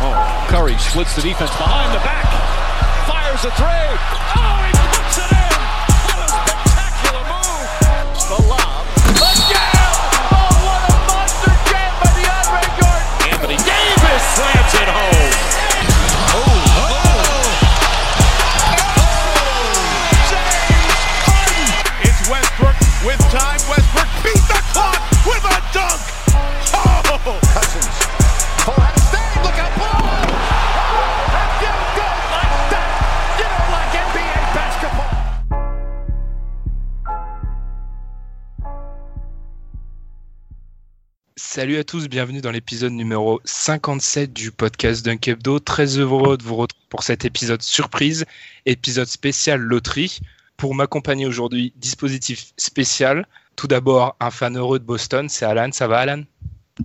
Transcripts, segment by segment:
jam. Curry splits the defense behind the back. Fires a three. Oh, he puts it in. What a spectacular move. Lob. The. Oh, what a monster jam by the Andre Jordan. Anthony Davis slams it home. Oh, oh. oh James Harden. It's Westbrook with time. Westbrook Salut à tous, bienvenue dans l'épisode numéro 57 du podcast Dunk Hebdo. Très heureux de vous retrouver pour cet épisode surprise, épisode spécial loterie. Pour m'accompagner aujourd'hui, dispositif spécial. Tout d'abord, un fan heureux de Boston, c'est Alan. Ça va Alan?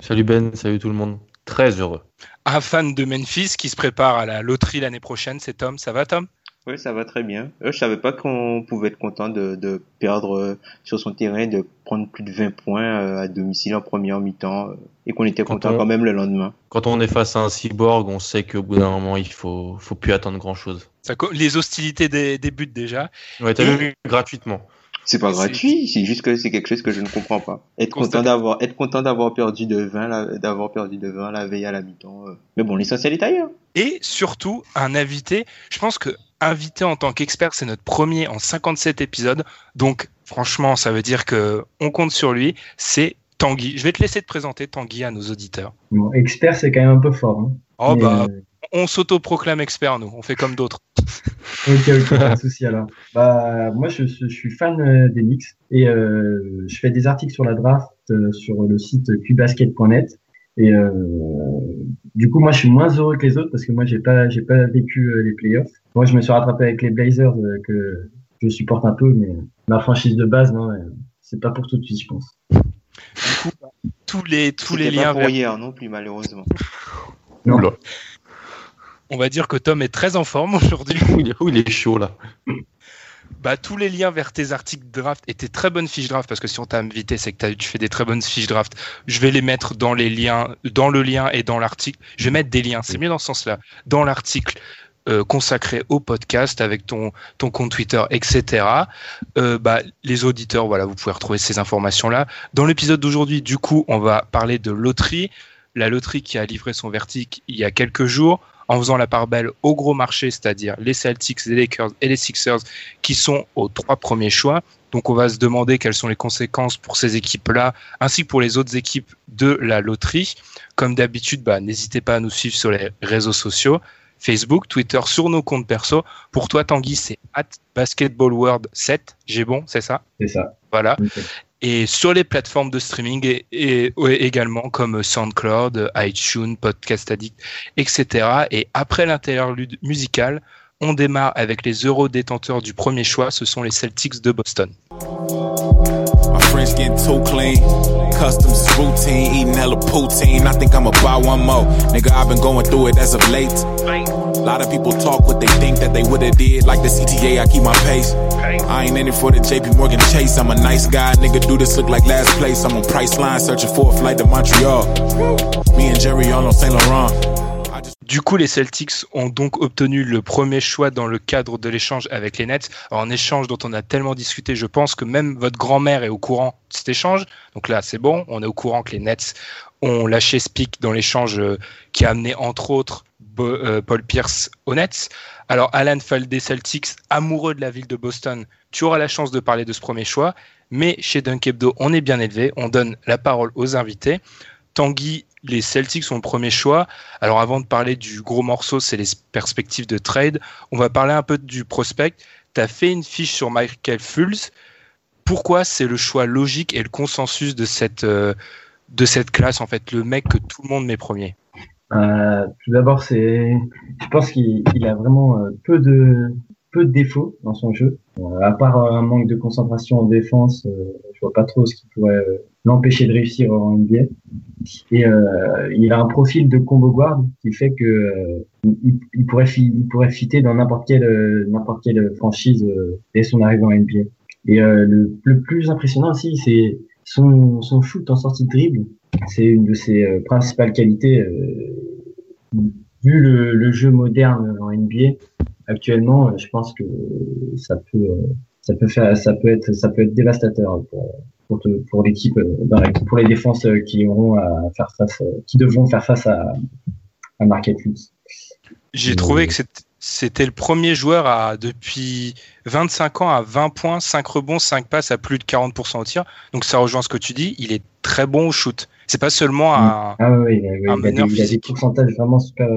Salut Ben, salut tout le monde. Très heureux. Un fan de Memphis qui se prépare à la loterie l'année prochaine, c'est Tom. Ça va Tom? Oui, ça va très bien. Euh, je savais pas qu'on pouvait être content de, de perdre euh, sur son terrain, de prendre plus de 20 points euh, à domicile en première mi-temps euh, et qu'on était Quand content on- quand même le lendemain. Quand on est face à un cyborg, on sait qu'au bout d'un moment, il faut, faut plus attendre grand chose. Ça co- Les hostilités dé- débutent déjà. Ouais, t'as Et- vu gratuitement. C'est pas C'est- gratuit, c'est juste que c'est quelque chose que je ne comprends pas. Être content Constaté. d'avoir être content d'avoir perdu de 20 la- d'avoir perdu de 20 la veille à la mi-temps. euh. Mais bon, l'essentiel est ailleurs. Et surtout, un invité. Je pense que invité en tant qu'expert, c'est notre premier en 57 épisodes. Donc, franchement, ça veut dire que on compte sur lui. C'est Tanguy. Je vais te laisser te présenter, Tanguy, à nos auditeurs. Bon, expert, c'est quand même un peu fort. Hein. Oh, Mais, bah, euh, on s'autoproclame expert, nous. On fait comme d'autres. ok, ok, pas de souci alors. Bah, moi, je, je suis fan euh, des Knicks et euh, je fais des articles sur la draft euh, sur le site qbasket.net. Et du coup, moi, je suis moins heureux que les autres parce que moi, j'ai pas, j'ai pas vécu les playoffs. Moi, je me suis rattrapé avec les Blazers euh, que je supporte un peu, mais la franchise de base, non, euh, c'est pas pour tout de suite, je pense. Tous les, tous les C'était pas liens pour vers... hier non plus malheureusement. Non. Oula. On va dire que Tom est très en forme aujourd'hui. Il est, ouh, il est chaud là. Bah, tous les liens vers tes articles draft et tes très bonnes fiches draft, parce que si on t'a invité, c'est que t'as- tu fais des très bonnes fiches draft. Je vais les mettre dans les liens, dans le lien et dans l'article. Je vais mettre des liens, c'est mieux dans ce sens-là, dans l'article euh, consacré au podcast avec ton, ton compte Twitter, etc. Euh, bah, les auditeurs, voilà, vous pouvez retrouver ces informations-là. Dans l'épisode d'aujourd'hui, du coup, on va parler de loterie. La loterie qui a livré son verdict il y a quelques jours en faisant la part belle au gros marché, c'est-à-dire les Celtics, les Lakers et les Sixers qui sont aux trois premiers choix. Donc on va se demander quelles sont les conséquences pour ces équipes-là, ainsi que pour les autres équipes de la loterie. Comme d'habitude, bah, n'hésitez pas à nous suivre sur les réseaux sociaux, Facebook, Twitter, sur nos comptes perso. Pour toi, Tanguy, c'est at basketballworld7. J'ai bon, c'est ça? C'est ça. Voilà. Et sur les plateformes de streaming et, et- ouais, également comme SoundCloud, iTunes, Podcast Addict, etc. Et après l'interlude musical, on démarre avec les euros détenteurs du premier choix, ce sont les Celtics de Boston. Friends getting too clean. Customs is routine, eating hella poutine. I think I'ma buy one more. Nigga, I've been going through it as of late. A lot of people talk what they think that they woulda did. Like the CTA, I keep my pace. I ain't in it for the JP Morgan chase. I'm a nice guy, nigga. Do this look like last place? I'm on Priceline searching for a flight to Montreal. Me and Jerry all on Saint Laurent. Du coup, les Celtics ont donc obtenu le premier choix dans le cadre de l'échange avec les Nets. Un échange dont on a tellement discuté, je pense que même votre grand-mère est au courant de cet échange. Donc là, c'est bon, on est au courant que les Nets ont lâché Speak dans l'échange euh, qui a amené entre autres euh, Paul Pierce au Nets. Alors Alan Fall des Celtics, amoureux de la ville de Boston, tu auras la chance de parler de ce premier choix. Mais chez Dunk Hebdo, on est bien élevé, on donne la parole aux invités. Tanguy, les Celtics sont le premier choix. Alors avant de parler du gros morceau, c'est les perspectives de trade, on va parler un peu du prospect. Tu as fait une fiche sur Michael Fultz. Pourquoi c'est le choix logique et le consensus de cette, euh, de cette classe, en fait, le mec que tout le monde met premier? Euh, Tout d'abord, c'est, je pense qu'il a vraiment euh, peu de, peu de défauts dans son jeu. À part un manque de concentration en défense, pas trop ce qui pourrait l'empêcher de réussir en NBA. Et euh, il a un profil de combo guard qui fait que euh, pourrait il pourrait fitter dans n'importe quelle n'importe quelle franchise euh, dès son arrivée en NBA. Et le, le, plus impressionnant aussi, c'est son, son shoot en sortie de dribble. C'est une de ses principales qualités. vu le, le, jeu moderne en NBA, actuellement, je pense que ça peut ça peut faire ça peut être ça peut être dévastateur pour, pour, pour l'équipe, euh, pour les défenses euh, qui auront à faire face, euh, qui devront faire face à, à Market J'ai trouvé que c'était le premier joueur à, depuis 25 ans à 20 points, 5 rebonds, 5 passes à plus de 40% au tir. Donc ça rejoint ce que tu dis. Il est très bon au shoot. C'est pas seulement un, ah oui, il, a, il, a des, pourcentages vraiment super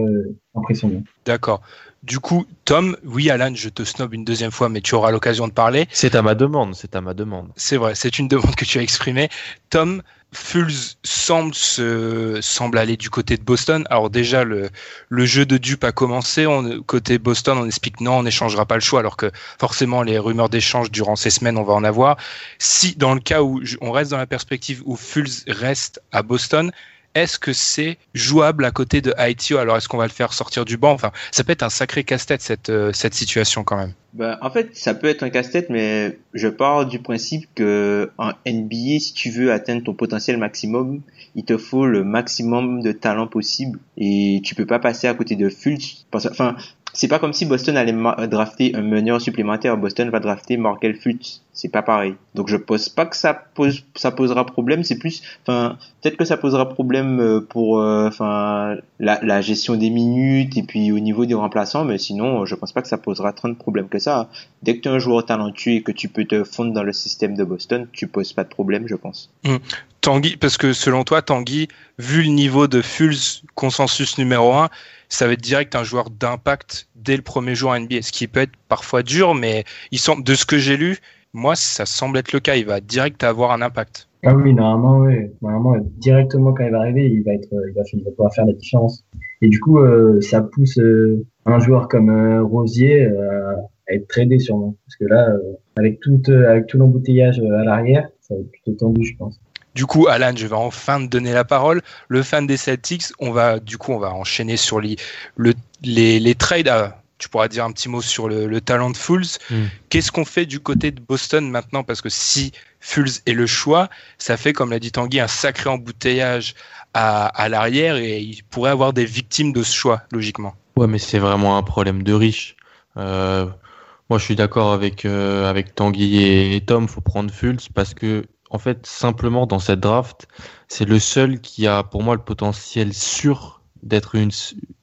impressionnants. D'accord. Du coup, Tom, oui, Alan, je te snob une deuxième fois, mais tu auras l'occasion de parler. C'est à ma demande, c'est à ma demande. C'est vrai, c'est une demande que tu as exprimée. Tom, Fulz semble, se, semble aller du côté de Boston. Alors déjà, le, le jeu de dupe a commencé. On, côté Boston, on explique non, on n'échangera pas le choix, alors que forcément, les rumeurs d'échange durant ces semaines, on va en avoir. Si, dans le cas où on reste dans la perspective où Fulz reste à Boston, est-ce que c'est jouable à côté de ITO Alors, est-ce qu'on va le faire sortir du banc? Enfin, ça peut être un sacré casse-tête cette, euh, cette situation quand même. Ben, en fait, ça peut être un casse-tête, mais je pars du principe que en NBA, si tu veux atteindre ton potentiel maximum, il te faut le maximum de talent possible et tu peux pas passer à côté de Fulch. Enfin, c'est pas comme si Boston allait drafter un meneur supplémentaire. Boston va drafter Markel Fultz. C'est pas pareil. Donc je pense pas que ça pose, ça posera problème. C'est plus, enfin, peut-être que ça posera problème euh, pour, euh, enfin, la, la, gestion des minutes et puis au niveau des remplaçants. Mais sinon, je pense pas que ça posera tant de problèmes que ça. Dès que tu es un joueur talentueux et que tu peux te fondre dans le système de Boston, tu poses pas de problème, je pense. Mmh. Tanguy, parce que selon toi, Tanguy, vu le niveau de Fultz, consensus numéro 1, ça va être direct un joueur d'impact dès le premier jour en NBA, ce qui peut être parfois dur, mais il semble, de ce que j'ai lu, moi, ça semble être le cas. Il va direct avoir un impact. Ah oui, normalement, oui. Directement quand il va arriver, il va être, il va, il va pouvoir faire la différence. Et du coup, euh, ça pousse euh, un joueur comme euh, Rosier à être tradé sûrement, parce que là, avec tout, avec tout l'embouteillage à l'arrière, ça va être plutôt tendu, je pense. Du coup, Alan, je vais enfin te donner la parole. Le fan des Celtics, on va, du coup, on va enchaîner sur les, les, les trades. Tu pourras dire un petit mot sur le, talent de Fools. Hmm. Qu'est-ce qu'on fait du côté de Boston maintenant? Parce que si Fools est le choix, ça fait, comme l'a dit Tanguy, un sacré embouteillage à, à l'arrière et il pourrait avoir des victimes de ce choix, logiquement. Ouais, mais c'est vraiment un problème de riche. Euh, moi, je suis d'accord avec, euh, avec Tanguy et, Tom. faut prendre Fools parce que en fait, simplement dans cette draft, c'est le seul qui a pour moi le potentiel sûr d'être une,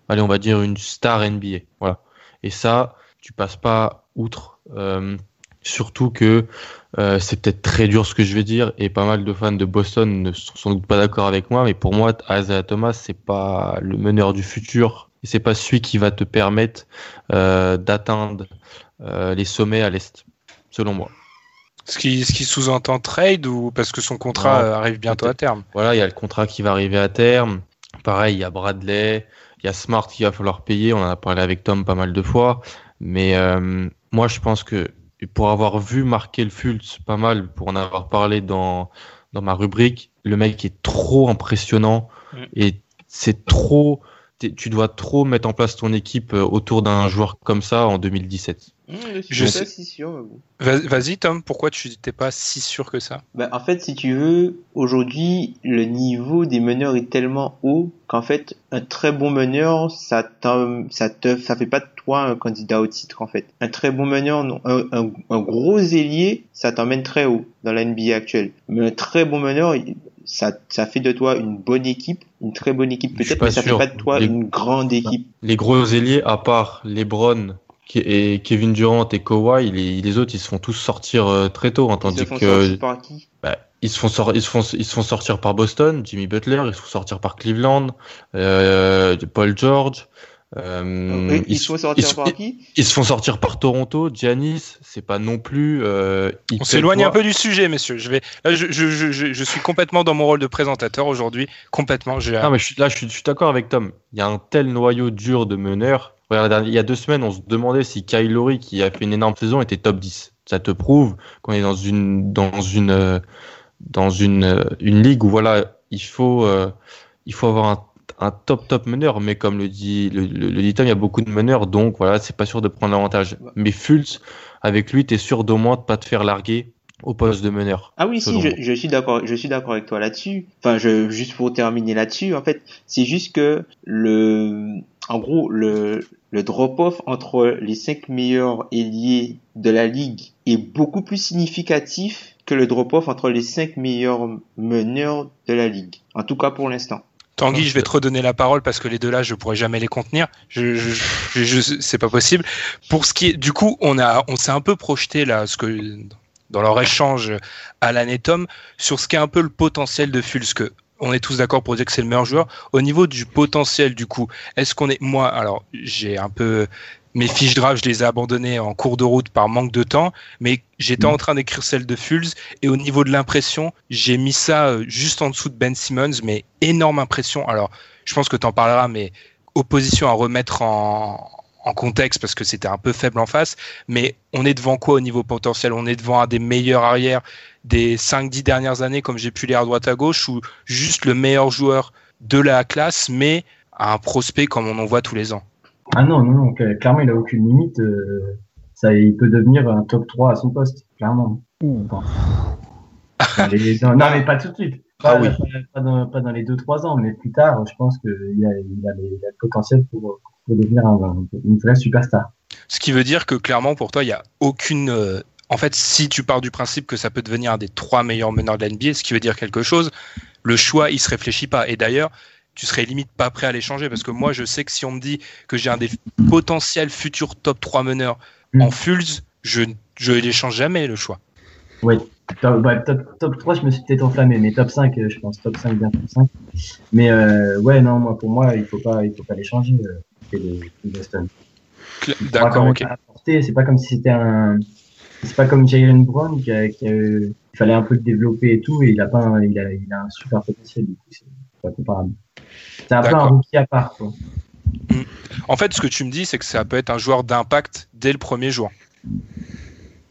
allez, on va dire une star NBA. Voilà. Et ça, tu passes pas outre. Euh, surtout que euh, c'est peut-être très dur ce que je vais dire et pas mal de fans de Boston ne sont sans doute pas d'accord avec moi, mais pour moi, Isaiah Thomas, c'est pas le meneur du futur et c'est pas celui qui va te permettre euh, d'atteindre les sommets à l'est, selon moi. Ce qui, ce qui sous-entend trade ou parce que son contrat arrive bientôt à terme Voilà, il y a le contrat qui va arriver à terme. Pareil, il y a Bradley, il y a Smart qu'il va falloir payer. On en a parlé avec Tom pas mal de fois. Mais euh, moi, je pense que pour avoir vu marquer le Fultz pas mal, pour en avoir parlé dans, dans ma rubrique, le mec est trop impressionnant mm. et c'est trop. Tu dois trop mettre en place ton équipe euh, autour d'un joueur comme ça en 2017. Mmh, je suis pas si sûr. Vas-y Tom, pourquoi tu n'étais pas si sûr que ça? Bah, En fait, si tu veux, aujourd'hui, le niveau des meneurs est tellement haut qu'en fait, un très bon meneur, ça, ça te, ça fait pas de toi un candidat au titre en fait. Un très bon meneur, non, un, un, gros ailier, ça t'emmène très haut dans la NBA actuelle. Mais un très bon meneur, ça, ça fait de toi une bonne équipe, une très bonne équipe peut-être, mais ça sûr. fait pas de toi Les- une grande équipe. Les gros ailiers, à part LeBron et Kevin Durant et Kawhi, les, les autres, ils se font tous sortir euh, très tôt, hein, Ils se tandis font que sortir par qui? Bah, ils se font sor- ils se font ils se font sortir par Boston, Jimmy Butler, ils se font sortir par Cleveland, euh, Paul George. euh, Ils, ils se font sortir ils par qui? Ils se font sortir par Toronto, Giannis, c'est pas non plus. euh, On s'éloigne un peu du sujet, messieurs. Je vais, là, je, je, je, je- je suis complètement dans mon rôle de présentateur aujourd'hui, complètement. J'ai- Non, mais je suis, là, je suis, je suis d'accord avec Tom. Il y a un tel noyau dur de meneurs. Regarde, il y a deux semaines, on se demandait si Kyle Lowry, qui a fait une énorme saison, était top 10. Ça te prouve qu'on est dans une, dans une, euh, dans une, euh, une ligue où voilà, il faut, euh, il faut avoir un, un top top meneur. Mais comme le dit, le, le, le dit Tom, il y a beaucoup de meneurs, donc voilà, c'est pas sûr de prendre l'avantage. Mais Fultz, avec lui, t'es sûr d'au moins de pas te faire larguer au poste de meneur. Ah oui, si, je, je suis d'accord, je suis d'accord avec toi là-dessus. Enfin, je, juste pour terminer là-dessus, en fait, c'est juste que le, en gros, le, le drop-off entre les cinq meilleurs ailiers de la ligue est beaucoup plus significatif que le drop-off entre les cinq meilleurs meneurs de la ligue. En tout cas, pour l'instant. Tanguy, je vais te redonner la parole parce que les deux là, je pourrais jamais les contenir. Je, je, je, je- c'est pas possible. Pour ce qui est, du coup, on a, on s'est un peu projeté là, ce que dans leur échange et Tom, sur ce qu'est un peu le potentiel de Fulz. On est tous d'accord pour dire que c'est le meilleur joueur. Au niveau du potentiel, du coup, est-ce qu'on est, moi, alors, j'ai un peu mes fiches draft, je les ai abandonnées en cours de route par manque de temps, mais j'étais en train d'écrire celle de Fulz et au niveau de l'impression, j'ai mis ça euh, juste en dessous de Ben Simmons, mais énorme impression. Alors, je pense que tu en parleras, mais opposition à remettre en, en contexte parce que c'était un peu faible en face. Mais on est devant quoi au niveau potentiel? On est devant un des meilleurs arrières des 5-10 dernières années, comme j'ai pu lire à droite à gauche, ou juste le meilleur joueur de la classe, mais un prospect comme on en voit tous les ans. Ah non, non, non, cl- clairement, il a aucune limite. euh, ça, il peut devenir un top 3 à son poste, clairement. Enfin, les- non, mais pas tout de suite. Pas, Ah oui. pas, dans, pas dans les 2-3 ans, mais plus tard, je pense qu'il a, il a, les- il a le potentiel pour, pour devenir un- un- une vraie superstar. Ce qui veut dire que clairement, pour toi, il n'y a aucune. euh, En fait, si tu pars du principe que ça peut devenir un des trois meilleurs meneurs de la NBA, ce qui veut dire quelque chose, le choix, il se réfléchit pas. Et d'ailleurs, tu serais limite pas prêt à l'échanger parce que moi, je sais que si on me dit que j'ai un des potentiels futurs top 3 meneurs Mm. en Fulz, je je l'échange jamais le choix. Oui, top, bah, top, top 3, je me suis peut-être enflammé, mais top 5, euh, je pense, top 5, bien top 5. Mais euh, ouais, non, moi, pour moi, il faut pas, il faut pas les changer, euh, c'est le, le Boston. D'accord, ok. C'est pas comme si c'était un, c'est pas comme Jalen Brown qui, a, qui a- il fallait un peu le développer et tout, et il a pas, un- il a, il a un super potentiel, du coup, c'est pas comparable. C'est un peu un rookie à part, quoi. En fait, ce que tu me dis, c'est que ça peut être un joueur d'impact dès le premier jour.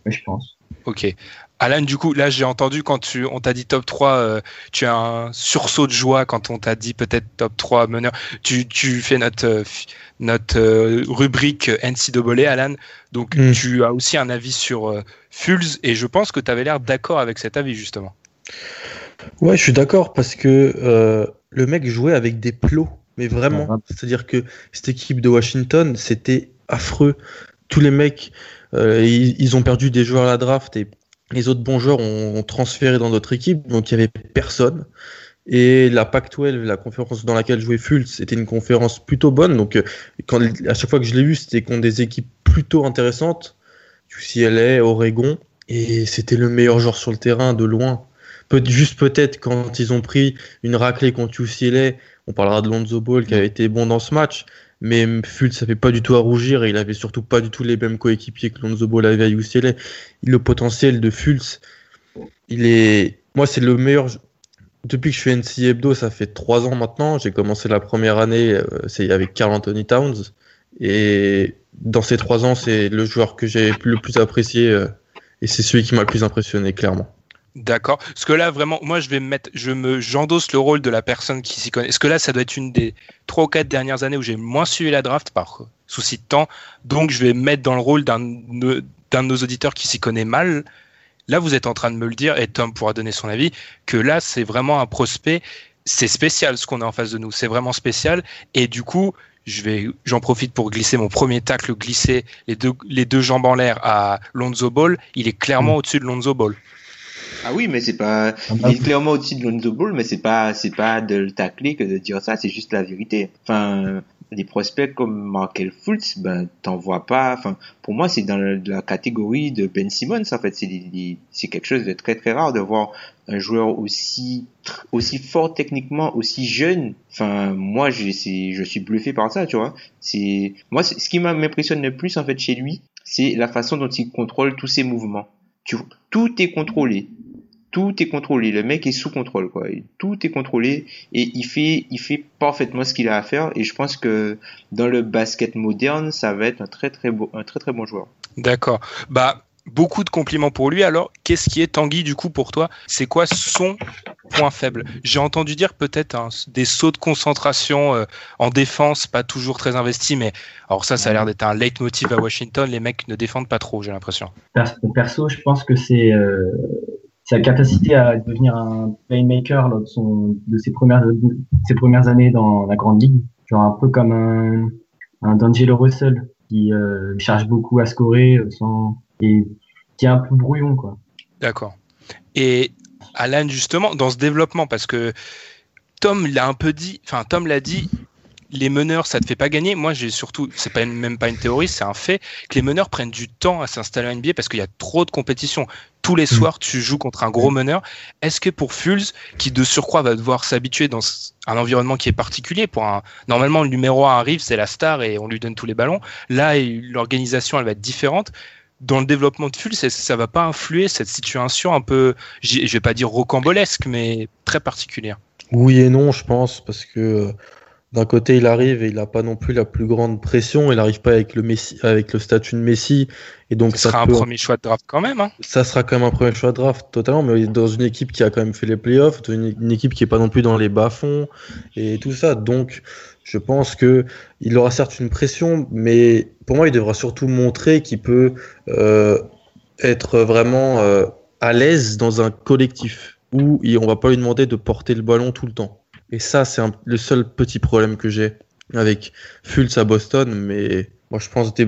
Ouais, je pense. Ok. Alan, du coup, là, j'ai entendu quand tu, on t'a dit top 3, euh, tu as un sursaut de joie quand on t'a dit peut-être top 3 meneur. Tu, tu fais notre, euh, notre euh, rubrique NCAA, Alan. Donc, Mm. tu as aussi un avis sur euh, Fulz et je pense que tu avais l'air d'accord avec cet avis, justement. Ouais, je suis d'accord parce que euh, le mec jouait avec des plots, mais vraiment. C'est-à-dire que cette équipe de Washington, c'était affreux. Tous les mecs, euh, ils, ils ont perdu des joueurs à la draft et les autres bons joueurs ont, ont transféré dans d'autres équipes, donc il y avait personne. Et la Pac-12, la conférence dans laquelle jouait Fultz, c'était une conférence plutôt bonne. Donc, euh, quand, à chaque fois que je l'ai vu, c'était contre des équipes plutôt intéressantes. UCLA, Oregon. Et c'était le meilleur joueur sur le terrain de loin. Peut juste peut-être quand ils ont pris une raclée contre UCLA, on parlera de Lonzo Ball qui avait été bon dans ce match, mais Fultz ça fait pas du tout à rougir et il avait surtout pas du tout les mêmes coéquipiers que Lonzo Ball avait à UCLA. Le potentiel de Fultz, il est, moi c'est le meilleur. Depuis que je fais NC Hebdo, ça fait trois ans maintenant. J'ai commencé la première année, euh, avec Carl Anthony Towns, et dans ces trois ans, c'est le joueur que j'ai le plus apprécié euh, et c'est celui qui m'a le plus impressionné clairement. D'accord. Parce que là, vraiment, moi, je vais me mettre, je me, j'endosse le rôle de la personne qui s'y connaît. Parce que là, ça doit être une des trois ou quatre dernières années où j'ai moins suivi la draft par souci de temps. Donc, je vais me mettre dans le rôle d'un, d'un de nos auditeurs qui s'y connaît mal. Là, vous êtes en train de me le dire, et Tom pourra donner son avis, que là, c'est vraiment un prospect. C'est spécial ce qu'on a en face de nous. C'est vraiment spécial. Et du coup, je vais, j'en profite pour glisser mon premier tacle, glisser les deux, les deux jambes en l'air à Lonzo Ball. Il est clairement au-dessus de Lonzo Ball. Ah oui, mais c'est pas. Il est clairement au-dessus de Lonzo Ball, mais c'est pas, c'est pas de le tacler que de dire ça. C'est juste la vérité. Enfin, des prospects comme Markel Fultz, ben t'en vois pas. Enfin, pour moi, c'est dans la, catégorie de Ben Simmons. En fait, c'est c'est quelque chose de très très rare de voir un joueur aussi aussi fort techniquement, aussi jeune. Enfin, moi, je je suis bluffé par ça, tu vois. C'est moi, ce qui m'impressionne le plus en fait chez lui, c'est la façon dont il contrôle tous ses mouvements. Tu, tout est contrôlé tout est contrôlé. Le mec est sous contrôle, quoi. Tout est contrôlé et il fait, il fait parfaitement ce qu'il a à faire. Et je pense que dans le basket moderne, ça va être un très très beau, un très très bon joueur. D'accord. Bah, beaucoup de compliments pour lui. Alors, qu'est-ce qui est Tanguy du coup pour toi? C'est quoi son point faible? J'ai entendu dire peut-être des sauts de concentration euh, en défense, pas toujours très investis, mais alors ça, ça a l'air d'être un leitmotiv à Washington. Les mecs ne défendent pas trop, j'ai l'impression. Perso, je pense que c'est euh, sa capacité à devenir un playmaker lors de, de ses, premières, ses premières années dans la grande ligue, genre un peu comme un, un D'Angelo Russell qui euh, cherche beaucoup à scorer euh, sans, et qui est un peu brouillon. quoi. D'accord. Et Alan, justement, dans ce développement, parce que Tom l'a un peu dit, enfin Tom l'a dit, les meneurs, ça te fait pas gagner. Moi, j'ai surtout, c'est pas même pas une théorie, c'est un fait que les meneurs prennent du temps à s'installer en NBA parce qu'il y a trop de compétition. Tous les mm. soirs, tu joues contre un gros mm. meneur. Est-ce que pour Fulz, qui de surcroît va devoir s'habituer dans un environnement qui est particulier, pour un, normalement le numéro 1 arrive, c'est la star et on lui donne tous les ballons. Là, l'organisation, elle va être différente dans le développement de Fulz, ça va pas influer cette situation un peu, je vais pas dire rocambolesque, mais très particulière. Oui et non, je pense, parce que euh, d'un côté, il arrive et il n'a pas non plus la plus grande pression. Il n'arrive pas avec le Messi, avec le statut de Messi. Et donc, ça, sera un premier choix de draft quand même. Hein. Ça sera quand même un premier choix de draft totalement, mais dans une équipe qui a quand même fait les playoffs, une, une équipe qui est pas non plus dans les bas fonds et tout ça. Donc, je pense que il aura certes une pression, mais pour moi, il devra surtout montrer qu'il peut euh, être vraiment euh, à l'aise dans un collectif où on va pas lui demander de porter le ballon tout le temps. Et ça, c'est le seul petit problème que j'ai avec Fultz à Boston. Mais moi, je pense que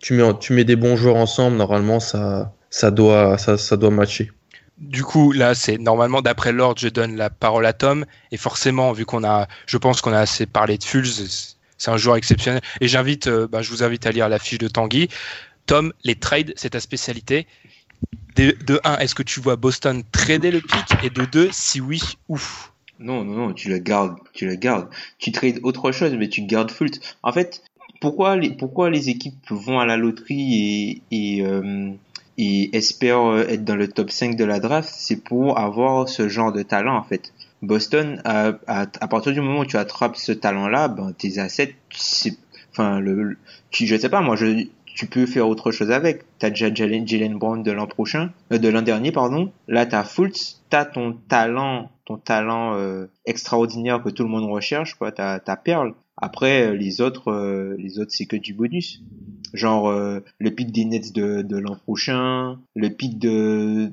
tu, mets, des bons joueurs ensemble, normalement, ça, doit, matcher. Du coup, là, c'est normalement d'après l'ordre, je donne la parole à Tom. Et forcément, vu qu'on a, qu'on a assez parlé de Fultz, c'est un joueur exceptionnel. Et j'invite, euh, bah, je vous invite à lire la fiche de Tanguy. Tom, les trades, c'est ta spécialité. De, de 1, est-ce que tu vois Boston trader le pic? Et de 2, si oui, où non, non, non, tu le gardes, tu le gardes. Tu trades autre chose, mais tu gardes Fultz. En fait, pourquoi les, pourquoi les équipes vont à la loterie et, et, euh, espèrent être dans le top 5 de la draft? C'est pour avoir ce genre de talent, en fait. Boston, à, à, partir du moment où tu attrapes ce talent-là, ben, tes assets, enfin, le, tu, je sais pas, moi, je, tu peux faire autre chose avec. T'as déjà Jalen, Jalen Brown de l'an prochain, euh, de l'an dernier, pardon. Là, t'as Fultz, t'as ton talent, ton talent euh, extraordinaire que tout le monde recherche, quoi. T'as ta perle. Après, euh, les autres, les autres, c'est que du bonus. Genre le pic des Nets de, de l'an prochain, le pic de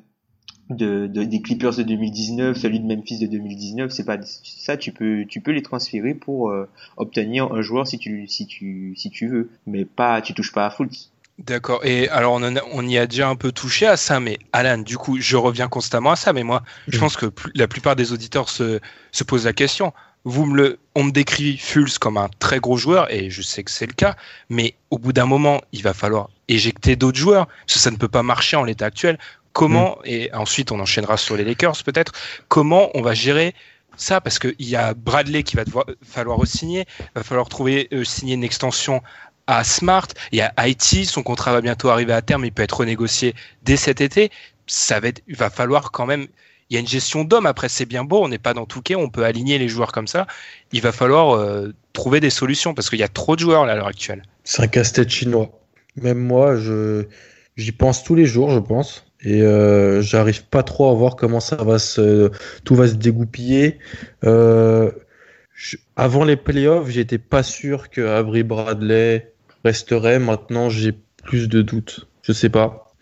de, des Clippers de 2019, celui de Memphis de 2019, c'est pas ça. Tu peux, tu peux les transférer pour euh, obtenir un joueur si tu, si tu, si tu veux, mais pas, tu touches pas à Fultz. D'accord. Et alors, on, on, y a déjà un peu touché à ça, mais Alan, du coup, je reviens constamment à ça, mais moi, je pense que la plupart des auditeurs se, se posent la question. Vous me le, on me décrit Fultz comme un très gros joueur, et je sais que c'est le cas, mais au bout d'un moment, il va falloir éjecter d'autres joueurs, parce que ça ne peut pas marcher en l'état actuel. Comment, mm. et ensuite on enchaînera sur les Lakers peut-être, comment on va gérer ça parce qu'il y a Bradley qui va devoir, falloir signer, va falloir trouver euh, signer une extension à Smart, il y a Haïti, son contrat va bientôt arriver à terme, il peut être renégocié dès cet été. Ça va être, il va falloir quand même, il y a une gestion d'hommes. Après, c'est bien beau, on n'est pas dans tout cas, on peut aligner les joueurs comme ça. Il va falloir euh, trouver des solutions parce qu'il y a trop de joueurs là, à l'heure actuelle. C'est un casse-tête chinois. Même moi, je j'y pense tous les jours, je pense et euh, j'arrive pas trop à voir comment ça va se tout va se dégoupiller. Euh, avant les playoffs, j'étais pas sûr que Avery Bradley resterait. Maintenant, j'ai plus de doutes. Je sais pas,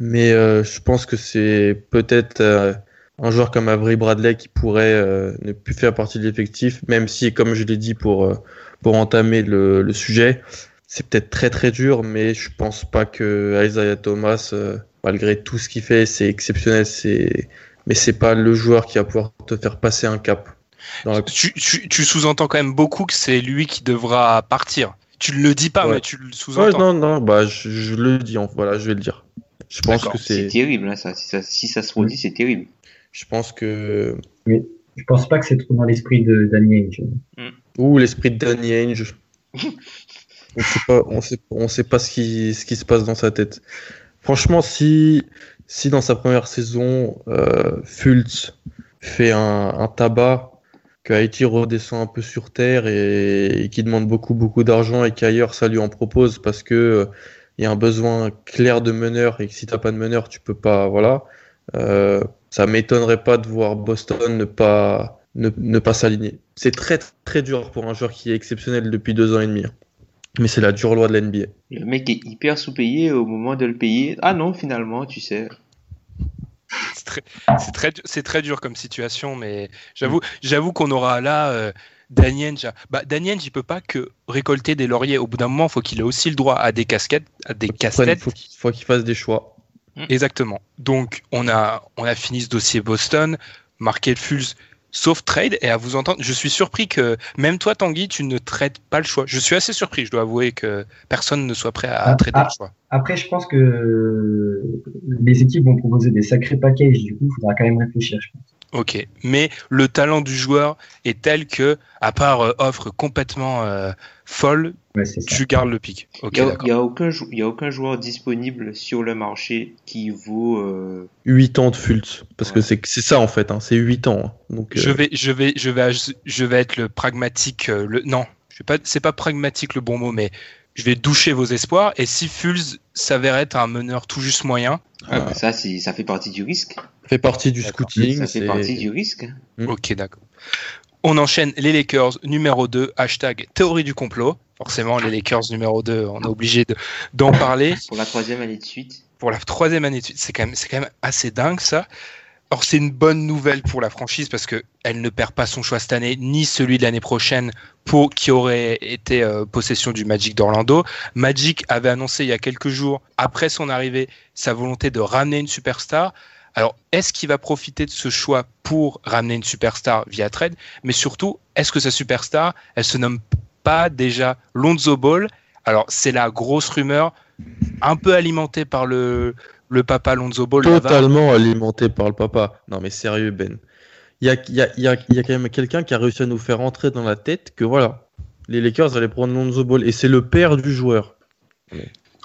mais euh, je pense que c'est peut-être euh, un joueur comme Avery Bradley qui pourrait ne plus faire partie de l'effectif, même si, comme je l'ai dit pour pour entamer le, le sujet, c'est peut-être très très dur, mais je pense pas que Isaiah Thomas malgré tout ce qu'il fait, c'est exceptionnel. C'est mais c'est pas le joueur qui va pouvoir te faire passer un cap. La- Tu, tu- tu sous-entends quand même beaucoup que c'est lui qui devra partir. Tu ne le dis pas, Ouais. mais tu le Ouais, sous-entends. non, non, bah je, je le dis, en- voilà, je vais le dire. Je pense que C'est c'est, terrible, hein, ça. Si, ça. si ça se produit, c'est terrible. je pense que Je pense pas que c'est trop dans l'esprit de Danny Ainge. Ouh, l'esprit de Danny Ainge. on sait pas, on sait, on sait pas ce qui, ce qui se passe dans sa tête. Franchement, si, si dans sa première saison, euh, Fultz fait un, tabac, que Haïti redescend un peu sur terre et, qui demande beaucoup, beaucoup d'argent et qu'ailleurs ça lui en propose parce que euh, il y a un besoin clair de meneur et que si t'as pas de meneur, tu peux pas, voilà. Euh, ça m'étonnerait pas de voir Boston ne pas, ne, ne pas s'aligner. C'est très très dur pour un joueur qui est exceptionnel depuis deux ans et demi. Mais c'est la dure loi de l'NBA. Le mec est hyper sous-payé au moment de le payer. Ah non, finalement, tu sais. C'est très, très, du- c'est très dur comme situation, mais j'avoue, j'avoue qu'on aura là euh, Ainge. Bah, Ainge, il peut pas que récolter des lauriers. Au bout d'un moment, il faut qu'il ait aussi le droit à des casquettes, à des Faut qu'il casse-têtes. faut qu'il faut qu'il fasse des choix. Exactement. Donc, on a, on a fini ce dossier Boston, marqué le Fulz, sauf trade. Et à vous entendre, je suis surpris que même toi, Tanguy, tu ne traites pas le choix. Je suis assez surpris, je dois avouer que personne ne soit prêt à Ah, traiter ah. le choix. Après, je pense que les équipes vont proposer des sacrés packages. Du coup, il faudra quand même réfléchir, je pense. Ok, mais le talent du joueur est tel que, à part euh, offre complètement euh, folle, Ouais, c'est ça. tu gardes le pic. Ok, Il n'y a, a aucun jou- il y a aucun joueur disponible sur le marché qui vaut. euh, 8 ans de Fultz. Parce que Ouais. c'est c'est ça en fait, hein, c'est 8 ans. hein. Donc, Je euh, vais, je vais, je vais, je vais être le pragmatique. euh, le, non, je vais pas, c'est pas pragmatique le bon mot, mais je vais doucher vos espoirs. Et si Fulz s'avère être un meneur tout juste moyen, Ah. Ça, c'est- ça fait partie du risque. fait partie du scouting. Ça fait partie du risque. Mm. ok, d'accord. On enchaîne les Lakers numéro 2, hashtag théorie du complot. Forcément, les Lakers numéro 2, on est obligé de- d'en parler. Pour la troisième année de suite. pour la troisième année de suite. C'est quand même, c'est quand même assez dingue ça. Or c'est une bonne nouvelle pour la franchise parce que elle ne perd pas son choix cette année ni celui de l'année prochaine pour qui aurait été euh, possession du Magic d'Orlando. Magic avait annoncé il y a quelques jours après son arrivée sa volonté de ramener une superstar. Alors est-ce qu'il va profiter de ce choix pour ramener une superstar via trade? Mais surtout est-ce que sa superstar elle se nomme pas déjà Lonzo Ball? Alors c'est la grosse rumeur un peu alimentée par le le papa Lonzo Ball. Totalement alimenté par le papa. Non mais sérieux Ben. Il y a, y, a, y, a, y a quand même quelqu'un qui a réussi à nous faire entrer dans la tête que voilà, les Lakers allaient prendre Lonzo Ball et c'est le père du joueur.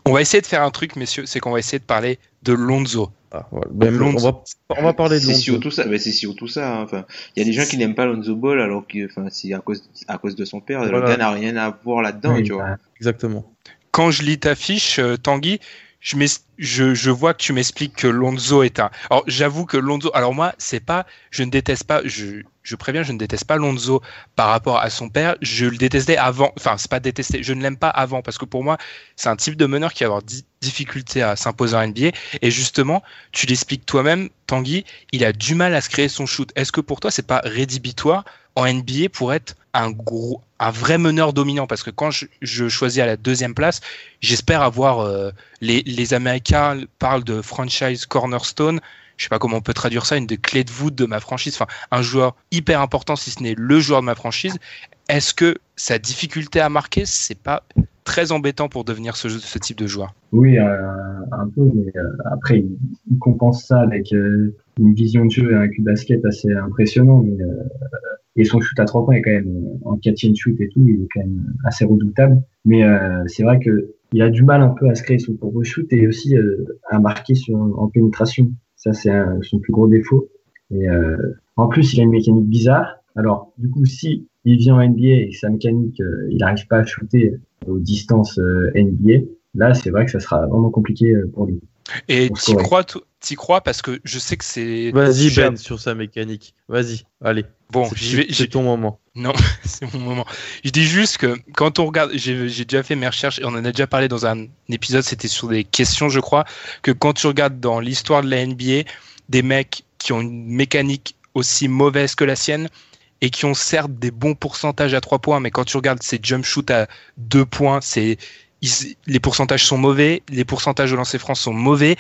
On va essayer de faire un truc, messieurs, c'est qu'on va essayer de parler de Lonzo. Ah, voilà. Ben, Lonzo. on, va, on va parler de C'est Lonzo. surtout ça. Mais c'est surtout ça. hein. Enfin, il y a des gens qui n'aiment pas Lonzo Ball alors que, enfin, c'est à cause, à cause de son père. Le Voilà. gars n'a rien à voir là-dedans, Oui, tu vois. bah, Exactement. Quand je lis ta fiche, euh, Tanguy, je, je, je vois que tu m'expliques que Lonzo est un. Alors j'avoue que Lonzo. Alors moi, c'est pas. Je ne déteste pas. Je, je préviens, je ne déteste pas Lonzo par rapport à son père. Je le détestais avant. Enfin, c'est pas détester. Je ne l'aime pas avant parce que pour moi, c'est un type de meneur qui va avoir di- difficulté à s'imposer en NBA. Et justement, tu l'expliques toi-même, Tanguy. Il a du mal à se créer son shoot. Est-ce que pour toi, c'est pas rédhibitoire en NBA pour être un vrai meneur dominant? Parce que quand je, choisis à la deuxième place, j'espère avoir euh, les, les Américains parlent de franchise cornerstone. Je sais pas comment on peut traduire ça, une des clés de voûte de ma franchise. Enfin, un joueur hyper important, si ce n'est le joueur de ma franchise. Est-ce que sa difficulté à marquer, c'est pas très embêtant pour devenir ce, ce type de joueur Oui, euh, un peu, mais euh, après, il, compense ça avec euh, une vision de jeu et un cul basket assez impressionnant. Et son shoot à trois points est quand même, en catch and shoot et tout, il est quand même assez redoutable. Mais c'est vrai que il a du mal un peu à se créer son propre shoot et aussi à marquer en pénétration. Ça, c'est son plus gros défaut. Et en plus, il a une mécanique bizarre. Alors, du coup, si il vient en NBA et sa mécanique, il n'arrive pas à shooter aux distances euh, NBA, là, c'est vrai que ça sera vraiment compliqué euh, pour lui. Et t'y crois, crois parce que je sais que c'est. Vas-y Ben sur sa mécanique. Vas-y, allez. Bon, C'est- j'y vais. c'est j'y- ton moment. Non, c'est mon moment. Je dis juste que quand on regarde, j'ai j'ai déjà fait mes recherches et on en a déjà parlé dans un épisode, c'était sur des questions, je crois, que quand tu regardes dans l'histoire de la NBA, des mecs qui ont une mécanique aussi mauvaise que la sienne et qui ont certes des bons pourcentages à 3 points, mais quand tu regardes ces jump shoot à 2 points, c'est les pourcentages sont mauvais, les pourcentages de lancer franc sont mauvais.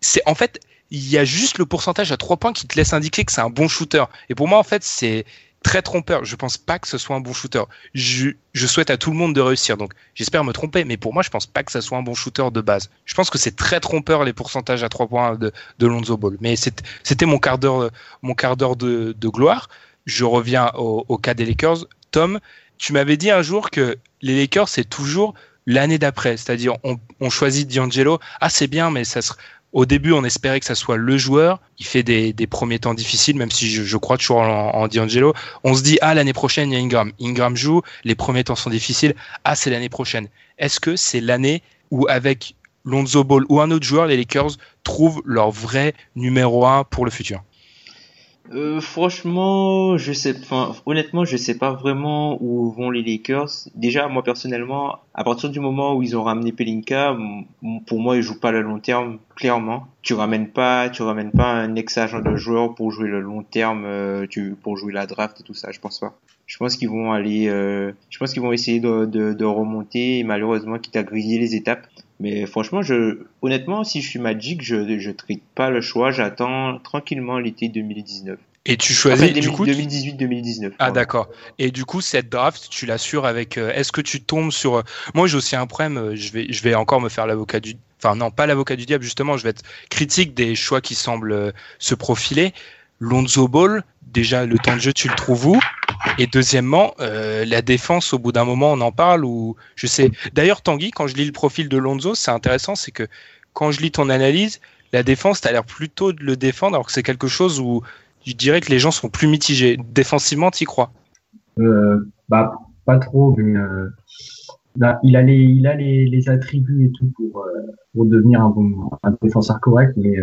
c'est en fait, il y a juste le pourcentage à 3 points qui te laisse indiquer que c'est un bon shooter. Et pour moi, en fait, c'est très trompeur. Je pense pas que ce soit un bon shooter. Je, souhaite à tout le monde de réussir, donc j'espère me tromper, mais pour moi, je pense pas que ce soit un bon shooter de base. Je pense que c'est très trompeur les pourcentages à 3 points de, Lonzo Ball. Mais c'était mon quart d'heure, mon quart d'heure de, gloire. Je reviens au, cas des Lakers. Tom, tu m'avais dit un jour que les Lakers, c'est toujours l'année d'après. C'est-à-dire, on, choisit D'Angelo. Ah, c'est bien, mais ça au début, on espérait que ça soit le joueur. Il fait des, premiers temps difficiles, même si je, crois toujours en, en D'Angelo. On se dit, ah, l'année prochaine, il y a Ingram. Ingram joue, les premiers temps sont difficiles. Ah, c'est l'année prochaine. Est-ce que c'est l'année où, avec Lonzo Ball ou un autre joueur, les Lakers trouvent leur vrai numéro un pour le futur? Euh, franchement, je sais, enfin, honnêtement, je sais pas vraiment où vont les Lakers. Déjà, moi personnellement, à partir du moment où ils ont ramené Pelinka, pour moi, ils jouent pas le long terme, clairement. Tu ramènes pas, tu ramènes pas un ex-agent de joueur pour jouer le long terme, euh, tu, pour jouer la draft et tout ça, je pense pas. Je pense qu'ils vont aller, euh, je pense qu'ils vont essayer de, de, de remonter, et malheureusement, quitte à griller les étapes. Mais franchement, je, honnêtement, si je suis Magic, je, je trite pas le choix. J'attends tranquillement l'été 2019. Et tu choisis enfin, du coup 2018-2019. Ah d'accord. Et du coup cette draft, tu l'assures avec. Euh, Est-ce que tu tombes sur Moi j'ai aussi un problème. euh, Je vais, je vais encore me faire l'avocat du. Enfin non, pas l'avocat du diable justement. Je vais être critique des choix qui semblent euh, se profiler. Lonzo Ball, déjà le temps de jeu, tu le trouves où? Et deuxièmement, euh, la défense, au bout d'un moment, on en parle ou je sais. D'ailleurs, Tanguy, quand je lis le profil de Lonzo, c'est intéressant, c'est que quand je lis ton analyse, la défense, t'as l'air plutôt de le défendre, alors que c'est quelque chose où je dirais que les gens sont plus mitigés. Défensivement, t'y crois? Euh, Bah, pas trop, mais euh, il a les, il a les, attributs et tout pour, pour devenir un bon, un défenseur correct, mais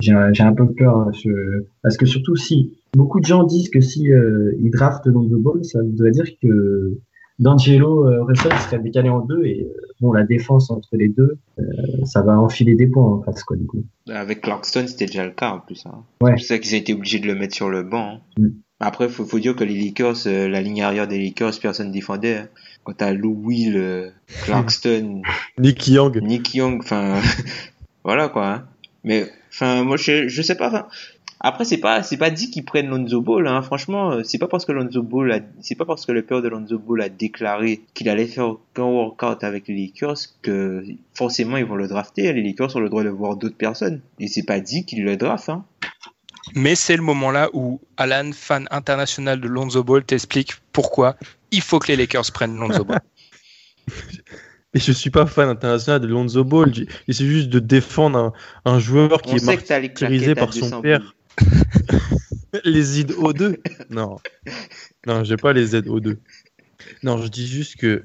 j'ai j'ai un peu peur je, parce que surtout si beaucoup de gens disent que si euh, ils draftent Lonzo Ball, ça voudrait dire que D'Angelo euh, Russell serait décalé en deux et euh, bon la défense entre les deux, euh, ça va enfiler des points en face quoi du coup. Avec Clarkson, c'était déjà le cas en plus. Hein. Ouais. C'est ça qu'ils ont été obligés de le mettre sur le banc. Hein. Mm. Après, faut, faut dire que les Lakers, euh, la ligne arrière des Lakers, personne défendait. Hein. Quand t'as Lou Will, euh, Clarkston, Nick Young. Nick Young, enfin, voilà quoi. Hein. Mais, enfin, moi je, je sais pas. Enfin, après, c'est pas, c'est pas dit qu'ils prennent Lonzo Ball. Hein. Franchement, euh, c'est pas parce que Lonzo Ball, c'est pas parce que le père de Lonzo Ball a déclaré qu'il allait faire qu'un workout avec les Lakers que forcément ils vont le drafter. Les Lakers ont le droit de voir d'autres personnes. Et c'est pas dit qu'ils le draftent. Hein. Mais c'est le moment là où Alan, fan international de Lonzo Ball, t'explique pourquoi il faut que les Lakers prennent Lonzo Ball. Et je suis pas fan international de Lonzo Ball. J'essaie juste de défendre un, un joueur qui On est martyrisé par son 200 père. les ZO2 Non. Non, j'ai pas les ZO2. Non, je dis juste que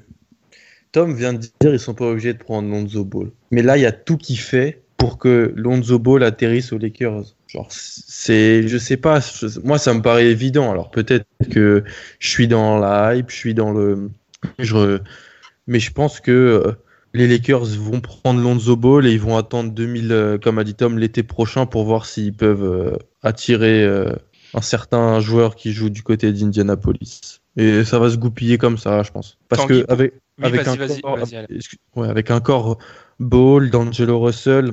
Tom vient de dire ils sont pas obligés de prendre Lonzo Ball. Mais là, il y a tout qui fait pour que Lonzo Ball atterrisse aux Lakers. Genre, c'est, je sais pas, je- moi ça me paraît évident. Alors peut-être que je suis dans la hype, je suis dans le, je, mais je pense que euh, les Lakers vont prendre Lonzo Ball et ils vont attendre 2000, euh, comme a dit Tom, l'été prochain pour voir s'ils peuvent euh, attirer euh, un certain joueur qui joue du côté d'Indianapolis. Et ça va se goupiller comme ça, je pense. Parce Tanguy, que avec, Oui, avec, vas-y, un corps, ouais, avec un corps Ball, D'Angelo Russell,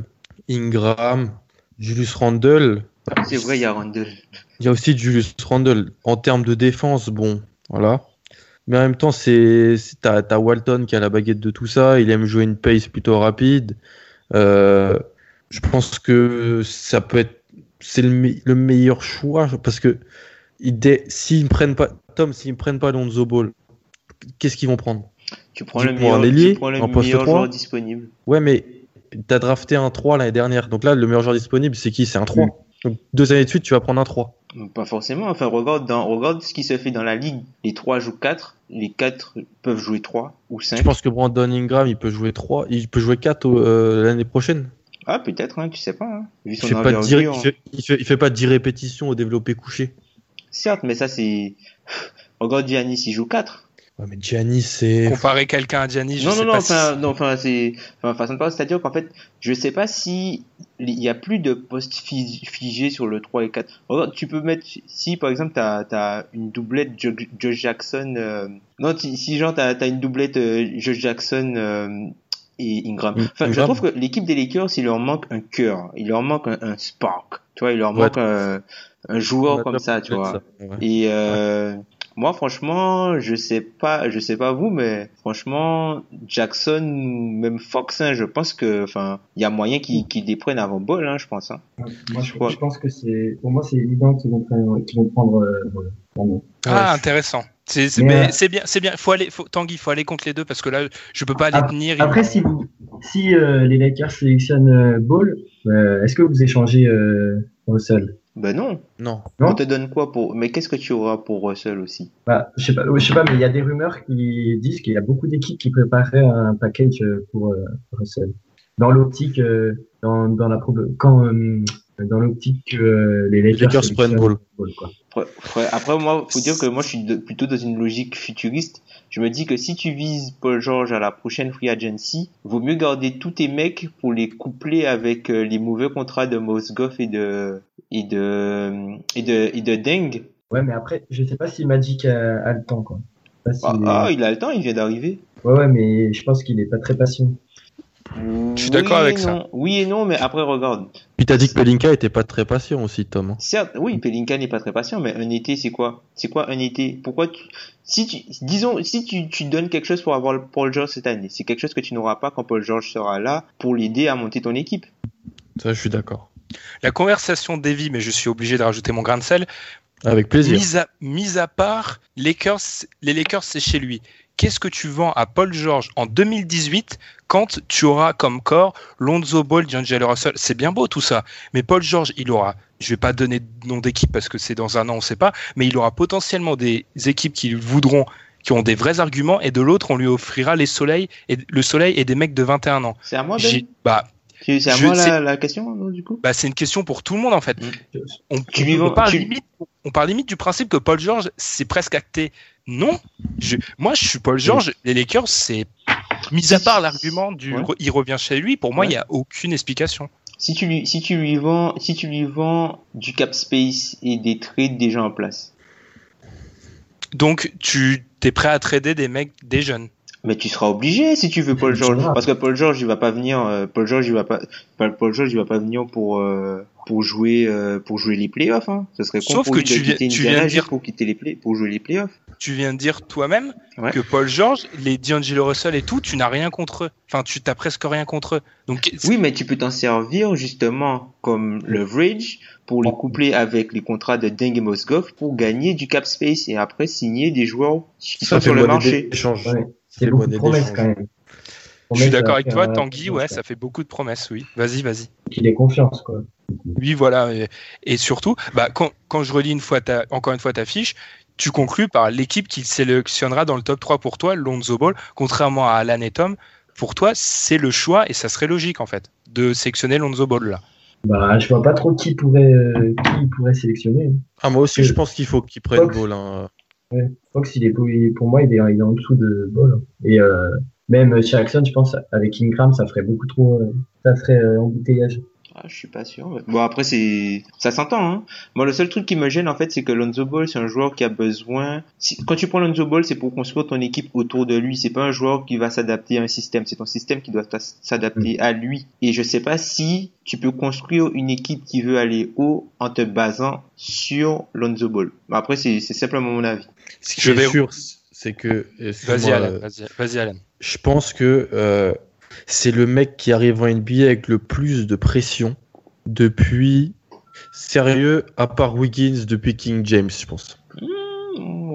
Ingram, Julius Randle, C'est vrai, il y a Randall. il y a aussi Julius Randle. En termes de défense, bon, voilà. Mais en même temps, c'est t'as t'as Walton qui a la baguette de tout ça. Il aime jouer une pace plutôt rapide. Euh, je pense que ça peut être c'est le, me- le meilleur choix parce que s'ils ne prennent pas Tom, s'ils ne prennent pas Lonzo Ball, qu'est-ce qu'ils vont prendre? Tu prends Tu le meilleur, tu prends le en poste meilleur 3. joueur disponible. Ouais, mais t'as drafté un 3 l'année dernière. Donc là, le meilleur joueur disponible, c'est qui? C'est un 3. Donc deux années de suite, tu vas prendre un 3. Pas forcément. Enfin, regarde, dans, regarde ce qui se fait dans la ligue. Les 3 jouent 4. Les 4 peuvent jouer 3 ou 5. Je pense que Brandon Ingram, il peut jouer 3, il peut jouer 4 euh, l'année prochaine? Ah, peut-être, hein, tu sais pas. Hein. Vu Il fait, pas 10, envergure. il, fait, il, fait, il fait pas 10 répétitions au développé couché. Certes, mais ça, c'est. Regarde Giannis, il joue 4. Ouais, mais c'est. Comparer quelqu'un à Giannis, je Non, sais non, non, pas si- enfin, non, enfin, c'est. Enfin, façon de parler, c'est-à-dire qu'en fait, je sais pas si. Il y a plus de postes fi- figés sur le 3 et 4. Regarde, tu peux mettre. Si, par exemple, t'as as une doublette Jo- Josh Jackson. euh, Non, si, si genre, t'as as une doublette euh, Josh Jackson. euh, et Ingram. Mm, Enfin, je trouve que l'équipe des Lakers, il leur manque un cœur, il leur manque un, un spark. Tu vois, il leur Ouais. manque un, un joueur comme ça, tu vois. ça, ouais. Et euh, moi, franchement, je sais pas, je sais pas vous, mais franchement, Jackson, même Fox, hein, je pense que, enfin, il y a moyen qu'ils qu'ils les prennent avant Ball, hein, je pense. Hein. Moi, je, je pense que c'est, pour moi, c'est évident qu'ils vont prendre, qu'ils vont prendre, euh, pardon. Ah, intéressant. C'est euh, c'est bien, c'est bien. Faut aller, faut, Tanguy, faut aller contre les deux parce que là, je peux pas les tenir. Après, si vous, si euh, les Lakers sélectionnent euh, Ball, euh, est-ce que vous échangez euh, Russell? Ben non. Non. Non On te donne quoi pour, mais qu'est-ce que tu auras pour Russell aussi? bah, Je sais pas, je sais pas, mais il y a des rumeurs qui disent qu'il y a beaucoup d'équipes qui prépareraient un package euh, pour euh, Russell. Dans l'optique, euh, dans, dans la quand euh, dans l'optique que euh, les Lakers, Lakers prennent Ball. quoi. Après, moi, faut dire que moi, je suis de- plutôt dans une logique futuriste. Je me dis que si tu vises Paul George à la prochaine free agency, vaut mieux garder tous tes mecs pour les coupler avec euh, les mauvais contrats de Mosgoff et de et de et de et de Deng. Ouais, mais après, je sais pas si Magic a, a le temps, quoi. Ah, si- ah, il a le temps, il vient d'arriver. Ouais, ouais, mais je pense qu'il est pas très patient. Je suis d'accord Oui avec ça. Oui et non, mais après regarde. Puis t'as dit que Pelinka était pas très patient aussi, Tom. hein. Certes, oui, Pelinka n'est pas très patient, mais un été, c'est quoi? C'est quoi un été? Pourquoi tu... Si tu, disons, si tu, tu donnes quelque chose pour avoir Paul George cette année, c'est quelque chose que tu n'auras pas quand Paul George sera là pour l'aider à monter ton équipe. Ça, je suis d'accord. La conversation d'Evie, mais je suis obligé de rajouter mon grain de sel. Avec plaisir. Mise à, mise à part, Lakers, les Lakers, c'est chez lui. Qu'est-ce que tu vends à Paul George en 2018 quand tu auras comme corps Lonzo Ball, D'Angelo Russell C'est bien beau tout ça, mais Paul George, il aura, je vais pas donner de nom d'équipe parce que c'est dans un an, on sait pas, mais il aura potentiellement des équipes qui voudront, qui ont des vrais arguments, et de l'autre, on lui offrira les soleils et le soleil et des mecs de 21 ans. C'est à moi, Ben bah, C'est à je- moi la, la question, non, du coup? Bah, c'est une question pour tout le monde en fait. Mm. On, parle limite, on parle limite du principe que Paul George c'est presque acté. Non, je, moi je suis Paul George. Les Lakers c'est mis à part l'argument du Ouais. il revient chez lui. Pour moi il Ouais. y a aucune explication. si tu lui, si tu lui vends, si tu lui vends du cap space et des trades déjà en place, Donc tu es prêt à trader des mecs des jeunes. Mais tu seras obligé si tu veux Paul George, parce que Paul George il va pas venir, euh, Paul George il va pas, Paul George il va pas venir pour euh, pour jouer euh, pour jouer les playoffs. Hein. Ce serait con Sauf pour que tu viens- tu viens de dire- pour quitter les play, pour jouer les playoffs. Tu viens de dire toi-même Ouais. que Paul George, les D'Angelo Russell et tout, tu n'as rien contre eux. Enfin tu t'as presque rien contre eux. Donc Oui, mais tu peux t'en servir justement comme leverage pour les coupler avec les contrats de Deng et Mosgov pour gagner du cap space et après signer des joueurs qui sont sur le marché. Ouais. C'est beaucoup de promesses quand même. je suis d'accord avec faire, toi, euh, Tanguy. Ouais, ça. fait beaucoup de promesses. Oui, vas-y, vas-y. Qu'il ait confiance, quoi. Oui, voilà. Et, et surtout, bah, quand, quand je relis une fois ta, encore une fois ta fiche, tu conclus par l'équipe qui sélectionnera dans le top 3 pour toi, Lonzo Ball, contrairement à Alan et Tom. Pour toi, c'est le choix et ça serait logique en fait de sélectionner Lonzo Ball là. Bah, je vois pas trop qui pourrait, euh, qui il pourrait sélectionner. Ah, moi aussi, je pense qu'il faut qu'il prenne Fox. Ball. hein. Fox, il est, pour moi, il est, il est en dessous de Ball. Et euh, même Jackson, je pense, avec Ingram, ça ferait beaucoup trop, euh, ça ferait euh, embouteillage. Ah, je suis pas sûr. Bon, après, c'est, ça s'entend, hein. Moi, le seul truc qui me gêne, en fait, c'est que Lonzo Ball, c'est un joueur qui a besoin, si- quand tu prends Lonzo Ball, c'est pour construire ton équipe autour de lui. C'est pas un joueur qui va s'adapter à un système. C'est ton système qui doit s'adapter à lui. Et je sais pas si tu peux construire une équipe qui veut aller haut en te basant sur Lonzo Ball. Mais Après, c'est, c'est simplement mon avis. Ce qui Je est vais- sûr, c'est que. Vas-y, excuse-moi, Alan. euh, Vas-y, vas-y, Alan. Je pense que euh, c'est le mec qui arrive en NBA avec le plus de pression depuis. Sérieux, à part Wiggins depuis King James, je pense.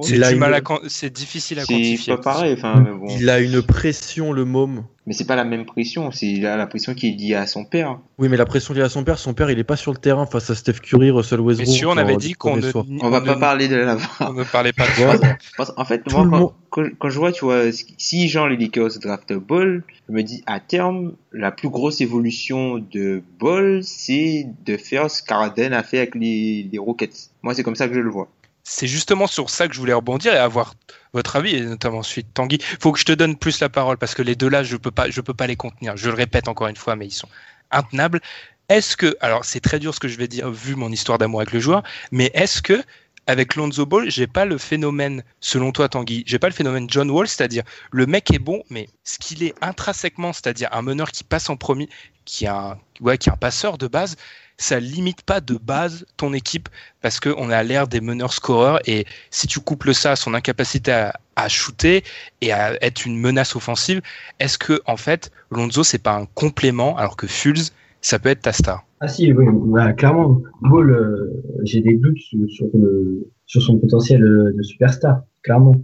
C'est une- à c'est difficile à C'est quantifier. pas pareil, enfin, mais bon. Il a une pression, le môme. Mais c'est pas la même pression. C'est la, la pression qui est liée à son père. Oui, mais la pression liée à son père, son père, il est pas sur le terrain face à Steph Curry, Russell Westbrook. Messieurs, on avait dit qu'on ne. On va on pas ne- parler de la on ne parlait pas de Ouais. ça. Parce- en fait, Tout moi, quand, monde- quand, quand je vois, tu vois, si genre les Lakers draft Ball, je me dis à terme, la plus grosse évolution de Ball, c'est de faire ce qu'Arden a fait avec les, les Rockets. Moi, c'est comme ça que je le vois. C'est justement sur ça que je voulais rebondir et avoir votre avis, et notamment ensuite Tanguy. Faut que je te donne plus la parole parce que les deux là, je peux peux pas les contenir. Je le répète encore une fois, mais ils sont intenables. Est-ce que, alors c'est très dur ce que je vais dire vu mon histoire d'amour avec le joueur, mais est-ce que avec Lonzo Ball, j'ai pas le phénomène, selon toi Tanguy, j'ai pas le phénomène John Wall, c'est-à-dire le mec est bon, mais ce qu'il est intrinsèquement, c'est-à-dire un meneur qui passe en premier, qui est un, ouais, qui est un passeur de base, ça limite pas de base ton équipe parce qu'on a l'air des meneurs scoreurs et si tu couples ça à son incapacité à, shooter et à être une menace offensive, est-ce que en fait Lonzo c'est pas un complément alors que Fulz ça peut être ta star? Ah si, oui, bah, clairement. Ball, j'ai des doutes sur, le, sur son potentiel euh, de superstar, clairement.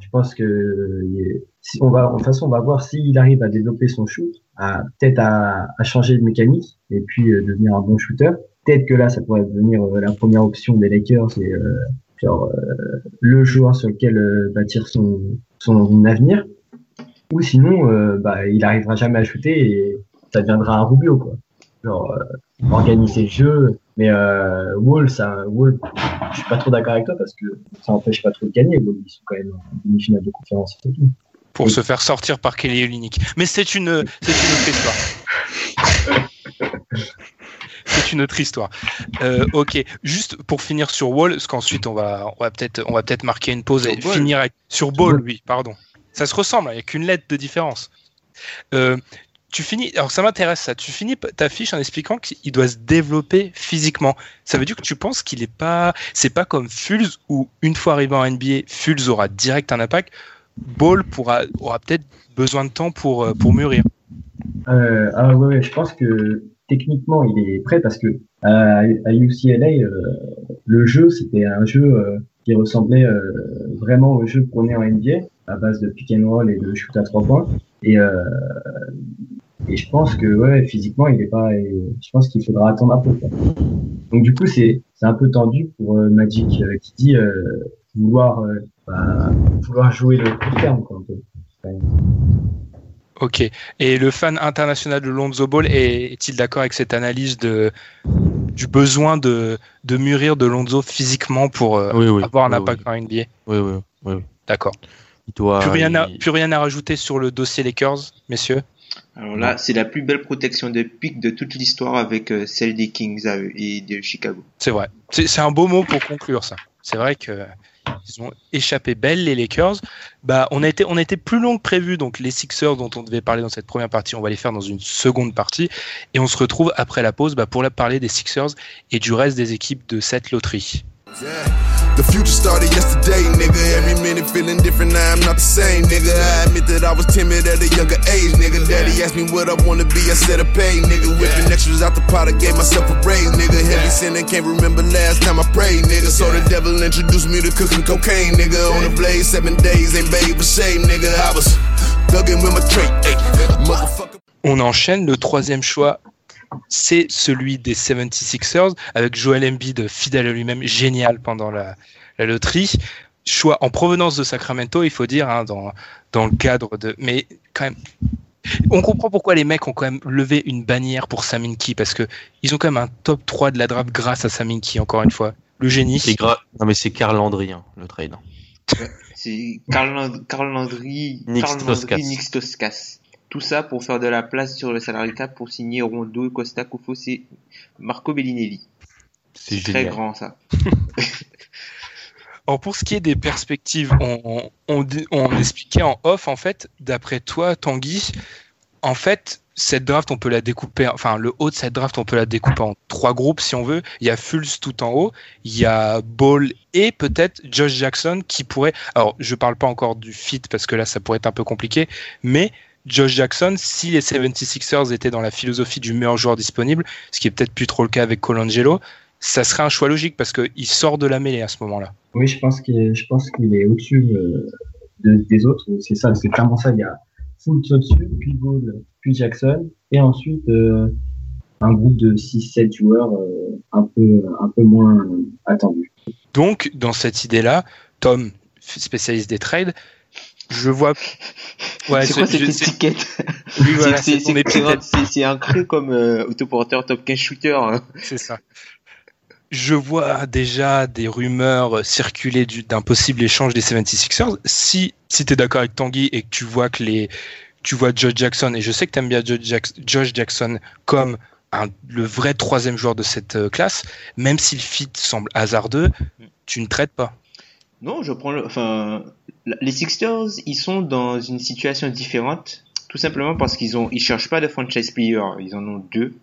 Je pense que si on va, de toute façon, on va voir s'il arrive à développer son shoot, à peut-être à, à, changer de mécanique et puis euh, devenir un bon shooter. Peut-être que là, ça pourrait devenir euh, la première option des Lakers et euh, genre le joueur sur lequel bâtir son, son avenir. Ou sinon, bah, il arrivera jamais à shooter et ça deviendra un Rubio quoi genre euh, organiser le jeu. Mais euh, Wall, ça, Wall, je suis pas trop d'accord avec toi parce que ça empêche pas trop de gagner. Wall, ils sont quand même en demi-finale de conférence et tout. Pour oui. se faire sortir par Kelly Olynyk. Mais c'est une, c'est une autre histoire. c'est une autre histoire. Euh, ok, juste pour finir sur Wall, parce qu'ensuite on va, on va peut-être, on va peut-être marquer une pause sur et ball. finir avec, sur Ball, oui, pardon. Ça se ressemble, il n'y a qu'une lettre de différence. Euh, tu finis, alors ça m'intéresse ça, tu finis ta fiche en expliquant qu'il doit se développer physiquement. Ça veut dire que tu penses qu'il est pas, c'est pas comme Fulz où une fois arrivé en NBA, Fulz aura direct un impact. Ball pourra, aura peut-être besoin de temps pour, pour mûrir. Euh, ah ouais, je pense que techniquement il est prêt parce que à, UCLA, euh, le jeu c'était un jeu euh, qui ressemblait euh, vraiment au jeu qu'on est en NBA à base de pick and roll et de shoot à trois points. Et, euh, et je pense que ouais, physiquement, il est pas. Je pense qu'il faudra attendre un peu. Quoi. Donc du coup, c'est c'est un peu tendu pour euh, Magic euh, qui dit euh, vouloir bah, vouloir jouer le court terme. Quoi, un peu. Ok. Et le fan international de Lonzo Ball est-il d'accord avec cette analyse de du besoin de, de mûrir de Lonzo physiquement pour euh, oui, oui, avoir un oui, impact en NBA Oui, oui, oui. D'accord. Doit... Plus, rien à, plus rien à rajouter sur le dossier Lakers, messieurs? Alors là, c'est la plus belle protection de pic de toute l'histoire avec euh, celle des Kings et de Chicago. C'est vrai. C'est un beau mot pour conclure ça. C'est vrai que ils ont échappé belle les Lakers. Bah, on a été, plus long que prévu, donc les Sixers dont on devait parler dans cette première partie, on va les faire dans une seconde partie, et on se retrouve après la pause bah, pour parler des Sixers et du reste des équipes de cette loterie. Yeah. The future started yesterday, nigga. Every minute feeling different, now I'm not the same, nigga. I admit that I was timid at a younger age, nigga. Daddy asked me what I wanna be, I said a pay, nigga. Whipping extras out the pot, I gave myself a raise, nigga. Heavy sinning, can't remember last time I prayed, nigga. So the devil introduced me to cooking cocaine, nigga. On the blade, seven days, ain't babe a shame, nigga. I was thugging with my trait, hey, motherfucker. On enchaîne le troisième choix c'est celui des 76ers avec Joel Embiid fidèle à lui-même, génial pendant la, la, loterie. Choix en provenance de Sacramento, il faut dire, hein, dans, dans le cadre de. Mais quand même. On comprend pourquoi les mecs ont quand même levé une bannière pour Saminki parce que ils ont quand même un top 3 de la draft grâce à Saminki, encore une fois. Le génie. C'est gra... Non, mais c'est Karl Landry, hein, le trade. C'est Karl, Land... Karl Landry, Nick Stoskas. Tout ça pour faire de la place sur le salary cap pour signer Rondo, Costa, Kofo, c'est Marco Bellinelli. C'est très grand ça. Alors pour ce qui est des perspectives, on, on, on, expliquait en off en fait, d'après toi Tanguy, en fait cette draft on peut la découper, enfin le haut de cette draft on peut la découper en trois groupes si on veut. Il y a Fulz tout en haut, il y a Ball et peut-être Josh Jackson qui pourrait, alors je parle pas encore du fit parce que là ça pourrait être un peu compliqué, mais Josh Jackson, si les 76ers étaient dans la philosophie du meilleur joueur disponible, ce qui est peut-être plus trop le cas avec Colangelo, ça serait un choix logique parce qu'il sort de la mêlée à ce moment-là. Oui, je pense qu'il je pense qu'il est au-dessus de, des autres. C'est ça, c'est clairement ça. Il y a Fultz au-dessus, puis Ball, puis Jackson, et ensuite euh, un groupe de 6-7 joueurs euh, un peu un peu moins attendus. Donc, dans cette idée-là, Tom, spécialiste des trades, je vois. Ouais, c'est quoi cette étiquette Oui, voilà, c'est un cru comme euh, autoporteur top 15 shooter. Hein. C'est ça. Je vois déjà des rumeurs circuler d'un possible échange des 76ers. Si, si tu es d'accord avec Tanguy et que tu vois que les, tu vois Josh Jackson, et je sais que tu aimes bien Josh, Jackson, Josh Jackson comme un, le vrai troisième joueur de cette euh, classe, même si le fit semble hasardeux, tu ne traites pas. Non, je prends le, enfin, les Sixers, ils sont dans une situation différente, tout simplement parce qu'ils ont, ils cherchent pas de franchise player, ils en ont deux.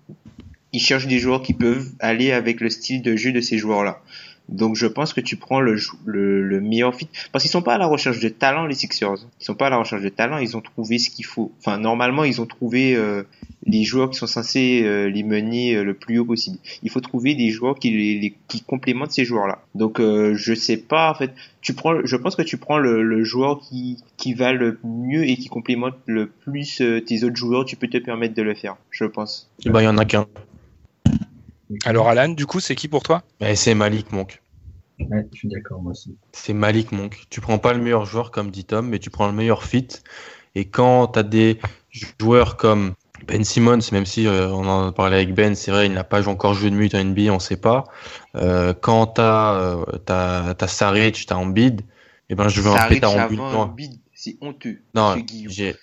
Ils cherchent des joueurs qui peuvent aller avec le style de jeu de ces joueurs-là. Donc je pense que tu prends le, le, le meilleur fit. Parce qu'ils sont pas à la recherche de talent, les Sixers. Ils sont pas à la recherche de talent, ils ont trouvé ce qu'il faut. Enfin, normalement, ils ont trouvé euh, les joueurs qui sont censés euh, les mener euh, le plus haut possible. Il faut trouver des joueurs qui, les, qui complémentent ces joueurs-là. Donc je sais pas, en fait, tu prends, je pense que tu prends le, le joueur qui, qui va le mieux et qui complémente le plus tes autres joueurs, tu peux te permettre de le faire, je pense. Il y en a qu'un. Alors Alan, du coup, c'est qui pour toi? C'est Malik Monk. Ouais, je suis d'accord, moi aussi. C'est Malik Monk. Tu prends pas le meilleur joueur comme dit Tom, mais tu prends le meilleur fit. Et quand tu as des joueurs comme Ben Simmons, même si euh, on en a parlé avec Ben, c'est vrai, il n'a pas encore joué de minutes en NBA, on sait pas. Euh, quand tu as, euh, as, as Saric, tu as Embiid, et eh ben je veux un pétard en but. C'est honteux. Non, je,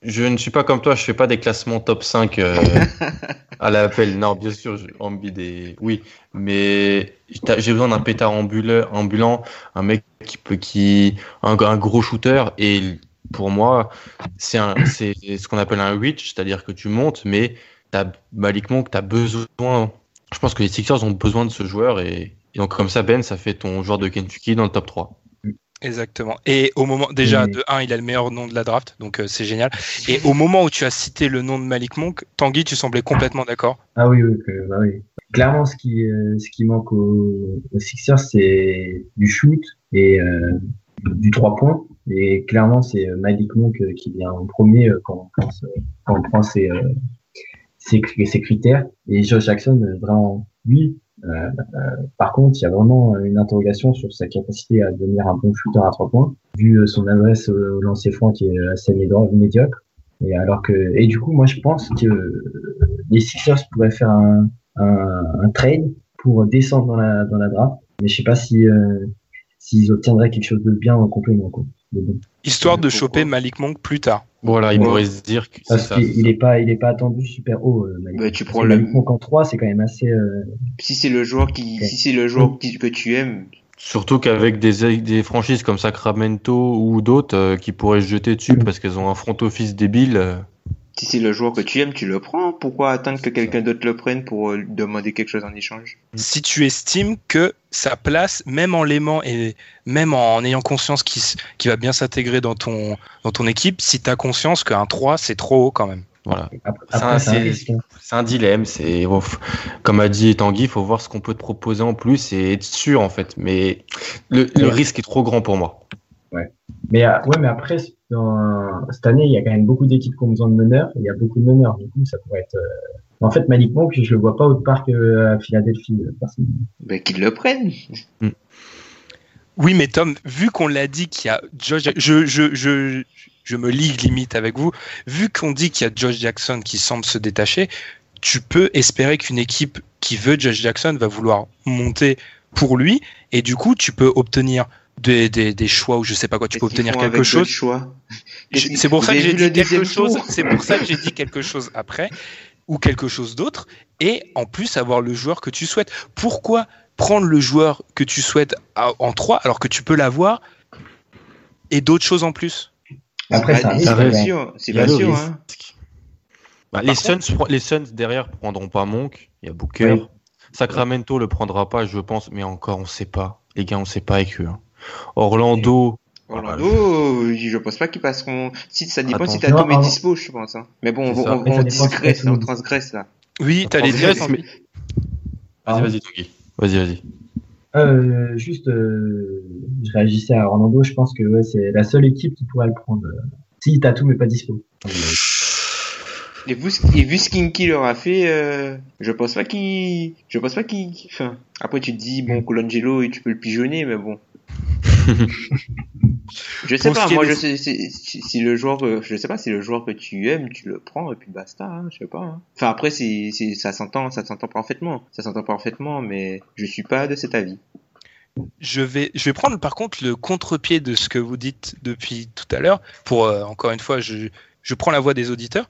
je, ne suis pas comme toi, je fais pas des classements top 5 euh, à l'appel. Non, bien sûr, Embiid des Oui, mais j'ai besoin d'un pétard ambulant, un mec qui peut, qui, un, gros shooter. Et pour moi, c'est ce qu'on appelle un reach, c'est-à-dire que tu montes, mais as, Malik Monk, tu as besoin. Je pense que les Sixers ont besoin de ce joueur. Et, et donc, comme ça, Ben, ça fait ton joueur de Kentucky dans le top 3. Exactement. Et au moment, déjà, de 1, il a le meilleur nom de la draft, donc euh, c'est génial. Et au moment où tu as cité le nom de Malik Monk, Tanguy, tu semblais complètement d'accord. Ah oui, oui, bah oui. Clairement, ce qui, euh, ce qui manque aux, Sixers, c'est du shoot et euh, du 3 points. Et clairement, c'est Malik Monk qui vient en premier quand on, pense, quand on prend ses, ses, ses, critères. Et Josh Jackson, vraiment, lui, euh, par contre, il y a vraiment une interrogation sur sa capacité à devenir un bon shooter à trois points, vu euh, son adresse au lancer franc qui est assez médiocre. Et alors que, et du coup, moi, je pense que les Sixers pourraient faire un, un, un trade pour descendre dans la, dans la draft. Mais je sais pas si, euh, s'ils obtiendraient quelque chose de bien en complément, quoi. Histoire de choper Malik Monk plus tard. Voilà, il pourrait se dire que Parce qu'il n'est pas, il est pas attendu super haut. Euh, bah, tu prends le Malik Monk en 3, c'est quand même assez. Euh... Si c'est le joueur qui, si c'est le joueur que tu aimes. Surtout qu'avec des, des franchises comme Sacramento ou d'autres euh, qui pourraient se jeter dessus parce qu'elles ont un front office débile. Si c'est le joueur que tu aimes, tu le prends. Pourquoi attendre que quelqu'un d'autre le prenne pour euh, demander quelque chose en échange? Si tu estimes que sa place, même en l'aimant et même en ayant conscience qu'il va bien s'intégrer dans ton, dans ton équipe, si tu as conscience qu'un 3, c'est trop haut quand même. Voilà. C'est un, dilemme. C'est comme a dit Tanguy, il faut voir ce qu'on peut te proposer en plus et être sûr en fait. Mais le, le risque est trop grand pour moi. Ouais. Mais euh, ouais, mais après dans, cette année, il y a quand même beaucoup d'équipes qui ont besoin de meneurs. Il y a beaucoup de meneurs. Du coup, ça pourrait être. Euh, en fait, Malik Monk, je le vois pas autre part qu'à Philadelphie. Euh, ben, qu'ils le prennent. Mm. Oui, mais Tom, vu qu'on l'a dit qu'il y a Josh, je, je, je, je me ligue limite avec vous. Vu qu'on dit qu'il y a Josh Jackson qui semble se détacher, tu peux espérer qu'une équipe qui veut Josh Jackson va vouloir monter pour lui, et du coup, tu peux obtenir des, des, des, choix ou je sais pas quoi, tu peux obtenir quelque chose. C'est pour ça que j'ai dit quelque chose. C'est pour ça que j'ai dit quelque chose après ou quelque chose d'autre et en plus avoir le joueur que tu souhaites. Pourquoi prendre le joueur que tu souhaites en 3 alors que tu peux l'avoir et d'autres choses en plus? Après, c'est pas sûr. C'est pas sûr. Hein. Bah, les, Suns, les Suns derrière prendront pas Monk. Il y a Booker. Sacramento le prendra pas, je pense, mais encore on sait pas. Les gars, on sait pas avec eux. Hein. Orlando. Orlando, je pense pas qu'ils passeront. Si ça dépend si t'as Tom et dispo, je pense. Hein. Mais bon, on, on, on disgresse, on transgresse là. Oui, t'as les dire. Vas-y, vas-y, Tanguy. Vas-y, vas-y. Euh, juste, euh, je réagissais à Orlando. Je pense que ouais, c'est la seule équipe qui pourrait le prendre. Euh, si tout mais pas dispo. Et vu, et vu ce qu'Inky leur a fait, euh, je pense pas qu'il, je pense pas qu'il, enfin, après tu te dis, bon, Colangelo, tu peux le pigeonner, mais bon. je sais pas, moi, je sais, si le joueur, je sais pas, si le joueur que tu aimes, tu le prends, et puis basta, hein, je sais pas, hein. Enfin, après, c'est, ça s'entend, ça s'entend parfaitement, ça s'entend parfaitement, mais je suis pas de cet avis. Je vais, je vais prendre par contre le contre-pied de ce que vous dites depuis tout à l'heure, pour, euh, encore une fois, je, je prends la voix des auditeurs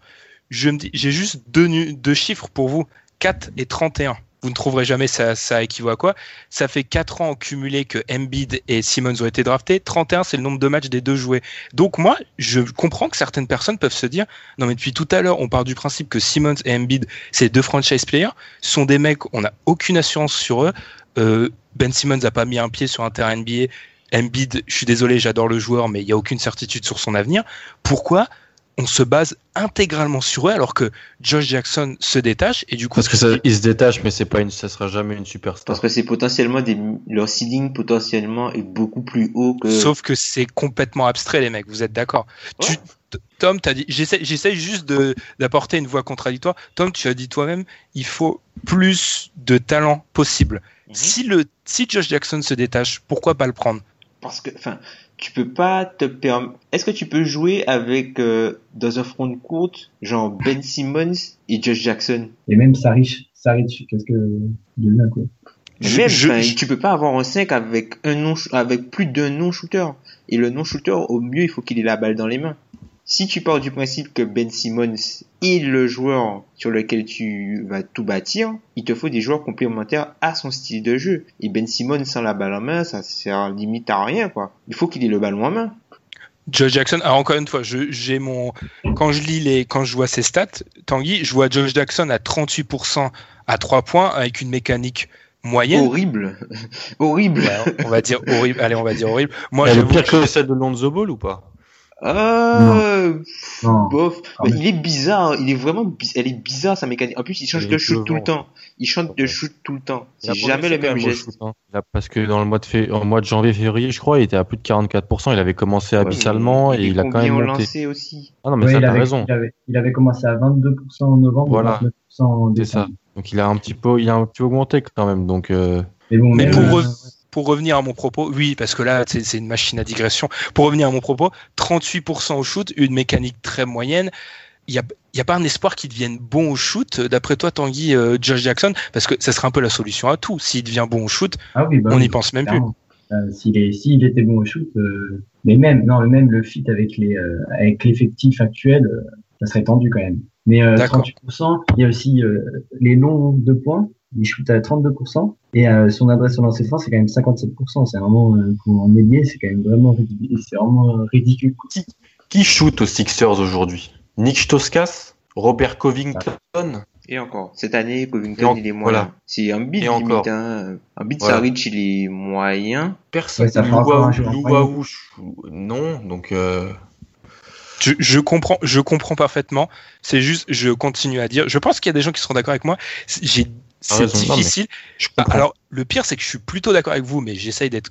je me dis, j'ai juste deux, deux chiffres pour vous, 4 et 31. Vous ne trouverez jamais ça, ça équivaut à quoi. Ça fait 4 ans cumulé que Embiid et Simmons ont été draftés. 31, c'est le nombre de matchs des deux joués. Donc moi, je comprends que certaines personnes peuvent se dire, non mais depuis tout à l'heure, on part du principe que Simmons et Embiid, c'est deux franchise players, sont des mecs, on n'a aucune assurance sur eux. Euh, ben Simmons n'a pas mis un pied sur un terrain NBA. Embiid, je suis désolé, j'adore le joueur, mais il n'y a aucune certitude sur son avenir. Pourquoi on se base intégralement sur eux alors que Josh Jackson se détache et du coup parce que ça, il se détache mais c'est pas une ça sera jamais une superstar. Parce que c'est potentiellement des leur ceiling potentiellement est beaucoup plus haut que sauf que c'est complètement abstrait les mecs vous êtes d'accord? Ouais. tu, Tom t'as dit j'essaie j'essaie juste de d'apporter une voix contradictoire. Tom tu as dit toi-même il faut plus de talent possible. Mhm. si le si Josh Jackson se détache pourquoi pas le prendre? Parce que enfin tu peux pas te permettre est-ce que tu peux jouer avec euh, dans un front court genre Ben Simmons et Josh Jackson? Et même Saric, Saric, qu'est-ce que il devient quoi? Même je- tu peux pas avoir un 5 avec un non avec plus d'un non shooter et le non shooter au mieux il faut qu'il ait la balle dans les mains si tu pars du principe que Ben Simmons est le joueur sur lequel tu vas tout bâtir, il te faut des joueurs complémentaires à son style de jeu. Et Ben Simmons sans la balle en main, ça sert limite à rien, quoi. Il faut qu'il ait le ballon en main. Josh Jackson, alors encore une fois, je, j'ai mon, quand je lis les, quand je vois ses stats, Tanguy, je vois Josh Jackson à 38% à 3 points avec une mécanique moyenne. Horrible. Horrible. Ouais, on va dire horrible. Allez, on va dire horrible. Moi, elle est j'avoue pire que- que celle de Lonzo Ball ou pas? Euh, Non. bof. Ah, il est bizarre, il est vraiment, bi- elle est bizarre sa mécanique. En plus, il change Il de shoot tout le temps. Il change de shoot tout le temps. Il a C'est jamais le même geste. shoot, hein. Parce que dans le mois de, fé- en mois de janvier, février, je crois, il était à plus de 44%. Il avait commencé abyssalement et il a quand même combien au monté. lancé aussi? Ah non, mais Ouais, ça, il, avait, raison. il, avait, il avait commencé à 22% en novembre, Voilà. 29% en C'est ça. décembre. Donc il a un petit peu, il a un petit peu augmenté quand même. Donc euh, Mais bon, Mais même, pour, euh, pour revenir à mon propos, oui, parce que là, c'est une machine à digression. Pour revenir à mon propos, 38% au shoot, une mécanique très moyenne. Il n'y a, il y a pas un espoir qu'il devienne bon au shoot, d'après toi, Tanguy, euh, Josh Jackson, parce que ça serait un peu la solution à tout. S'il devient bon au shoot, ah oui, bah on oui, n'y pense même plus. clairement. Euh, s'il était bon au shoot, euh, mais même, non, même le fit avec euh, l'effectif actuel, euh, ça serait tendu quand même. Mais euh, D'accord. 38%, il y a aussi les longs de points, il shoot à 32%, et euh, son adresse au lancer franc, c'est quand même 57%. C'est vraiment, euh, c'est quand même vraiment ridicule. C'est vraiment euh, ridicule. qui shoot aux Sixers aujourd'hui? Nick Stoskas, Robert Covington? Et encore, cette année, Covington, en- il est moyen. voilà. C'est un encore. limite, hein. Un beat Voilà. Saric, il est moyen. Personne. Ouais, ça non. Donc euh, Je, je comprends, je comprends parfaitement. C'est juste, je continue à dire. Je pense qu'il y a des gens qui seront d'accord avec moi. J'ai, c'est difficile. je. Alors, le pire, c'est que je suis plutôt d'accord avec vous, mais j'essaye d'être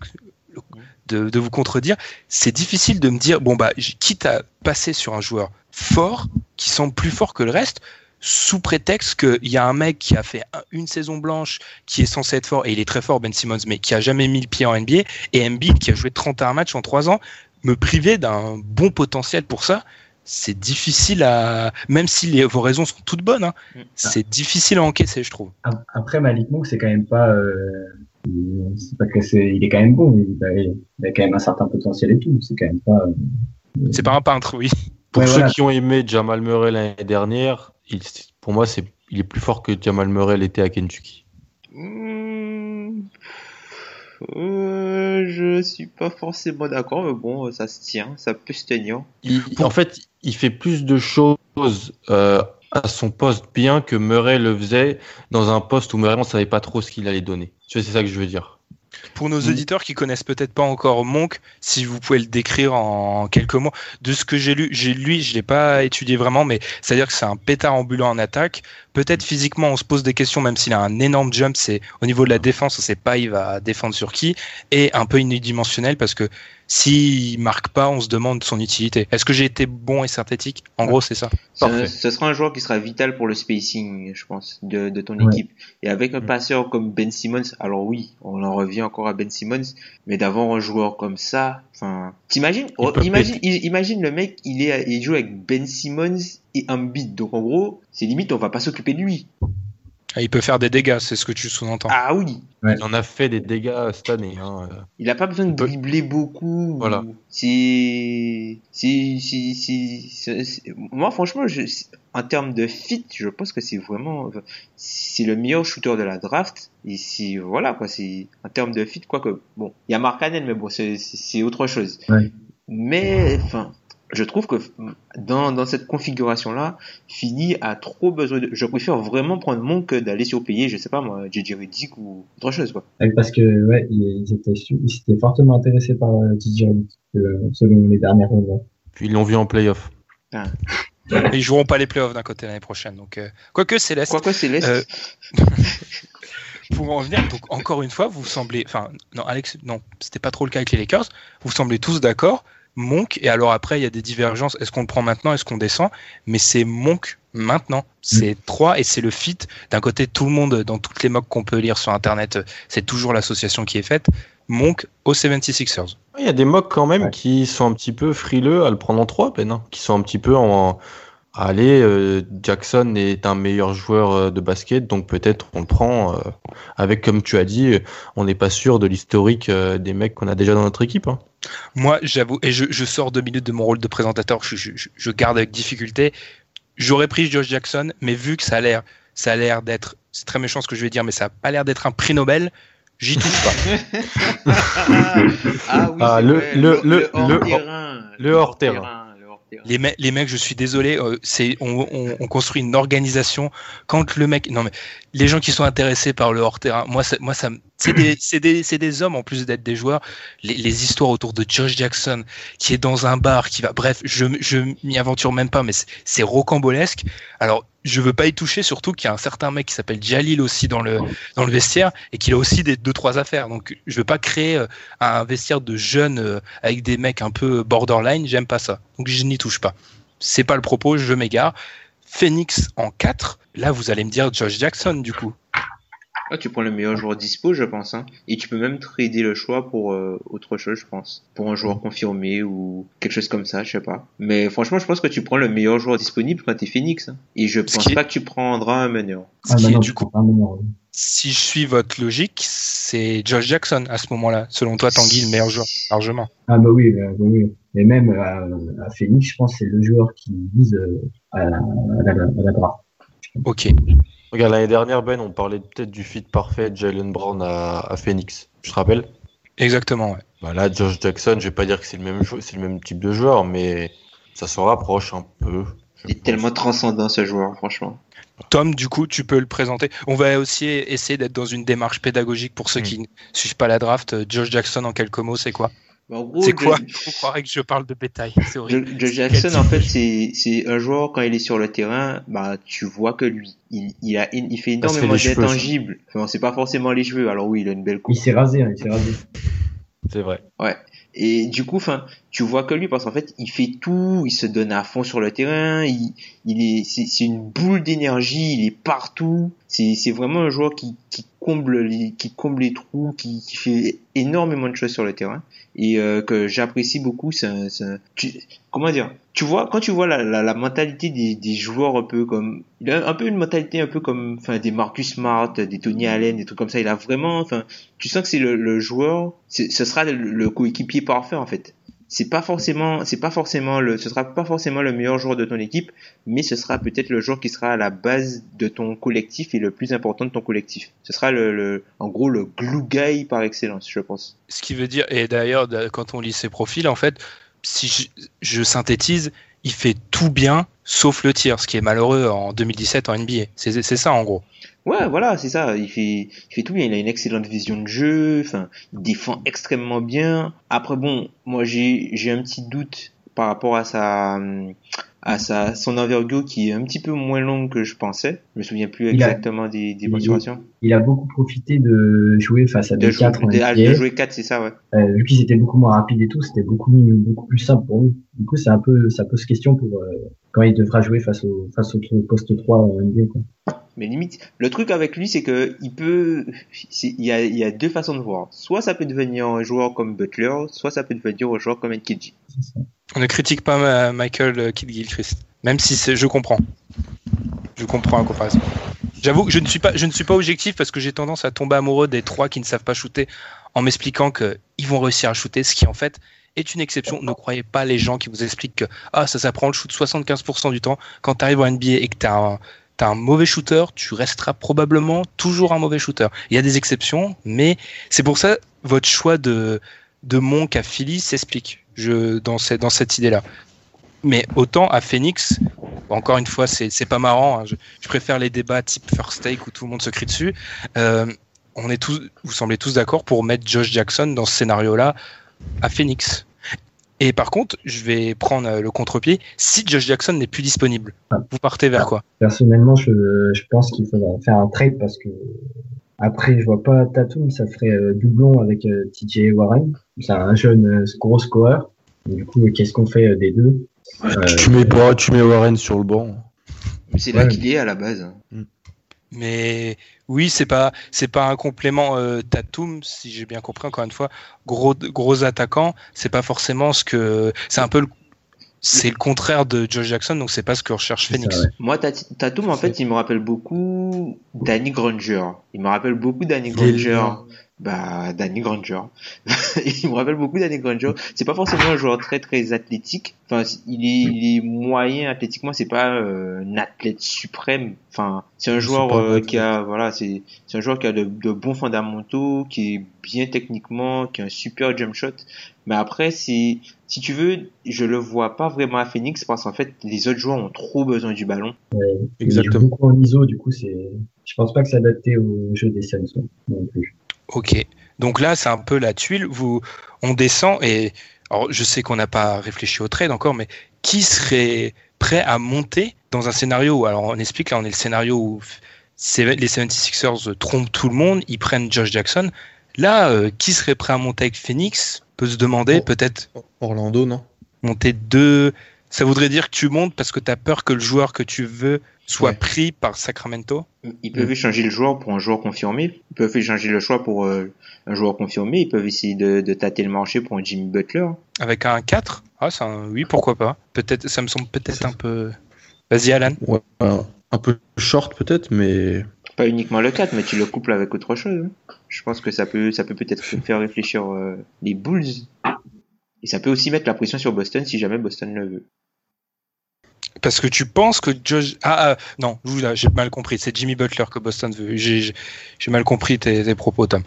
de, de vous contredire. C'est difficile de me dire, bon bah, quitte à passer sur un joueur fort qui semble plus fort que le reste, sous prétexte qu'il y a un mec qui a fait un- une saison blanche, qui est censé être fort, et il est très fort, Ben Simmons, mais qui a jamais mis le pied en NBA, et Embiid qui a joué 31 matchs en 3 ans, me priver d'un bon potentiel pour ça, c'est difficile à, même si les, vos raisons sont toutes bonnes, hein, c'est difficile à encaisser, je trouve. Ap- Après, Malik Monk, c'est quand même pas, euh, il- c'est pas que c'est, il est quand même bon, il a, il a quand même un certain potentiel et tout. C'est quand même pas. euh, C'est pas un peintre, oui. Pour Ouais, ceux voilà. qui ont aimé Jamal Murray l'année dernière, il, pour moi, c'est, il est plus fort que Jamal Murray l'était à Kentucky. Hmm. Euh, je suis pas forcément d'accord, mais bon, ça se tient, ça peut se tenir. Il- en fait, il fait plus de choses euh, à son poste bien que Murray le faisait dans un poste où Murray ne savait pas trop ce qu'il allait donner. Tu vois, c'est ça que je veux dire. Pour nos Mm. auditeurs qui connaissent peut-être pas encore Monk, si vous pouvez le décrire en quelques mots, de ce que j'ai lu, j'ai lui, je l'ai pas étudié vraiment, mais c'est-à-dire que c'est un pétard ambulant en attaque. Peut-être physiquement, on se pose des questions, même s'il a un énorme jump, c'est au niveau de la défense, on sait pas il va défendre sur qui, et un peu unidimensionnel parce que s'il marque pas, on se demande son utilité. Est-ce que j'ai été bon et synthétique? En gros, c'est ça. Ce, sera un joueur qui sera vital pour le spacing, je pense, de, de ton Ouais. équipe. Et avec un Mm. passeur comme Ben Simmons, alors oui, on en revient encore à Ben Simmons, mais d'avoir un joueur comme ça, enfin, t'imagines, oh, imagine, imagine le mec, il est, il joue avec Ben Simmons et Embiid. Donc en gros, c'est limite, on va pas s'occuper de lui. Ah, Il peut faire des dégâts, c'est ce que tu sous-entends. Ah oui, Il en a fait des dégâts cette année. Hein. il a pas besoin de peut- dribbler beaucoup. Voilà. C'est, c'est, c'est, c'est- c'est- c'est- moi franchement, je, en termes de fit, je pense que c'est vraiment, c'est le meilleur shooter de la draft. Et c'est, voilà quoi, c'est en termes de fit, quoi que, bon, il y a Mark Cannon, mais bon, c'est, autre chose. Ouais. Mais, enfin, je trouve que dans, dans cette configuration-là, Philly a trop besoin de, je préfère vraiment prendre mon que d'aller surpayer, je sais pas moi, JJ Redick ou autre chose, quoi. Parce que ouais, ils étaient, su- ils étaient fortement intéressés par euh, DJ Redick, euh, selon les dernières rumeurs. Puis ils l'ont vu en playoff. Et ils joueront pas les playoffs d'un côté l'année prochaine. Donc, euh, quoique Céleste, Quoique Céleste, Euh, pour en venir, donc encore une fois, vous semblez, enfin, non, Alex, non, c'était pas trop le cas avec les Lakers. Vous semblez tous d'accord. Monk, et alors après, il y a des divergences. Est-ce qu'on le prend maintenant? Est-ce qu'on descend? Mais c'est Monk maintenant. C'est 3 et c'est le fit. D'un côté, tout le monde, dans toutes les mocks qu'on peut lire sur Internet, c'est toujours l'association qui est faite. Monk aux 76ers. Il y a des mocks quand même Ouais. qui sont un petit peu frileux à le prendre en 3 peine, hein, qui sont un petit peu en allez, euh, Jackson est un meilleur joueur euh, de basket, donc peut-être on le prend euh, avec comme tu as dit, on n'est pas sûr de l'historique euh, des mecs qu'on a déjà dans notre équipe. hein. Moi, j'avoue, et je, je sors deux minutes de mon rôle de présentateur, je, je- je- je garde avec difficulté. J'aurais pris Josh Jackson, mais vu que ça a l'air, ça a l'air d'être, c'est très méchant ce que je vais dire, mais ça a pas l'air d'être un prix Nobel, j'y touche pas. ah oui, Ah, c'est le- vrai, le- le- hors le- terrain, le hors terrain. le hors terrain. Les, me- les mecs, je suis désolé, euh, c'est on, on- on construit une organisation. Quand le mec, non mais les gens qui sont intéressés par le hors terrain, moi, ça, moi ça, c'est des, c'est des, c'est des hommes en plus d'être des joueurs. Les, les histoires autour de Josh Jackson qui est dans un bar, qui va, bref, je, je m'y aventure même pas, mais c'est- c'est rocambolesque. Alors, je veux pas y toucher, surtout qu'il y a un certain mec qui s'appelle Jalil aussi dans le vestiaire et qu'il a aussi des deux trois affaires. Donc, je veux pas créer euh, un vestiaire de jeunes euh, avec des mecs un peu borderline. J'aime pas ça. Donc, je n'y touche pas. C'est pas le propos. Je m'égare. Phoenix en 4. Là, vous allez me dire Josh Jackson du coup. Ah, tu prends le meilleur joueur dispo, je pense. Hein. Et tu peux même trader le choix pour euh, autre chose, je pense. Pour un joueur confirmé ou quelque chose comme ça, je sais pas. Mais franchement, je pense que tu prends le meilleur joueur disponible quand t'es Phoenix. Hein. Et je Ce pense qui pas que tu prendras un meneur. Ce Ah, qui est du coup, si je suis votre logique, c'est Josh Jackson à ce moment-là. Selon toi, Tanguy, le meilleur joueur, largement. Ah bah oui, bah, oui. Et même euh, à Phoenix, je pense que c'est le joueur qui vise euh, à, la, à, la, à la draft. Ok. Regarde, l'année dernière, Ben, on parlait peut-être du fit parfait de Jalen Brown à, à Phoenix. Je te rappelle Exactement, ouais. bah Là, Josh Jackson, je vais pas dire que c'est le même c'est le même type de joueur, mais ça se rapproche un peu. Il est pense. tellement transcendant ce joueur, franchement. Tom, du coup, tu peux le présenter. On va aussi essayer d'être dans une démarche pédagogique pour ceux Mm. qui ne suivent pas la draft. Josh Jackson, en quelques mots, c'est quoi? C'est quoi Josh- On croirait que je parle de bétail. C'est horrible. Josh Jackson, en fait, c'est c'est un joueur quand il est sur le terrain, bah tu vois que lui, il il a il fait énormément les cheveux, ça. d'intangibles. Enfin, c'est pas forcément les cheveux. Alors oui, il a une belle coupe. Il s'est rasé, hein, il s'est rasé. C'est vrai. Et du coup, enfin, tu vois que lui, parce qu'en fait, il fait tout, il se donne à fond sur le terrain, il, il est, c'est, c'est une boule d'énergie, il est partout. C'est, vraiment un joueur qui, qui comble les, qui comble les trous, qui, qui fait énormément de choses sur le terrain et euh, que j'apprécie beaucoup. C'est, comment dire? Tu vois, quand tu vois la, la, la mentalité des, des joueurs un peu comme, il a un peu une mentalité un peu comme, enfin, des Marcus Smart, des Tony Allen, des trucs comme ça. Il a vraiment, enfin, tu sens que c'est le, le joueur, ce sera le, le coéquipier parfait en fait. C'est pas forcément, c'est pas forcément le, ce sera pas forcément le meilleur joueur de ton équipe, mais ce sera peut-être le joueur qui sera à la base de ton collectif et le plus important de ton collectif. Ce sera le, en gros, le glue guy par excellence, je pense. Ce qui veut dire, et d'ailleurs, quand on lit ses profils, en fait, si je synthétise, il fait tout bien sauf le tir, ce qui est malheureux en 2017 en NBA. C'est c'est ça en gros. Ouais, voilà, c'est ça. Il fait, il fait tout bien. Il a une excellente vision de jeu. Enfin, il défend extrêmement bien. Après, bon, moi, j'ai, j'ai un petit doute par rapport à sa, à sa, son envergure qui est un petit peu moins longue que je pensais. Je me souviens plus a- exactement des, des il- mensurations. Il a beaucoup profité de jouer face à De, des jouer, 4 en de, NBA. de jouer 4, c'est ça, ouais. Euh, vu qu'ils étaient beaucoup moins rapides et tout, c'était beaucoup beaucoup plus simple pour lui. Du coup, c'est un peu, ça pose question pour euh, quand il devra jouer face au face au poste 3 en NBA. Quoi. Mais limite, le truc avec lui, c'est que il peut, il y a, il y a deux façons de voir. Soit ça peut devenir un joueur comme Butler, soit ça peut devenir un joueur comme Nkidji. On ne critique pas euh, Michael Kidd Gilchrist, même si c'est, je comprends. Je comprends la comparaison. J'avoue que je ne suis pas, je ne suis pas objectif parce que j'ai tendance à tomber amoureux des trois qui ne savent pas shooter en m'expliquant qu'ils vont réussir à shooter, ce qui en fait est une exception. Ne croyez pas les gens qui vous expliquent que ah ça s'apprend le shoot 75% du temps. Quand tu arrives en NBA et que tu as un, mauvais shooter, tu resteras probablement toujours un mauvais shooter. Il y a des exceptions, mais c'est pour ça votre choix de Monk à Philly s'explique. Dans cette idée-là. Mais autant à Phoenix, encore une fois, c'est pas marrant. hein. Je, je préfère les débats type first take où tout le monde se crie dessus. Euh, on est tous, vous semblez tous d'accord pour mettre Josh Jackson dans ce scénario-là à Phoenix. Et par contre, je vais prendre euh, le contre-pied. Si Josh Jackson n'est plus disponible, vous partez vers quoi? Personnellement, je, je pense qu'il faudra faire un trade parce que après, je vois pas Tatum, ça ferait euh, doublon avec euh, TJ Warren. C'est un jeune euh, gros scoreur. Du coup, qu'est-ce qu'on fait euh, des deux? Euh, Tu mets pas, tu mets Warren sur le banc. C'est là Ouais. qu'il est à la base. hein. Mais oui, c'est pas c'est pas un complément euh, Tatum, si j'ai bien compris. Encore une fois, gros gros attaquant, c'est pas forcément ce que c'est un peu le c'est le contraire de Josh Jackson, donc c'est pas ce que recherche ça, Phoenix. ouais. Moi, Tat- Tatum, en fait, il me rappelle beaucoup Danny Granger. Il me rappelle beaucoup Danny Il est Granger. Bah, Danny Granger. il me rappelle beaucoup Danny Granger. C'est pas forcément un joueur très très athlétique. Enfin, il est, il est moyen athlétiquement. C'est pas euh, un athlète suprême. Enfin, c'est un joueur euh, qui a, voilà, c'est, c'est un joueur qui a de, de bons fondamentaux, qui est bien techniquement, qui a un super jump shot. Mais après, c'est, si tu veux, je le vois pas vraiment à Phoenix parce qu'en fait, les autres joueurs ont trop besoin du ballon. Il Exactement. joue beaucoup en ISO, du coup, c'est. Je pense pas que c'est adapté au jeu des Suns ouais, non plus. Ok. Donc là, c'est un peu la tuile. Vous, on descend et alors je sais qu'on n'a pas réfléchi au trade encore, mais qui serait prêt à monter dans un scénario où, alors on explique, là on est le scénario où les 76ers trompent tout le monde, ils prennent Josh Jackson. Là, euh, qui serait prêt à monter avec Phoenix peut se demander, Oh. peut-être Orlando, non? monter deux. Ça voudrait dire que tu montes parce que tu as peur que le joueur que tu veux soit Ouais. pris par Sacramento? Ils peuvent échanger le joueur pour un joueur confirmé. Ils peuvent échanger le choix pour euh, un joueur confirmé. Ils peuvent essayer de, de tâter le marché pour un Jimmy Butler. Avec un 4 Ah, c'est un... oui, pourquoi pas. Peut-être, ça me semble peut-être un peu. Vas-y, Alan. Ouais, un, un peu short peut-être, mais Pas uniquement le 4, mais tu le couples avec autre chose. hein. Je pense que ça peut ça peut peut-être faire réfléchir euh, les Bulls. Et ça peut aussi mettre la pression sur Boston si jamais Boston le veut. Parce que tu penses que Josh. Ah, ah, non, vous, là, j'ai mal compris. C'est Jimmy Butler que Boston veut. J'ai mal compris tes, tes propos, Tom.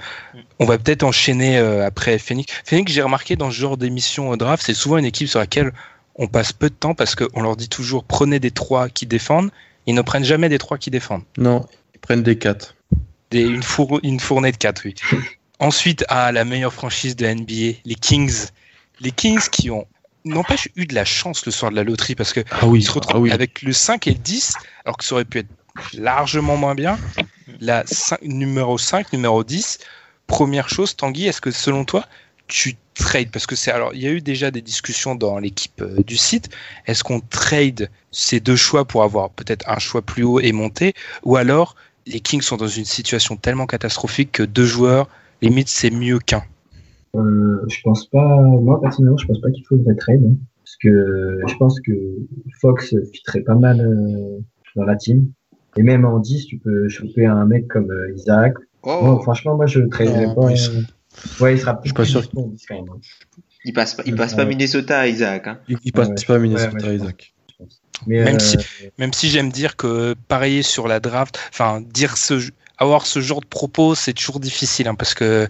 On va peut-être enchaîner euh, après Phoenix. Phoenix, j'ai remarqué dans ce genre d'émission au draft, c'est souvent une équipe sur laquelle on passe peu de temps parce qu'on leur dit toujours prenez des trois qui défendent. Ils ne prennent jamais des trois qui défendent. non, ils prennent des 4. Des, une, four- une fournée de 4, oui. Ensuite, à la meilleure franchise de NBA, les Kings. Les Kings qui ont, n'empêche, eu de la chance le soir de la loterie parce que Ah oui, ils se retrouvent ah oui. avec le 5 et le 10, alors que ça aurait pu être largement moins bien. La cin- numéro 5, numéro 10. Première chose, Tanguy, est-ce que selon toi, tu trades? Parce que c'est alors, il y a eu déjà des discussions dans l'équipe euh, du site. Est-ce qu'on trade ces deux choix pour avoir peut-être un choix plus haut et monter? Ou alors, les Kings sont dans une situation tellement catastrophique que deux joueurs, limite, c'est mieux qu'un? Euh, je pense pas, moi personnellement, je pense pas qu'il faudrait trade, hein, parce que je pense que Fox fitterait pas mal euh, dans la team. Et même en 10, tu peux choper un mec comme euh, Isaac. Oh, Bon, franchement, moi je traderais pas. il euh, Ouais, il sera suis pas sûr. dispo en 10 quand même. hein, il passe pas, il passe pas. Minnesota, Isaac. Hein. Il, il passe Ouais, pas à ouais, Minnesota, ouais, je pense. Isaac. Mais Même euh, si- Même si j'aime dire que pareiller sur la draft, enfin dire ce, avoir ce genre de propos, c'est toujours difficile hein, parce que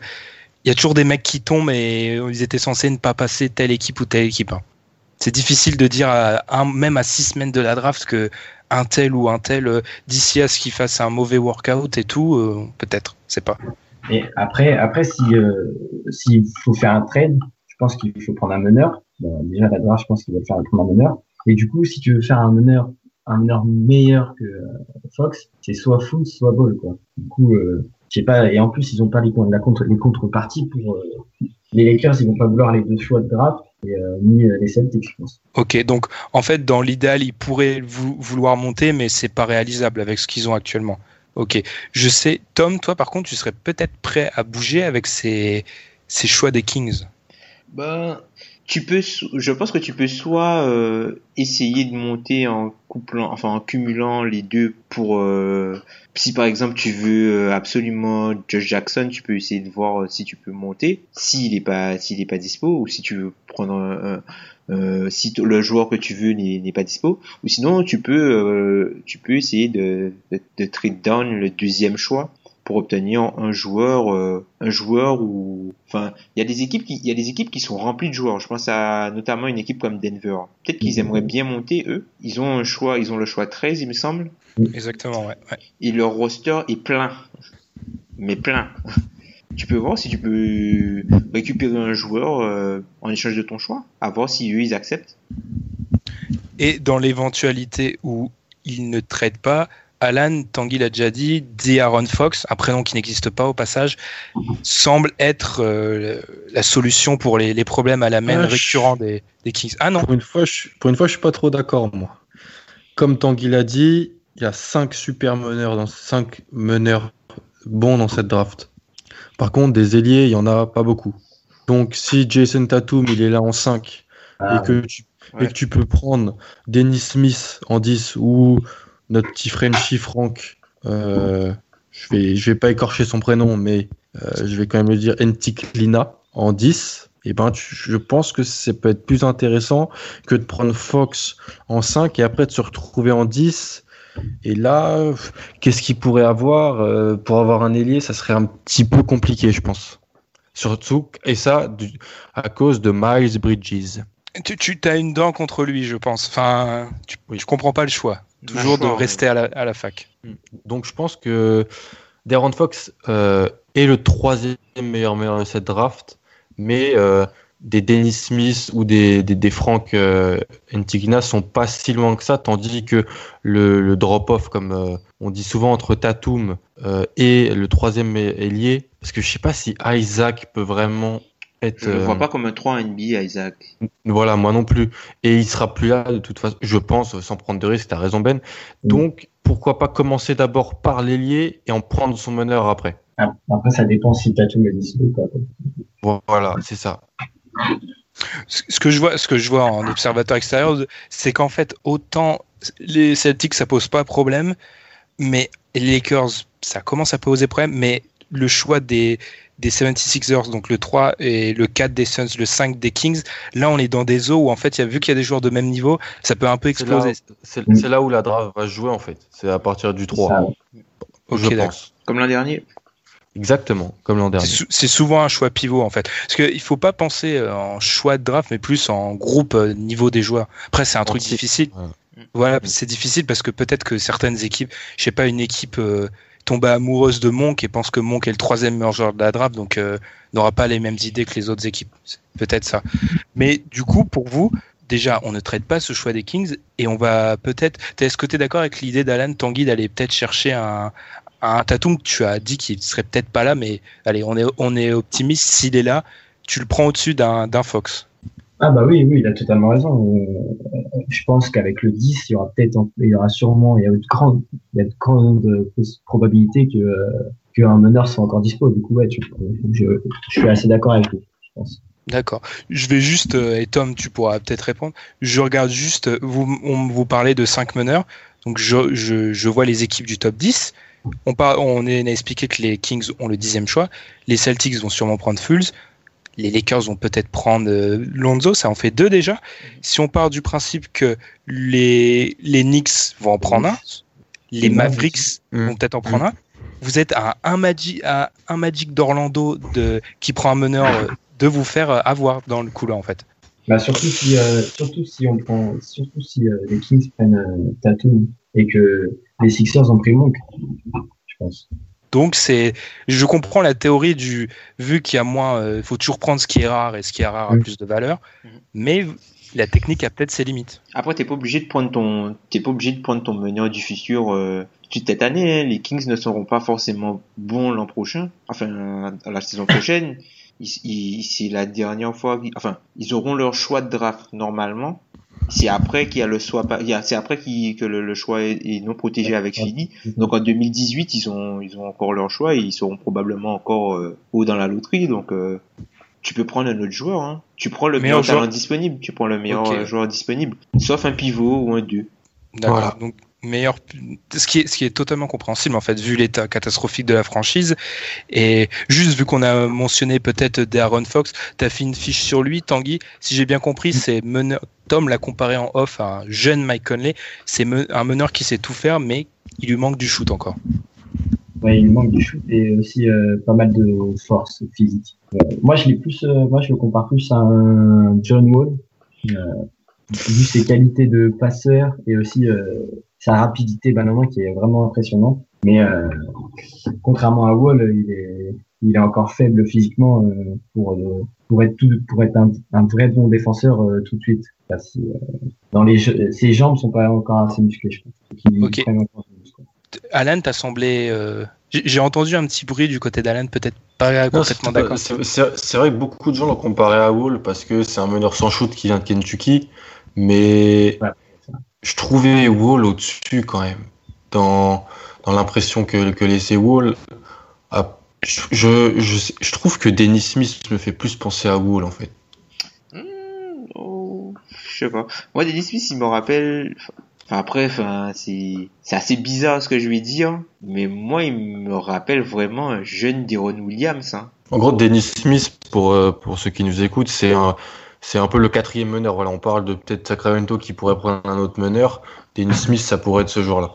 il y a toujours des mecs qui tombent et ils étaient censés ne pas passer telle équipe ou telle équipe. hein. C'est difficile de dire même à six semaines de la draft que un tel ou un tel euh, d'ici à ce qu'il fasse un mauvais workout et tout, euh, peut-être, c'est pas. Et après, après, euh, s'il faut faire un trade, je pense qu'il faut prendre un meneur. Déjà la draft, je pense qu'il va faire prendre un meneur. Et du coup, si tu veux faire un meneur, un meneur meilleur que euh, Fox, c'est soit Fultz, soit Ball, quoi. Du coup, euh, je sais pas. Et en plus, ils ont pas les, con- la contre, les contreparties pour euh, les Lakers. Ils vont pas vouloir les deux choix de draft et euh, ni euh, les Celtics, je pense. Ok, donc en fait, dans l'idéal, ils pourraient vou- vouloir monter, mais c'est pas réalisable avec ce qu'ils ont actuellement. Ok, je sais. Tom, toi, par contre, tu serais peut-être prêt à bouger avec ces, ces choix des Kings? Ben, tu peux, je pense que tu peux soit euh, essayer de monter en couplant, enfin en cumulant les deux pour euh, si par exemple tu veux euh, absolument Josh Jackson, tu peux essayer de voir si tu peux monter s'il est pas s'il est pas dispo ou si tu veux prendre si le joueur que tu veux n'est pas dispo ou sinon tu peux tu peux essayer de, de, de trade down le deuxième choix pour obtenir un joueur euh, un joueur ou enfin il y a des équipes qui il y a des équipes qui sont remplies de joueurs. Je pense à notamment une équipe comme Denver. Peut-être qu'ils aimeraient bien monter eux. Ils ont un choix ils ont le choix 13 il me semble. Exactement ouais, ouais. et leur roster est plein. Mais plein. Tu peux voir si tu peux récupérer un joueur euh, en échange de ton choix, à voir si eux ils acceptent. Et dans l'éventualité où ils ne traitent pas, Alan, Tanguy l'a déjà dit, The Aaron Fox, un prénom qui n'existe pas au passage, semble être euh, la solution pour les, les, problèmes à la main ah, récurrents je... des, des, Kings. Ah non Pour une fois, je, pour une fois, je suis pas trop d'accord, moi. Comme Tanguy l'a dit, il y a cinq super meneurs, dans, cinq meneurs bons dans cette draft. Par contre, des ailiers, il n'y en a pas beaucoup. Donc, si Jason Tatum, il est là en 5 ah, et, que tu, ouais. et que tu peux prendre Dennis Smith en 10 ou notre petit Frenchie Frank, euh, je vais, je vais pas écorcher son prénom, mais euh, je vais quand même le dire, Lina en 10, et eh ben, je pense que ça peut être plus intéressant que de prendre Fox en 5 et après de se retrouver en 10 et là, qu'est-ce qu'il pourrait avoir euh, pour avoir un ailier Ça serait un petit peu compliqué, je pense. Surtout, et ça, à cause de Miles Bridges. Tu, tu as une dent contre lui, je pense. Enfin, tu, oui. comprends pas le choix. Toujours de rester à, la, à, la, fac. Donc, je pense que Darren Fox euh, est le troisième meilleur meilleur de cette draft, mais euh, des Dennis Smith ou des, des, des Frank euh, sont pas si loin que ça, tandis que le, le drop-off, comme euh, on dit souvent entre Tatum euh, et le troisième ailier, parce que je sais pas si Isaac peut vraiment être. Je ne vois pas comme un 3 NBA, Isaac. Voilà, moi non plus. Et il sera plus là de toute façon, je pense, sans prendre de risque, tu as raison Ben. Donc, pourquoi pas commencer d'abord par l'ailier et en prendre son meneur après? Après, ça dépend si Tatum est dispo. Voilà, c'est ça. Ce que je vois, ce que je vois en observateur extérieur, c'est qu'en fait, autant les Celtics ça pose pas problème, mais les Lakers ça commence à poser problème, mais le choix des, des 76ers, donc le 3 et le 4 des Suns, le 5 des Kings, là on est dans des eaux où en fait, il y a vu qu'il y a des joueurs de même niveau, ça peut un peu exploser. C'est là, là, où la draft va jouer en fait, c'est à partir du 3. je okay, pense. Comme l'an dernier Exactement, comme l'an dernier. C'est souvent un choix pivot en fait. Parce qu'il ne faut pas penser en choix de draft, mais plus en groupe niveau des joueurs. Après, c'est un truc difficile. Ouais. Voilà, c'est difficile parce que peut-être que certaines équipes, je sais pas, une équipe euh, tombe amoureuse de Monk et pense que Monk est le troisième meilleur joueur de la draft, donc euh, n'aura pas les mêmes idées que les autres équipes. Peut-être ça. Mais du coup, pour vous, déjà, on ne traite pas ce choix des Kings et on va peut-être. Est-ce que tu es d'accord avec l'idée d'Alan Tanguy d'aller peut-être chercher un, un Tatum tu as dit qu'il serait peut-être pas là, mais allez, on est, on est optimiste. S'il est là, tu le prends au-dessus d'un Fox. Ah bah oui, oui, il a totalement raison. Je pense qu'avec le 10, il y aura peut-être, il y aura sûrement, il y a de grandes, il y a de grandes probabilités que qu'un meneur soit encore dispo. Du coup, ouais, tu, je, je suis assez d'accord avec lui, je pense. D'accord. Je vais juste, et Tom, tu pourras peut-être répondre. Je regarde juste, vous, on vous parlait de 5 meneurs. Donc, je, je, je vois les équipes du top 10. On, par, on, a expliqué que les Kings ont le dixième choix. Les Celtics vont sûrement prendre Fulls. Les Lakers vont peut-être prendre euh, Lonzo, ça en fait deux déjà. Si on part du principe que les, les Knicks vont en prendre un, les Mavericks vont peut-être en prendre un, vous êtes à un Magic, à un Magic d'Orlando de, qui prend un meneur euh, de vous faire euh, avoir dans le couloir en fait. Bah surtout si euh, surtout si on prend surtout si euh, les Kings prennent euh, Tatum et que les Sixers ont pris Monk, je pense. Donc c'est, je comprends la théorie du vu qu'il y a moins, il euh, faut toujours prendre ce qui est rare et ce qui est rare a plus de valeur, mmh. mais la technique a peut-être ses limites. Après t'es pas obligé de prendre ton, t'es pas obligé de prendre ton meneur du futur euh, cette année. Hein. Les Kings ne seront pas forcément bons l'an prochain, enfin la saison prochaine. c'est la dernière fois, enfin, ils auront leur choix de draft normalement. C'est après qu'il y a le choix, c'est après qu que le, le, choix est, est, non protégé avec Philly. Donc en 2018, ils ont, ils ont encore leur choix et ils seront probablement encore euh, haut dans la loterie. Donc euh, tu peux prendre un autre joueur. Hein. Tu prends le meilleur, meilleur talent disponible. Tu prends le meilleur okay. joueur disponible, sauf un pivot ou un 2. D'accord. Voilà. Donc meilleur, ce qui est ce qui est totalement compréhensible en fait vu l'état catastrophique de la franchise et juste vu qu'on a mentionné peut-être Darren Fox, t'as fait une fiche sur lui, Tanguy. Si j'ai bien compris, c'est meneur. Tom l'a comparé en off à un jeune Mike Conley. C'est me- un meneur qui sait tout faire, mais il lui manque du shoot encore. Ouais, il manque du shoot et aussi euh, pas mal de force physique. Euh, moi, je l'ai plus, euh, moi, je le compare plus à un John Wall, vu ses qualités de passeur et aussi euh, sa rapidité, banalement, qui est vraiment impressionnante. Mais euh, contrairement à Wall, il est, il est encore faible physiquement euh, pour euh, pour être tout, pour être un, un vrai bon défenseur euh, tout de suite. Parce euh, dans les jeux- ses jambes sont pas encore assez musclées, je pense. Faut qu'il Ok. prenne encore du muscle. Alan, t'as semblé. euh, J'ai entendu un petit bruit du côté d'Alan, peut-être pas complètement d'accord. c'est- vrai que beaucoup de gens l'ont comparé à Wall parce que c'est un meneur sans shoot qui vient de Kentucky, mais. Je trouvais Wall au-dessus quand même. Dans, dans l'impression que, que laissait Wall, Ah, je, je, je, je trouve que Dennis Smith me fait plus penser à Wall en fait. Hmm, oh, je sais pas. Moi, Dennis Smith, il me rappelle. Enfin, après, enfin, c'est c'est assez bizarre ce que je vais dire, mais moi, il me rappelle vraiment un jeune Deron Williams. Hein. En gros, Dennis Smith, pour, euh, pour ceux qui nous écoutent, c'est un, c'est un peu le quatrième meneur. Voilà, on parle de peut-être Sacramento qui pourrait prendre un autre meneur. Dennis Smith, ça pourrait être ce joueur-là.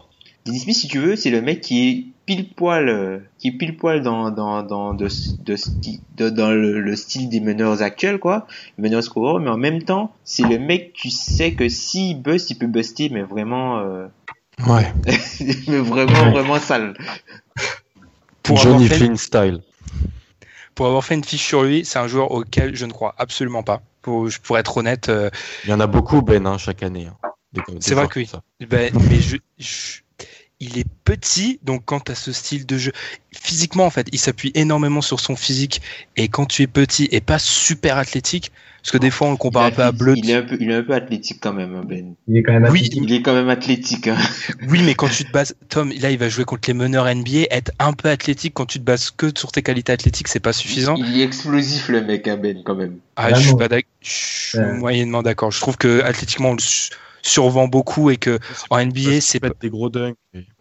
Dennis Smith, si tu veux, c'est le mec qui est pile poil, euh, qui est pile poil dans dans dans de, de, sti- de- dans le, le style des meneurs actuels, quoi, meneurs scoreurs, mais en même temps, c'est le mec, tu sais que s'il bust, il peut buster, mais vraiment, euh, Ouais. mais vraiment, vraiment sale. Pour Johnny Flynn style. Pour avoir fait une fiche sur lui, c'est un joueur auquel je ne crois absolument pas. Pour, pour être honnête, euh, Il y en a beaucoup, Ben, hein, chaque année. hein. C'est vrai que oui. ben, mais je, je- il est petit, donc quand tu as ce style de jeu, physiquement en fait, il s'appuie énormément sur son physique. Et quand tu es petit et pas super athlétique, parce que des fois on le compare un peu à Bleu. il est un peu, il est un peu athlétique quand même, hein, Ben. Il est quand même Oui, athlétique. Il est quand même athlétique. Hein. Oui, mais quand tu te bases, Tom, là il va jouer contre les meneurs NBA, être un peu athlétique quand tu te bases que sur tes qualités athlétiques, c'est pas suffisant. Il est explosif le mec, hein, Ben, quand même. Ah, je suis pas d'accord. Je suis Ouais. moyennement d'accord. Je trouve que athlétiquement on le su- survend beaucoup et que en NBA c'est pas. des gros dunks.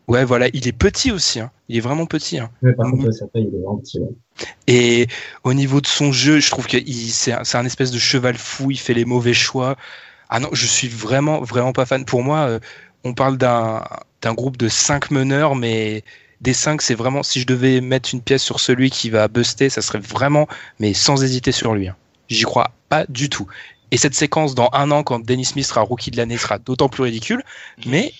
Ouais, voilà, il est petit aussi. Hein. Il est vraiment petit. Hein. Ouais, par contre, ouais, sa taille, il est vraiment petit. ouais. Et au niveau de son jeu, je trouve que c'est un, espèce de cheval fou. Il fait les mauvais choix. Ah non, je suis vraiment, vraiment pas fan. Pour moi, euh, on parle d'un groupe de cinq meneurs, mais des cinq, c'est vraiment. Si je devais mettre une pièce sur celui qui va buster, ça serait vraiment, mais sans hésiter sur lui. hein. J'y crois pas du tout. Et cette séquence dans un an, quand Dennis Smith sera rookie de l'année, sera d'autant plus ridicule. Mais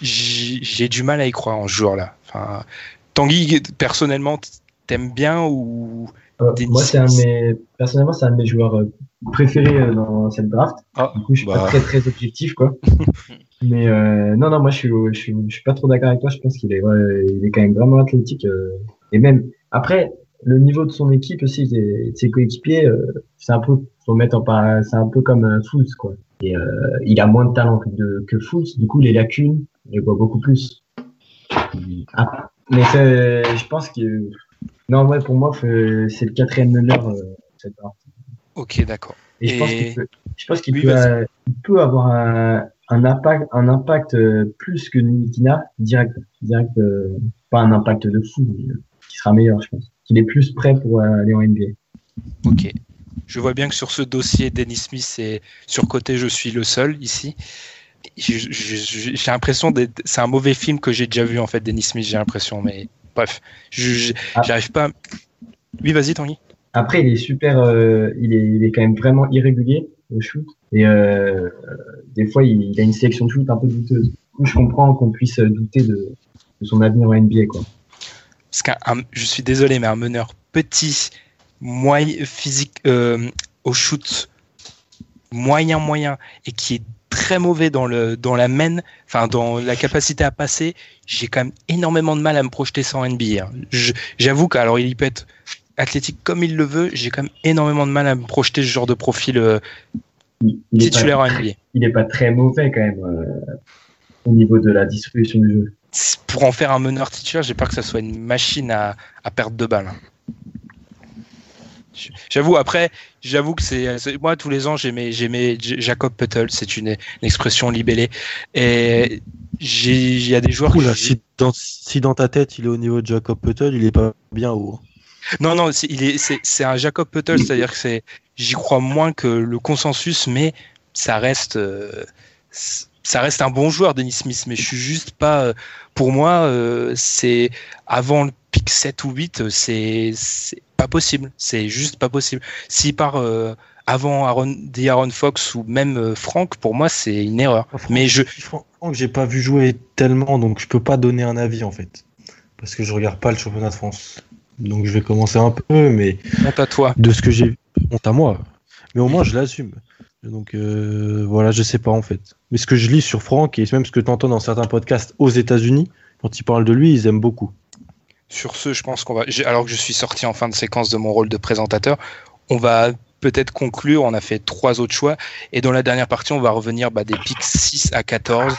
j'ai du mal à y croire en ce joueur-là. Enfin, Tanguy, personnellement, t'aimes bien ou Euh, moi, c'est un de mes, personnellement, c'est un de mes joueurs euh, préférés euh, dans cette draft. Ah, Du coup, je suis bah. pas très, très objectif, quoi. Mais euh, non, non, moi, je suis, je suis, je suis pas trop d'accord avec toi. Je pense qu'il est, ouais, il est quand même vraiment athlétique. euh, et même après, le niveau de son équipe aussi, de ses coéquipiers, c'est un peu, faut mettre en par, c'est un peu comme Fultz, quoi. Et il a moins de talent que, de, que. Du coup, les lacunes, les voit beaucoup plus. Ah, mais je pense que non, ouais, pour moi, c'est le quatrième meneur euh, cette. Ok, d'accord. Et je pense Et- qu'il peut, je pense qu'il Oui, peut, vas-y. euh, il peut avoir un, un impact, un impact euh, plus que Nikina, direct, direct, euh, pas un impact de fou, mais qui sera meilleur, je pense. Qu'il est plus prêt pour aller en NBA. Ok. Je vois bien que sur ce dossier, Dennis Smith est surcoté, je suis le seul ici. J'ai l'impression d'être. C'est un mauvais film que j'ai déjà vu en fait, Dennis Smith, j'ai l'impression. Mais bref, Ah. j'arrive pas. à- Oui, vas-y, Tanguy. Après, il est super, euh, il est, il est quand même vraiment irrégulier au shoot. Et euh, euh, des fois, il, il a une sélection de shoot un peu douteuse. Je comprends qu'on puisse douter de, de son avenir en NBA, quoi. Parce qu'un, un- je suis désolé, mais un meneur petit, moyen, physique, euh, au shoot, moyen, moyen, et qui est très mauvais dans, le, dans la main, enfin dans la capacité à passer, j'ai quand même énormément de mal à me projeter en NBA. J'avoue qu'alors il peut être athlétique comme il le veut, j'ai quand même énormément de mal à me projeter ce genre de profil euh, Il, il titulaire en NBA. il est pas très mauvais quand même euh, au niveau de la distribution du jeu. Pour en faire un meneur titulaire, j'ai peur que ça soit une machine à, à perdre de balles. Hein. J'avoue, après, j'avoue que c'est. Moi, tous les ans, j'aimais j'aimais Jacob Puttel, c'est une, une expression libellée. Et il y a des joueurs Oula, si dans, si dans ta tête il est au niveau de Jacob Puttel, il est pas bien haut. Non, non, c'est, il est, c'est, c'est un Jacob Puttel, c'est-à-dire que c'est, j'y crois moins que le consensus, mais ça reste, euh, ça reste un bon joueur, Dennis Smith. Mais je suis juste pas, euh, pour moi, euh, c'est avant le pick 7 ou 8, euh, c'est, c'est pas possible. C'est juste pas possible. S'il part euh, avant Aaron, des Aaron Fox ou même euh, Frank, pour moi, c'est une erreur. Mais je, Franchement, j'ai pas vu jouer tellement, donc je peux pas donner un avis en fait. Parce que je regarde pas le championnat de France. Donc je vais commencer un peu, mais honte à toi. de ce que j'ai honte à moi. Mais au moins je l'assume. Donc euh, voilà, je sais pas en fait. Mais ce que je lis sur Franck et même ce que tu entends dans certains podcasts aux États-Unis, quand ils parlent de lui, ils aiment beaucoup. Sur ce, je pense qu'on va. Alors que je suis sorti en fin de séquence de mon rôle de présentateur, on va peut-être conclure. On a fait trois autres choix. Et dans la dernière partie, on va revenir bah, des picks 6 à 14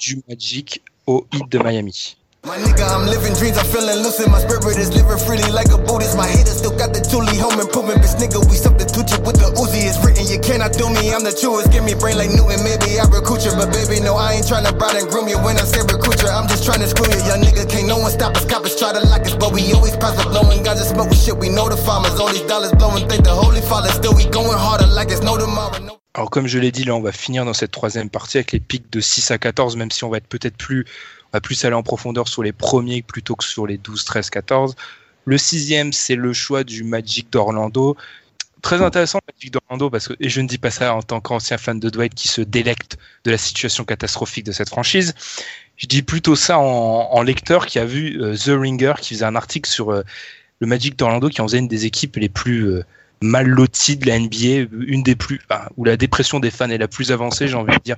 du Magic au hit de Miami. My nigga, I'm living dreams, I'm feeling lucid. My spirit is living freely like a Buddhist. My haters still got the Thule home improvement. Bitch, nigga, we substitute you with the Uzi. It's written, you cannot do me, I'm the truest. Give me brain like Newton, maybe I recruit you. But baby, no, I ain't tryna bride and groom you. When I say recruit you, I'm just tryna screw you. Young nigga, can't no one stop us. Coppers try to lock us, but we always pass up blowing guns and smoke with shit. We know the farmers, all these dollars blowing. Thank the Holy Father, still we going harder like it's no tomorrow. No Alors comme je l'ai dit, là, on va finir dans cette troisième partie avec les pics de 6 à 14, même si on va être peut-être plus, va plus aller en profondeur sur les premiers plutôt que sur les 12, 13, 14. Le sixième, c'est le choix du Magic d'Orlando. Très intéressant, Magic d'Orlando, et je ne dis pas ça en tant qu'ancien fan de Dwight qui se délecte de la situation catastrophique de cette franchise. Je dis plutôt ça en, en lecteur qui a vu euh, The Ringer, qui faisait un article sur euh, le Magic d'Orlando, qui en faisait une des équipes les plus euh, mal loties de la NBA, une des plus, enfin, où la dépression des fans est la plus avancée, j'ai envie de dire.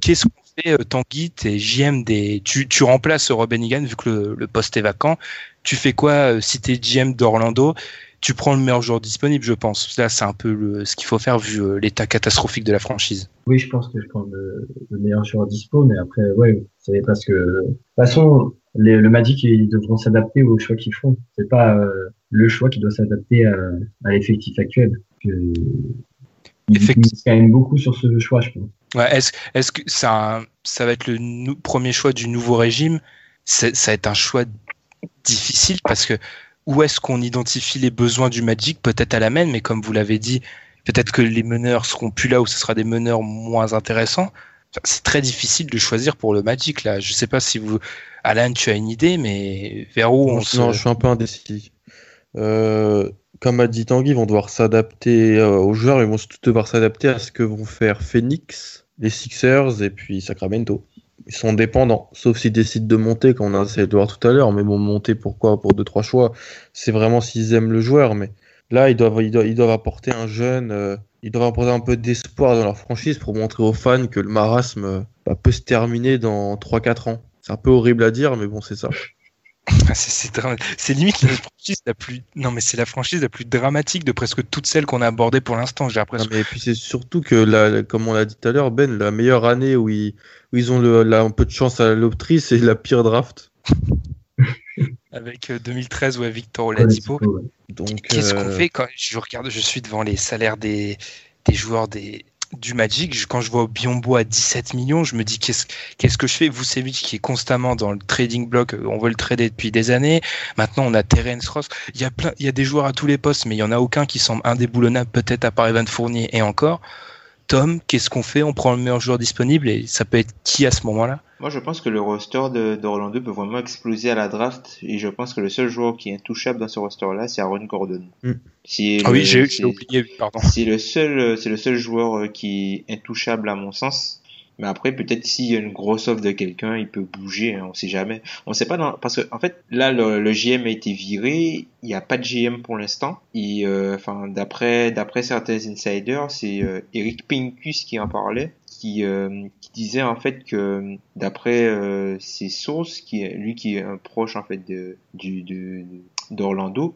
Qu'est-ce qu'on fait, euh, Tanguy, t'es JM des, tu, tu remplaces Robin Egan vu que le, le poste est vacant. Tu fais quoi euh, si t'es GM d'Orlando? Tu prends le meilleur joueur disponible, je pense. Là, c'est un peu le, ce qu'il faut faire vu euh, l'état catastrophique de la franchise. Oui, je pense que je prends le, le meilleur joueur dispo, mais après, ouais, c'est parce que, de toute façon, les- le Magic, ils devront s'adapter aux choix qu'ils font. C'est pas euh, le choix qui doit s'adapter à, à l'effectif actuel. Que, ils Effecti- misent quand même beaucoup sur ce choix, je pense. Ouais, est-ce, que ça, ça va être le nou- premier choix du nouveau régime? Ça va être un choix difficile parce que où est-ce qu'on identifie les besoins du Magic? Peut-être à la main, mais comme vous l'avez dit, peut-être que les meneurs seront plus là ou ce sera des meneurs moins intéressants. Enfin, c'est très difficile de choisir pour le Magic là. Je sais pas si vous, Alan, tu as une idée, mais vers où on Non, se. non, je suis un peu indécis. Euh, comme a dit Tanguy, vont devoir s'adapter euh, aux joueurs, ils vont devoir s'adapter à ce que vont faire Phoenix, les Sixers et puis Sacramento. Ils sont dépendants, sauf s'ils décident de monter, comme on a essayé de voir tout à l'heure. Mais bon, monter pourquoi? Pour deux, trois choix. C'est vraiment s'ils aiment le joueur. Mais là, ils doivent, ils doivent, apporter un jeune, euh, ils doivent apporter un peu d'espoir dans leur franchise pour montrer aux fans que le marasme bah, peut se terminer dans 3-4 ans. C'est un peu horrible à dire, mais bon, c'est ça. c'est, c'est, limite la franchise la plus. Non, mais c'est la franchise la plus dramatique de presque toutes celles qu'on a abordées pour l'instant. J'ai l'impression. mais puis c'est surtout que, la, comme on l'a dit tout à l'heure, Ben, la meilleure année où ils, où ils ont le, la- un peu de chance à la loterie, c'est la pire draft. avec euh, 2013 ou à Victor Ouais, Oladipo. ouais. Donc, Qu'est-ce qu'on euh, fait quand je regarde, je suis devant les salaires des, des joueurs des, du Magic. Quand je vois Biombo à 17 millions, je me dis qu'est-ce qu'est-ce que je fais? Vucevic qui est constamment dans le trading block, euh, on veut le trader depuis des années. Maintenant, on a Terence Ross. Il y a plein, il y a des joueurs à tous les postes, mais il y en a aucun qui semble indéboulonnable, peut-être à part Evan Fournier et encore. Tom, qu'est-ce qu'on fait? On prend le meilleur joueur disponible et ça peut être qui à ce moment-là? Moi, je pense que le roster de- d'Orlando peut vraiment exploser à la draft et je pense que le seul joueur qui est intouchable dans ce roster-là, c'est Aaron Gordon. Mm. C'est Ah le- oui, j'ai oublié, pardon. C'est le seul, euh, c'est le seul joueur euh, qui est intouchable à mon sens. Mais après, peut-être s'il y a une grosse offre de quelqu'un, il peut bouger, hein, on sait jamais. On sait pas dans, parce que, en fait, là, le, le GM a été viré, il n'y a pas de GM pour l'instant. Et, euh, enfin, d'après, d'après certains insiders, c'est euh, Eric Pincus qui en parlait, qui, euh, qui disait en fait que, d'après euh, ses sources, qui, lui qui est un proche en fait de, du, d'Orlando,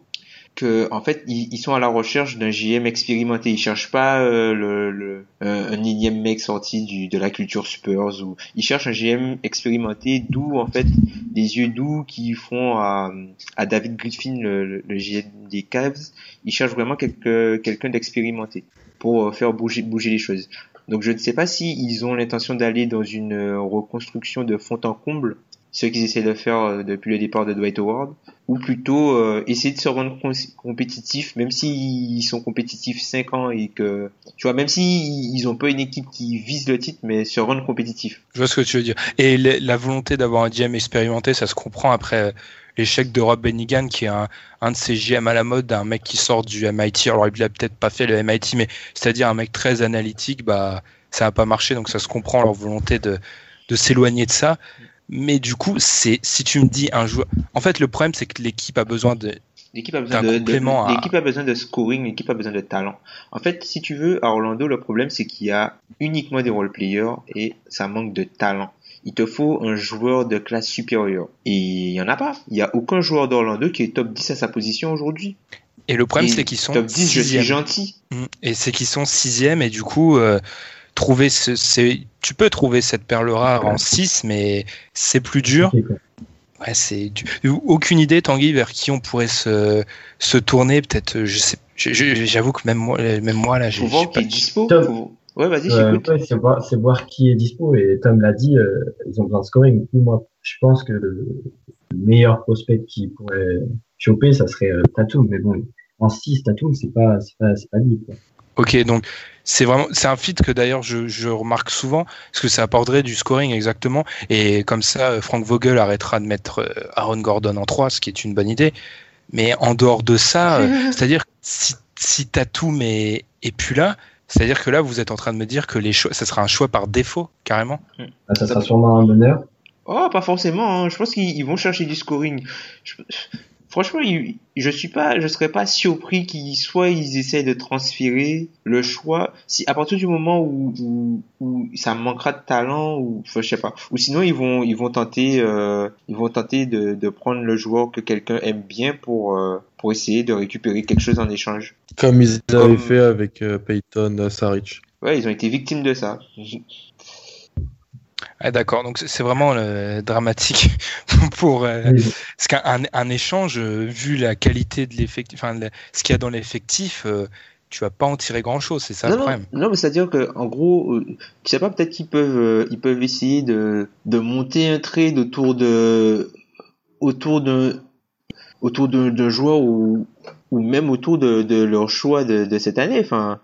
que en fait ils, ils sont à la recherche d'un GM expérimenté. Ils cherchent pas euh, le, le un, un énième mec sorti du de la culture Spurs ou ils cherchent un GM expérimenté, d'où en fait des yeux doux qui font à, à David Griffin le, le, le GM des Cavs. Ils cherchent vraiment quelqu'un d'expérimenté pour euh, faire bouger bouger les choses. Donc je ne sais pas si ils ont l'intention d'aller dans une euh, reconstruction de fond en comble, ce qu'ils essaient de faire euh, depuis le départ de Dwight Howard, ou plutôt euh, essayer de se rendre compétitifs, même s'ils sont compétitifs 5 ans et que, tu vois, même si ils ont pas une équipe qui vise le titre, mais se rendre compétitifs. Je vois ce que tu veux dire. Et la volonté d'avoir un GM expérimenté, ça se comprend après l'échec de Rob Bennigan, qui est un, un de ces GM à la mode, un mec qui sort du MIT. Alors, il a peut-être pas fait le MIT, mais c'est-à-dire un mec très analytique, bah, ça n'a pas marché, donc ça se comprend leur volonté de, de s'éloigner de ça. Mais du coup, c'est si tu me dis un joueur. En fait, le problème, c'est que l'équipe a besoin de. L'équipe a besoin D'un de, de- complément à- l'équipe a besoin de scoring, l'équipe a besoin de talent. En fait, si tu veux, à Orlando, le problème c'est qu'il y a uniquement des role players et ça manque de talent. Il te faut un joueur de classe supérieure. Et il y en a pas. Il y a aucun joueur d'Orlando qui est top 10 à sa position aujourd'hui. Et le problème, c'est qu'ils sont. top 10, je suis gentil. Mm. Et c'est qu'ils sont sixième et du coup, euh, trouver ce, c'est, tu peux trouver cette perle rare en 6, mais c'est plus dur. Ouais, c'est du- aucune idée, Tanguy, vers qui on pourrait se, se tourner. Peut-être, euh, je sais, je- je- j'avoue que même moi, même moi là, j'ai, pas qui est dispo. Faut- Ouais, vas-y, Euh, ouais, c'est voir, c'est voir qui est dispo et Tom l'a dit, euh, ils ont besoin de scoring. Du coup, moi, je pense que le, le meilleur prospect qui pourrait choper, ça serait euh, Tatum. Mais bon, en 6, Tatum, c'est pas, c'est pas, c'est pas lui. Quoi. Ok, donc c'est vraiment c'est un feat que d'ailleurs je, je remarque souvent parce que ça apporterait du scoring exactement et comme ça euh, Frank Vogel arrêtera de mettre euh, Aaron Gordon en 3 ce qui est une bonne idée. Mais en dehors de ça, euh, c'est-à-dire si si Tatum est, est plus là, c'est-à-dire que là vous êtes en train de me dire que les choix ça sera un choix par défaut carrément. Ah, ça sera sûrement un meneur. Oh, pas forcément. hein. Je pense qu'ils ils vont chercher du scoring. Je- Franchement, je suis pas, je serais pas surpris qu'ils soit ils essaient de transférer le choix. Si à partir du moment où, où, où ça manquera de talent ou enfin, je sais pas. Ou sinon ils vont ils vont tenter euh, ils vont tenter de, de prendre le joueur que quelqu'un aime bien pour euh, pour essayer de récupérer quelque chose en échange. Comme ils Comme- avaient fait avec euh, Peyton euh, Saric. Ouais, ils ont été victimes de ça. Ah, d'accord, donc c'est- c'est vraiment euh, dramatique pour euh, Oui. parce qu'un un, échange euh, vu la qualité de l'effectif, enfin le- ce qu'il y a dans l'effectif, euh, tu vas pas en tirer grand chose, c'est ça non, le problème. non, mais c'est-à-dire que en gros, euh, tu sais pas, peut-être qu'ils peuvent, euh, ils peuvent essayer de, de monter un trade autour de, autour d'un, autour d'un d'un joueur ou, ou même autour de, de leur choix de, de cette année. Enfin,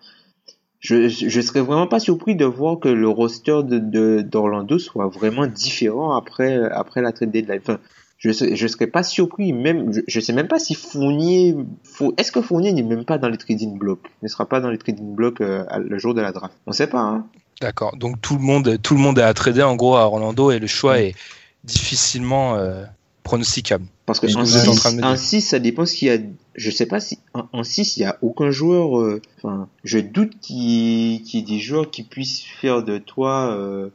je, je serais vraiment pas surpris de voir que le roster de, de d'Orlando soit vraiment différent après, après la trade deadline. Enfin, je serais, je serais pas surpris, même, je, je sais même pas si Fournier, Four- est-ce que Fournier n'est même pas dans les trading blocks, ne sera pas dans les trading blocks euh, le jour de la draft. On sait pas, hein. D'accord, donc tout le monde, tout le monde est à trader en gros à Orlando et le choix est difficilement euh, pronosticable. Parce que en que vous êtes en train de 6, me en dire. 6, ça dépend ce qu'il y a. Je sais pas si en, en 6, il y a aucun joueur. euh, Enfin, je doute qu'il y, ait- qu'il y ait des joueurs qui puissent faire de toi euh,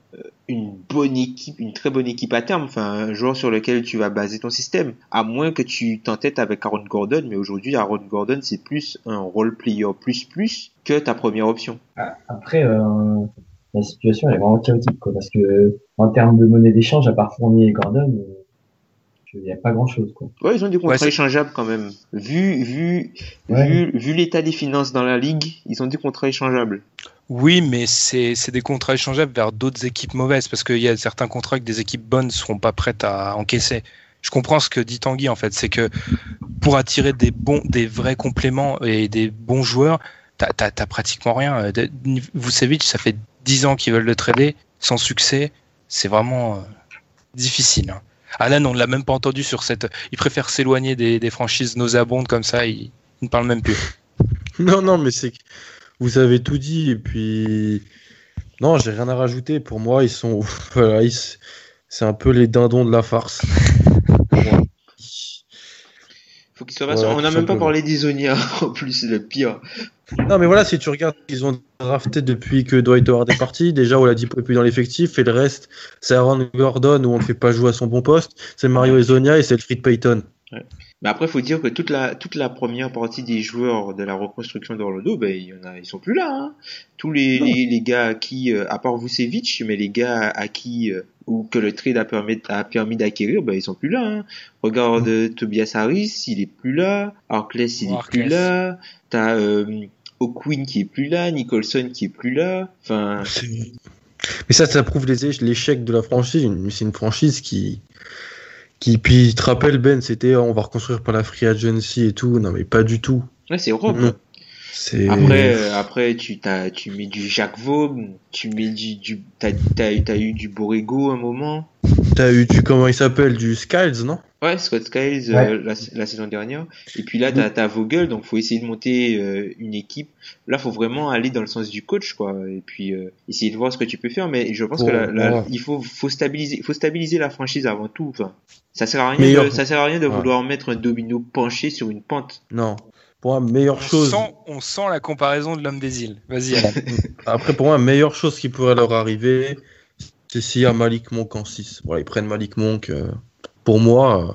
une bonne équipe, une très bonne équipe à terme. Enfin, un joueur sur lequel tu vas baser ton système. À moins que tu t'entêtes avec Aaron Gordon, mais aujourd'hui, Aaron Gordon, c'est plus un role player plus plus que ta première option. Après, euh, la situation elle est vraiment chaotique, quoi, parce que en termes de monnaie d'échange, à part Fournier et Gordon, euh, il n'y a pas grand-chose, quoi. Ouais, ils ont des contrats échangeables quand même. Vu, vu, Ouais. vu, vu l'état des finances dans la ligue, ils ont des contrats échangeables. Oui, mais c'est c'est des contrats échangeables vers d'autres équipes mauvaises parce qu'il y a certains contrats que des équipes bonnes ne seront pas prêtes à encaisser. Je comprends ce que dit Tanguy en fait, c'est que pour attirer des bons, des vrais compléments et des bons joueurs, t'as pratiquement rien. Euh, Vucevic, ça fait 10 ans qu'ils veulent le trader sans succès. C'est vraiment euh, difficile. Alan, on ne l'a même pas entendu sur cette. Il préfère s'éloigner des, des franchises nauséabondes comme ça. Il, il ne parle même plus. Non, non, mais c'est que vous avez tout dit et puis non, j'ai rien à rajouter. Pour moi, ils sont voilà, ils- c'est un peu les dindons de la farce. Faut qu'ils soient Voilà, patients. On n'a même pas parlé d'Isonia, en plus, c'est le pire. Non, mais voilà, si tu regardes, ils ont drafté depuis que Dwight Howard est parti. Déjà, on l'a dit plus dans l'effectif. Et le reste, c'est Aaron Gordon où on ne fait pas jouer à son bon poste. C'est Mario Ezonia et c'est Fred Payton. Mais après, faut dire que toute la, toute la première partie des joueurs de la reconstruction d'Orlando, ben, il y en a, ils sont plus là, hein. Tous les, les, les gars à qui, euh, à part Vucevic, mais les gars à qui, euh, ou que le trade a permis, a permis d'acquérir, ben, ils sont plus là, hein. Regarde euh, Tobias Harris, il est plus là. Arclès, il est plus là. T'as, O'Quinn qui est plus là, Nicholson qui est plus là. Enfin, Mais ça, ça prouve l'échec de la franchise. C'est une franchise qui, qui, puis, tu te rappelles Ben, c'était on va reconstruire par la free agency et tout. Non, mais pas du tout. là c'est Europe. Après, après tu t'as, tu mets du Jacques Vaughan, tu mets du, du t'as, t'as, t'as eu du Borrego un moment. t'as eu du comment il s'appelle du Skiles, non? Ouais, Scott Skiles Ouais. euh, la, la saison dernière. Et puis là, t'as, t'as Vogel, donc faut essayer de monter euh, une équipe. Là, faut vraiment aller dans le sens du coach, quoi. Et puis euh, essayer de voir ce que tu peux faire. Mais je pense que la, la- moi. il faut, faut stabiliser, faut stabiliser la franchise avant tout. Enfin, ça sert à rien, Meilleur- de, ça sert à rien de Ouais. vouloir mettre un domino penché sur une pente. Non. Pour moi, meilleure On chose. sent, on sent la comparaison de l'homme des îles. Vas-y. Après, pour moi, la meilleure chose qui pourrait leur arriver, c'est s'il y a Malik Monk en 6. Voilà, ils prennent Malik Monk. euh, pour moi, euh,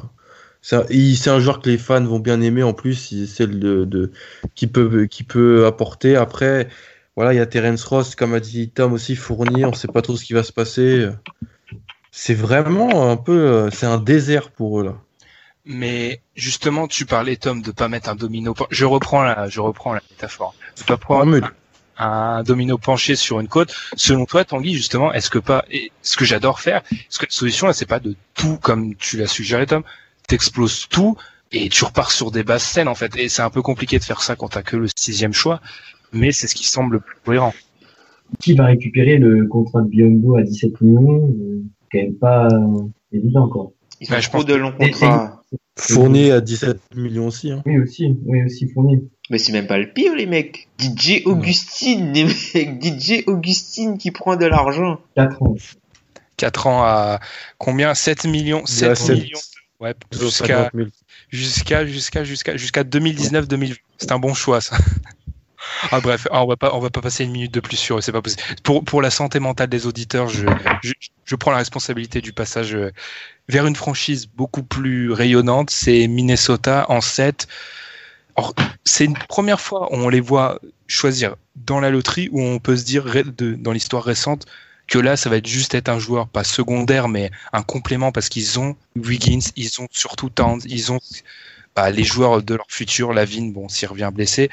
c'est un, il- c'est un joueur que les fans vont bien aimer. En plus, c'est le de, qui, peut, qui peut apporter. Après, voilà, il y a Terence Ross, comme a dit Tom aussi, fourni. On ne sait pas trop ce qui va se passer. C'est vraiment un peu. euh, C'est un désert pour eux, là. Mais justement, tu parlais Tom de pas mettre un domino. Je reprends la, je reprends la métaphore. De pas prendre un domino penché sur une côte. Selon toi, Tanguy, justement, est-ce que pas, et ce que j'adore faire, est-ce que la solution, là, c'est pas de tout, comme tu l'as suggéré, Tom, t'exploses tout et tu repars sur des basses scènes, en fait. Et c'est un peu compliqué de faire ça quand t'as que le sixième choix, mais c'est ce qui semble le plus cohérent. Qui va récupérer le contrat de Biombo à 17 millions? Euh, C'est quand même pas euh, évident, quoi. Ils ont Ouais, je pense de longs contrats. Fourni à 17 millions aussi. hein. Oui, aussi, oui, aussi fourni. Mais c'est même pas le pire, les mecs. DJ Augustine, les mecs. DJ Augustine qui prend de l'argent. 4 ans. 4 ans à combien? 7 millions, Il y a 7 sept- millions. Ouais, jusqu'à 50 000. jusqu'à jusqu'à jusqu'à jusqu'à 2019-2020. C'est un bon choix ça. Ah bref, ah, on va pas on va pas passer une minute de plus sur c'est pas possible. Pour pour la santé mentale des auditeurs, je je, je prends la responsabilité du passage euh, vers une franchise beaucoup plus rayonnante, c'est Minnesota en 7. Or, c'est une première fois où on les voit choisir dans la loterie où on peut se dire dans l'histoire récente que là, ça va être juste être un joueur, pas secondaire, mais un complément parce qu'ils ont Wiggins, ils ont surtout Towns, ils ont bah, les joueurs de leur futur, Lavine, bon, s'il revient blessé.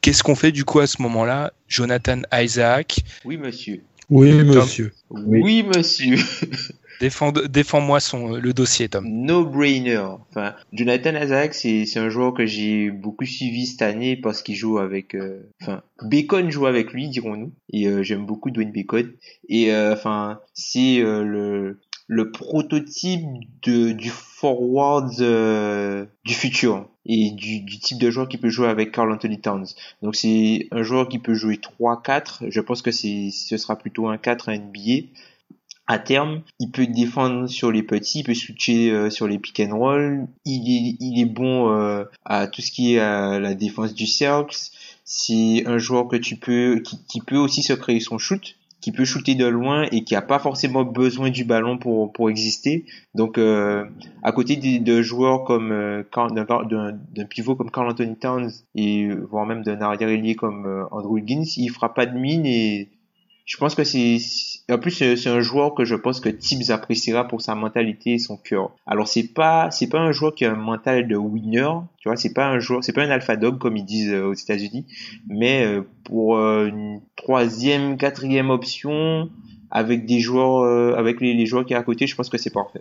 Qu'est-ce qu'on fait du coup à ce moment-là Jonathan Isaac, Oui, monsieur. Oui, monsieur. Oui, monsieur. défends, défends-moi son le dossier, Tom. No-brainer. Enfin, Jonathan Isaac, c'est, c'est un joueur que j'ai beaucoup suivi cette année parce qu'il joue avec, euh, enfin, Bacon joue avec lui, dirons-nous. Et euh, j'aime beaucoup Dwayne Bacon. Et euh, enfin, c'est euh, le le prototype de du forward euh, du futur et du, du type de joueur qui peut jouer avec Carl Anthony Towns. Donc c'est un joueur qui peut jouer 3-4. Je pense que c'est ce sera plutôt un 4 à NBA à terme, il peut défendre sur les petits, il peut switcher euh, sur les pick and roll. Il est, il est bon euh, à tout ce qui est à la défense du cercle. C'est un joueur que tu peux, qui, qui peut aussi se créer son shoot, qui peut shooter de loin et qui a pas forcément besoin du ballon pour pour exister. Donc euh, à côté des- de, joueurs comme euh, d'un pivot comme Carl Anthony Towns et euh, voire même d'un arrière ailier comme euh, Andrew Wiggins, il fera pas de mine et je pense que c'est en plus c'est un joueur que je pense que Tibbs appréciera pour sa mentalité et son cœur. Alors c'est pas c'est pas un joueur qui a un mental de winner, tu vois, c'est pas un joueur, c'est pas un alpha dog comme ils disent euh, aux États-Unis, mais euh, pour euh, une troisième, quatrième option avec des joueurs avec les, joueurs qui est à côté, je pense que c'est parfait.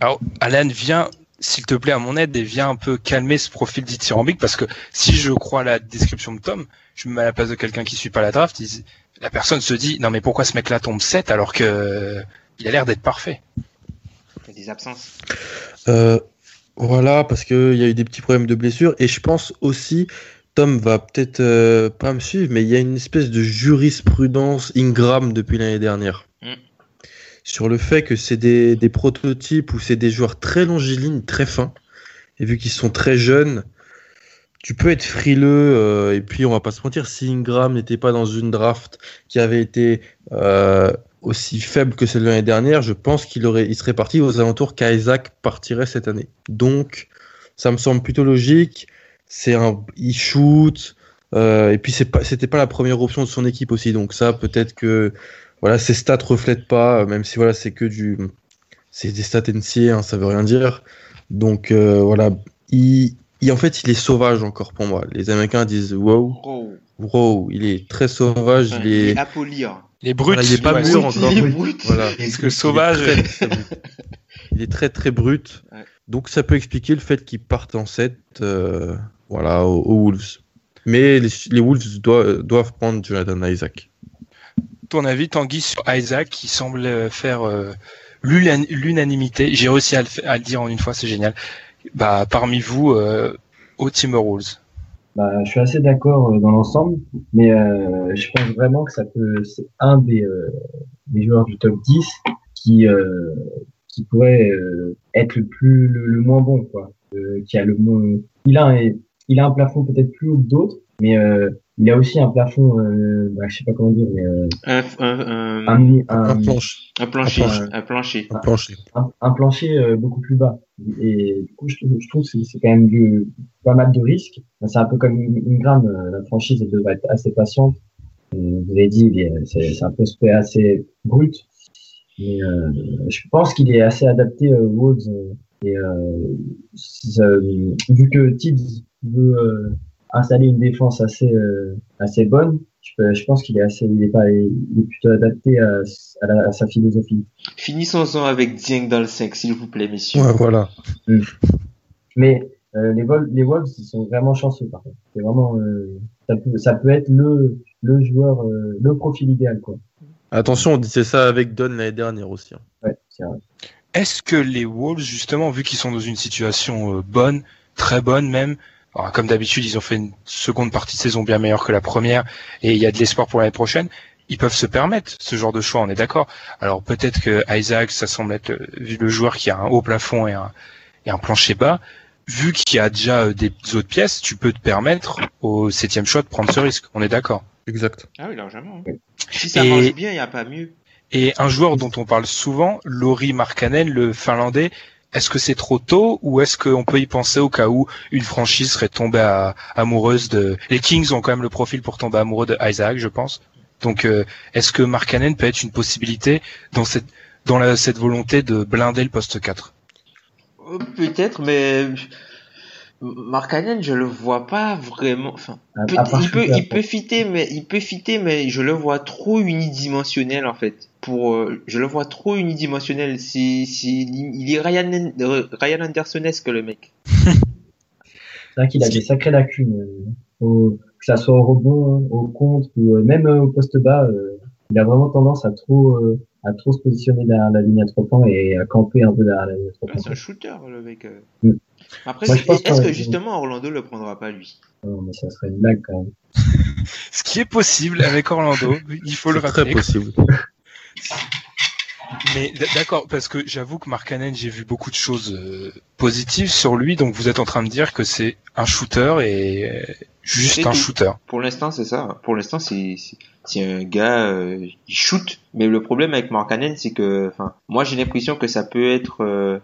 Alors, Alan, viens, s'il te plaît, à mon aide et viens un peu calmer ce profil dithyrambique parce que si je crois la description de Tom, je me mets à la place de quelqu'un qui suit pas la draft, il- la personne se dit non mais pourquoi ce mec-là tombe 7 alors que il a l'air d'être parfait? Il y a des absences. Euh, voilà, parce qu'il y a eu des petits problèmes de blessure. Et je pense aussi, Tom va peut-être euh, pas me suivre, mais il y a une espèce de jurisprudence Ingram depuis l'année dernière. Mm. Sur le fait que c'est des, des prototypes ou c'est des joueurs très longilignes, très fins. Et vu qu'ils sont très jeunes, tu peux être frileux. euh, et puis, on va pas se mentir, si Ingram n'était pas dans une draft qui avait été euh, aussi faible que celle de l'année dernière, je pense qu'il aurait, il serait parti aux alentours qu'Isaac partirait cette année. Donc, ça me semble plutôt logique. C'est un, il shoot, euh, et puis c'est pas, c'était pas la première option de son équipe aussi. Donc ça, peut-être que, voilà, ses stats reflètent pas, même si voilà, c'est que du, c'est des stats NCA, hein, ça veut rien dire. Donc voilà, il, Et en fait, il est sauvage encore pour moi. Les Américains disent wow, wow, il est très sauvage, Enfin, il est, à polir. Les brutes, Voilà, il est pas ouais, mûr encore. Il est brut. Voilà. Parce que Il est sauvage. très, très brut. Il est très très brut. Ouais. Donc ça peut expliquer le fait qu'il parte en 7 euh, voilà, aux, aux Wolves. Mais les, les Wolves doivent, doivent prendre Jonathan Isaac. ton avis, Tanguy, sur Isaac, qui semble faire euh, l'unanimité. J'ai réussi à le, fa- à le dire en une fois, c'est génial. Bah, parmi vous, euh, au Timberwolves. Bah, je suis assez d'accord euh, dans l'ensemble, mais euh, je pense vraiment que ça peut, c'est un des, euh, des joueurs du top 10 qui, euh, qui pourrait euh, être le plus, le, moins bon, quoi. Qui a le moins, il a un, il a un plafond peut-être plus haut que d'autres, mais il a aussi un plafond, euh, bah, je sais pas comment dire, mais euh, Un, un, un, un, un, Un planche, un plancher. un plancher. Un plancher. un plancher. un, un plancher euh, beaucoup plus bas. Et du coup, je, trouve- je trouve que c'est quand même du, pas mal de risques. Enfin, C'est un peu comme Ingram, euh, la franchise elle devrait être assez patiente. Et vous avez dit, c'est c'est un prospect assez brut. Mais euh, je pense qu'il est assez adapté Wolves. euh, Et euh, ça- vu que Tibbs veut euh, installer une défense assez euh, assez bonne, je, peux- je pense qu'il est assez, il est pas, il est plutôt adapté à, à, la- à sa philosophie. Finissons-en avec Dieng dans le 5, s'il vous plaît, messieurs. Ouais, voilà. Mais euh, les, Vol les Wolves, ils sont vraiment chanceux par contre. C'est vraiment, euh, ça, peut, ça peut être le, le joueur, euh, le profil idéal quoi. Attention, on disait ça avec Don l'année dernière aussi. hein. Ouais, c'est vrai. Est-ce que les Wolves, justement, vu qu'ils sont dans une situation euh, bonne, très bonne même, alors, comme d'habitude, ils ont fait une seconde partie de saison bien meilleure que la première, et il y a de l'espoir pour l'année prochaine, ils peuvent se permettre ce genre de choix, on est d'accord. Alors peut-être que Isaac, ça semble être le, vu le joueur qui a un haut plafond et un, et un plancher bas, vu qu'il y a déjà euh, des autres pièces, tu peux te permettre au septième choix de prendre ce risque, on est d'accord. Exact. Ah oui, largement. Si ça Et- marche bien, il n'y a pas mieux. Et un joueur dont on parle souvent, Laurie Markkanen, le finlandais, est-ce que c'est trop tôt ou est-ce qu'on peut y penser au cas où une franchise serait tombée amoureuse de... Les Kings ont quand même le profil pour tomber amoureux de Isaac, je pense. Donc euh, est-ce que Markkanen peut être une possibilité dans cette dans cette volonté de blinder le poste 4 Euh, Peut-être, mais Markkanen, je le vois pas vraiment. Enfin, À- peut- à part il peut, il peut fitter, mais il peut fitter, mais je le vois trop unidimensionnel en fait. Pour, euh, je le vois trop unidimensionnel. C'est, c'est, il est Ryan, euh, Ryan Andersonesque le mec. C'est vrai qu'il a des sacrées lacunes, euh, au- que ça soit au rebond, au contre ou euh, même au poste bas. il a vraiment tendance à trop, à trop se positionner derrière la ligne à trois points et à camper un peu derrière la ligne à trois Ouais, points. c'est un shooter le mec. Mm. Après, est-ce que justement Orlando le prendra pas lui? Non, mais ça serait une blague quand même. Ce qui est possible avec Orlando, il faut le C'est très rappeler. possible. Mais d'accord, parce que j'avoue que Markkanen, j'ai vu beaucoup de choses euh, positives sur lui, donc vous êtes en train de dire que c'est un shooter et euh, juste un tout. shooter. Pour l'instant, c'est ça. Pour l'instant, c'est un gars, euh, il shoot. Mais le problème avec Markkanen, c'est que, enfin, moi j'ai l'impression que ça peut être, euh,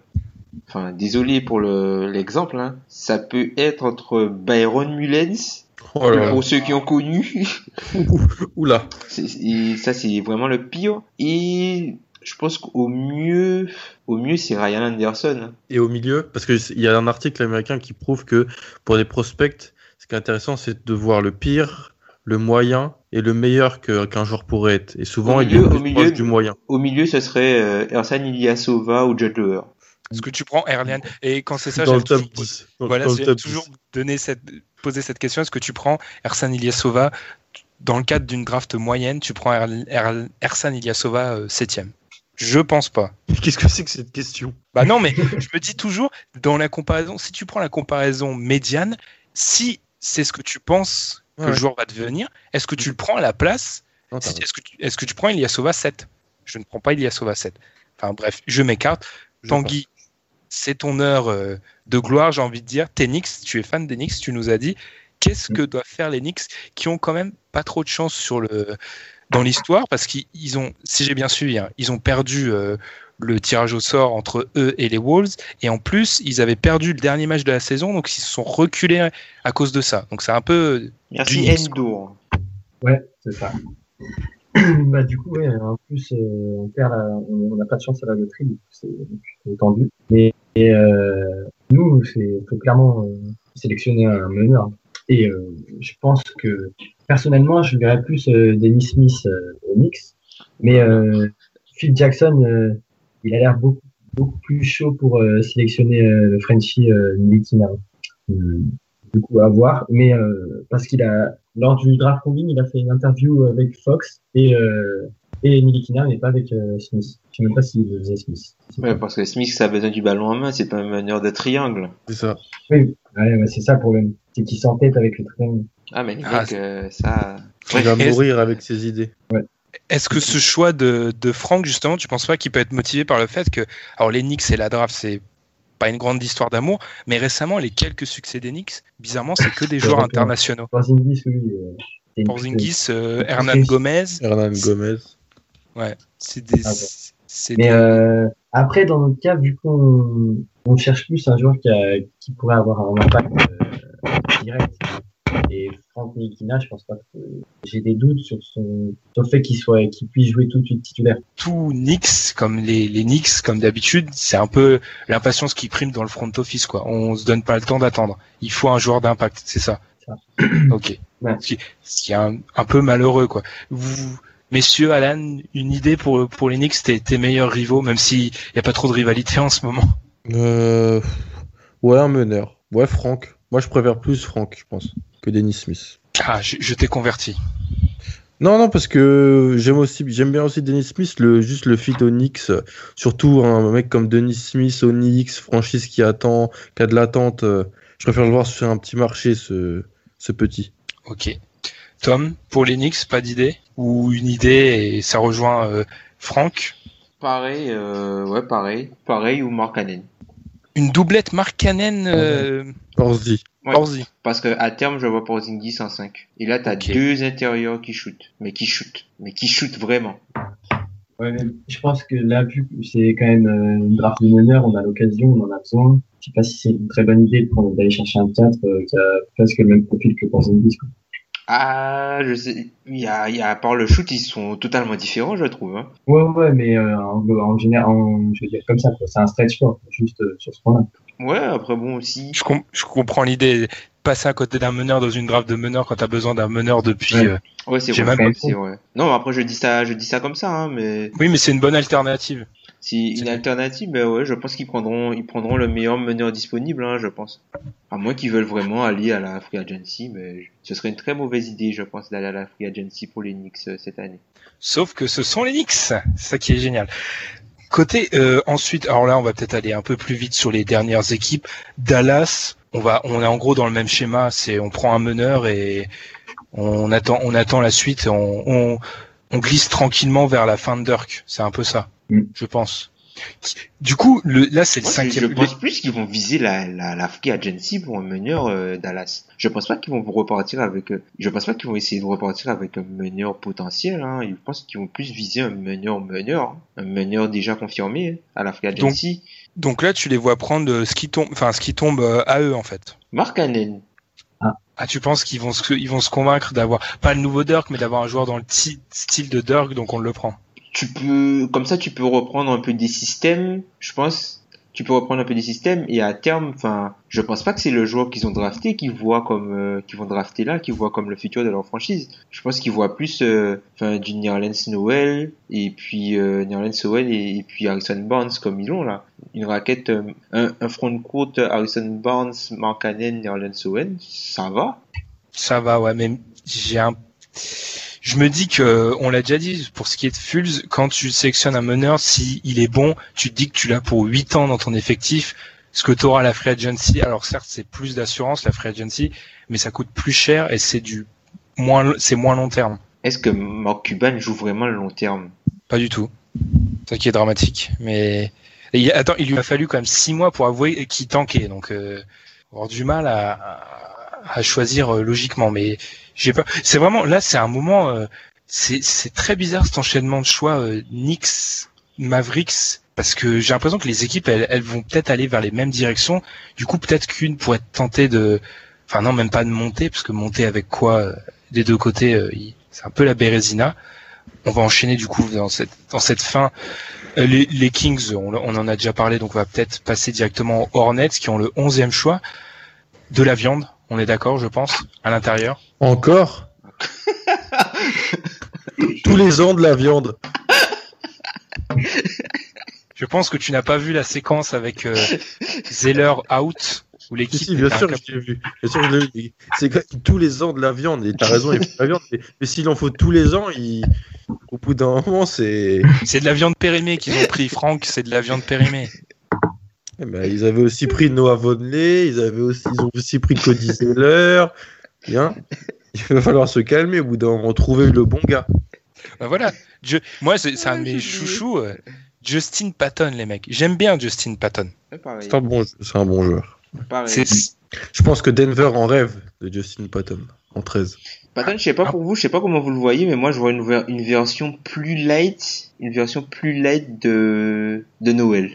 enfin, désolé pour le l'exemple, hein, ça peut être entre Byron Mullens, Oh là là. pour ceux qui ont connu, Oula. et ça c'est vraiment le pire. Et je pense qu'au mieux, au mieux c'est Ryan Anderson. Et au milieu, parce qu'il y a un article américain qui prouve que pour des prospects, ce qui est intéressant, c'est de voir le pire, le moyen et le meilleur qu'un joueur pourrait être. Et souvent, Au il milieu- est au plus milieu proche du moyen. Au milieu, ce serait euh, Ersan Ilyasova ou Judd Est-ce que tu prends Erlian Et quand c'est ça, top toujours, 10. Dans- voilà, toujours 10. donner cette, poser cette question. Est-ce que tu prends Ersan Ilyasova dans le cadre d'une draft moyenne Tu prends Er- Er- Ersan Ilyasova euh, septième? Je pense pas. Qu'est-ce que c'est que cette question? Bah non, mais je me dis toujours, dans la comparaison, si tu prends la comparaison médiane, si c'est ce que tu penses que Ouais. le joueur va devenir, est-ce que tu le prends à la place Est-ce que, que tu prends Ilyasova 7 Je ne prends pas Ilyasova 7. Enfin bref, je m'écarte. Tanguy, c'est ton heure euh, de gloire, j'ai envie de dire. T'es Knicks, tu es fan des Knicks, tu nous as dit. Qu'est-ce que doivent faire les Knicks qui ont quand même pas trop de chance sur le dans l'histoire? Parce qu'ils ils ont, si j'ai bien suivi, hein, ils ont perdu euh, le tirage au sort entre eux et les Wolves et en plus ils avaient perdu le dernier match de la saison donc ils se sont reculés à cause de ça. Donc c'est un peu Merci Endur. Ouais, c'est ça. bah, du coup, ouais, en plus, euh, on perd la, on on n'a pas de chance à la loterie, coup, c'est tendu. Et, euh, nous, c'est, faut clairement, euh, sélectionner un meneur. Et euh, je pense que personnellement, je verrais plus euh, Dennis Smith au Knicks, mais Phil Jackson, il a l'air beaucoup, beaucoup plus chaud pour sélectionner le Frenchie Nilikina. Euh, du coup, à voir. Mais parce qu'il a, lors du draft combine, il a fait une interview avec Fox et et Nilikina, mais pas avec euh, Smith. Je sais même pas s'il faisait Smith. Ouais, parce que Smith, ça a besoin du ballon en main, c'est pas un meneur de triangle. C'est ça. Oui, ouais, ouais, c'est ça le problème. C'est qu'il s'entête avec le train. Ah, mais Ah, euh, ça. Il va Est-ce- mourir avec ses idées. Est-ce que ce choix de, de Franck, justement, tu penses pas qu'il peut être motivé par le fait que, alors les Knicks et la draft, c'est pas une grande histoire d'amour, mais récemment, les quelques succès des Knicks, bizarrement, c'est que des joueurs Ouais, internationaux. Porzingis, oui. euh, Porzingis, euh, Hernan Gomez, Hernan Gomez. C'est des, Ah c'est Mais des- euh, après, dans notre cas, vu qu'on on cherche plus un joueur qui, a, qui pourrait avoir un impact euh, direct, et Franck Nilikina, je pense pas que j'ai des doutes sur, son, sur le fait qu'il soit, qu'il puisse jouer tout de suite titulaire. tout Knicks, comme les, les Knicks, comme d'habitude, c'est un peu l'impatience qui prime dans le front office, quoi. On se donne pas le temps d'attendre. Il faut un joueur d'impact, c'est ça. Ça. ok. Ouais. Ce qui, ce qui est un, un peu malheureux, quoi. Vous, messieurs, Alan, une idée pour, pour les Knicks, tes, tes meilleurs rivaux, même s'il y a pas trop de rivalité en ce moment? Euh... Ouais, un meneur. Ouais, Franck. Moi, je préfère plus Franck, je pense, que Dennis Smith. Ah, je, je t'ai converti. Non, non, parce que j'aime aussi, j'aime bien aussi Dennis Smith, le, juste le fit Onyx. Surtout un mec comme Dennis Smith, Onyx, franchise qui attend, qui a de l'attente. Je préfère le voir sur un petit marché, ce, ce petit. Ok. Tom, pour Knicks, pas d'idée? Ou une idée et ça rejoint euh, Franck Pareil, euh, ouais, pareil. Pareil ou Mark Cannon. Une doublette Mark Cannon euh, Orzi. Ouais. Parce que à terme, je vois Porzingis en 5. Et là, t'as deux intérieurs qui shootent. Mais qui shootent. Mais qui shootent vraiment. Ouais, mais je pense que là, vu que c'est quand même une draft de meneur, on a l'occasion, on en a besoin. Je sais pas si c'est une très bonne idée de prendre- d'aller chercher un 4 euh, qui a presque le même profil que Porzingis. quoi. Ah, je sais. Il y a, il y a, à part le shoot, ils sont totalement différents, je trouve. Hein. Ouais, ouais, mais euh, en, en général, en- je veux dire comme ça, quoi. C'est un stretch sport, juste euh, sur ce point-là. Ouais, après bon aussi. Je, com- je comprends l'idée. Passer à côté d'un meneur dans une draft de meneur quand t'as besoin d'un meneur depuis. Ouais. euh, Ouais, c'est vrai. même. Non, après je dis ça, je dis ça comme ça, hein, mais Oui, mais c'est une bonne alternative. Si une alternative, ben ouais, je pense qu'ils prendront, ils prendront le meilleur meneur disponible, hein, je pense. À moins qu'ils veulent vraiment aller à la free agency, mais ce serait une très mauvaise idée, je pense, d'aller à la free agency pour les Knicks euh, cette année. Sauf que ce sont les Knicks. C'est ça qui est génial. Côté euh, ensuite, alors là, on va peut-être aller un peu plus vite sur les dernières équipes. Dallas, on va, on est en gros dans le même schéma. C'est on prend un meneur et on attend, on attend la suite. On, on, on glisse tranquillement vers la fin de Dirk. C'est un peu ça, Mm. je pense. Du coup, le, là, c'est le Moi, je, cinquième. je pense plus qu'ils vont viser la, la, la free agency pour un meneur euh, Dallas. Je pense pas qu'ils vont repartir avec. euh, je pense pas qu'ils vont essayer de repartir avec un meneur potentiel. Hein. Je pense qu'ils vont plus viser un meneur meneur, hein. un meneur déjà confirmé hein, à la free agency. Donc là, tu les vois prendre euh, ce qui tombe, enfin ce qui tombe euh, à eux en fait. Mark Cannon. Ah, tu penses qu'ils vont se, ils vont se convaincre d'avoir pas le nouveau Dirk, mais d'avoir un joueur dans le style de Dirk, donc on le prend. Tu peux comme ça tu peux reprendre un peu des systèmes je pense. Tu peux reprendre un peu des systèmes et à terme enfin je pense pas que c'est le joueur qu'ils ont drafté qu'ils voient comme euh, qu'ils vont drafter là qu'ils voient comme le futur de leur franchise. Je pense qu'ils voient plus euh, enfin du Nerlens Noel et puis euh, Nerlens Noel et, et puis Harrison Barnes comme ils l'ont là. Une raquette euh, un, un front court Harrison Barnes Mark Cannon Nerlens Noel ça va. Ça va, ouais, mais j'ai un. Je me dis que, on l'a déjà dit, pour ce qui est de Fulz, quand tu sélectionnes un meneur, si il est bon, tu te dis que tu l'as pour 8 ans dans ton effectif, ce que tu auras à la free agency. Alors certes, c'est plus d'assurance, la free agency, mais ça coûte plus cher et c'est du moins, c'est moins long terme. est-ce que Mark Cuban joue vraiment le long terme? Pas du tout. Ça qui est dramatique. Mais il- attends, il lui a fallu quand même six mois pour avouer qu'il tankait, donc euh, avoir du mal à, à- à choisir euh, logiquement. Mais j'ai pas. C'est vraiment là, c'est un moment. euh, c'est très bizarre cet enchaînement de choix euh, Knicks, Mavericks, parce que j'ai l'impression que les équipes elles, elles vont peut-être aller vers les mêmes directions. Du coup, peut-être qu'une pourrait tentée de, enfin non, même pas de monter, parce que monter avec quoi euh, des deux côtés, euh, c'est un peu la Bérésina. On va enchaîner du coup dans cette dans cette fin. Euh, Les, les Kings, on, on en a déjà parlé, donc on va peut-être passer directement aux Hornets qui ont le 11e choix. De la viande, on est d'accord, je pense, à l'intérieur. Encore Tous les ans de la viande. Je pense que tu n'as pas vu la séquence avec euh, Zeller out où Si, l'équipe. si, bien était sûr, incapable- je l'ai vu. Bien sûr, je l'ai vu. C'est que tous les ans de la viande. Et t'as raison, il faut de la viande. Mais, mais s'il en faut tous les ans, il... au bout d'un moment, c'est. C'est de la viande périmée qu'ils ont pris, Franck. C'est de la viande périmée. Eh ben, ils avaient aussi pris Noah Vonley, ils avaient aussi, ils ont aussi pris Cody Zeller. Bien. Il va falloir se calmer au bout d'un moment, trouver le bon gars. Bah voilà. Je- Moi, c'est un de mes chouchous. euh, Justin Patton, les mecs. J'aime bien Justin Patton. C'est un bon, c'est un bon joueur. Je pense que Denver en rêve de Justin Patton en 13. Patton, je sais pas pour vous, je sais pas comment vous le voyez, mais moi je vois une, une version plus light, une version plus light de, de Noël.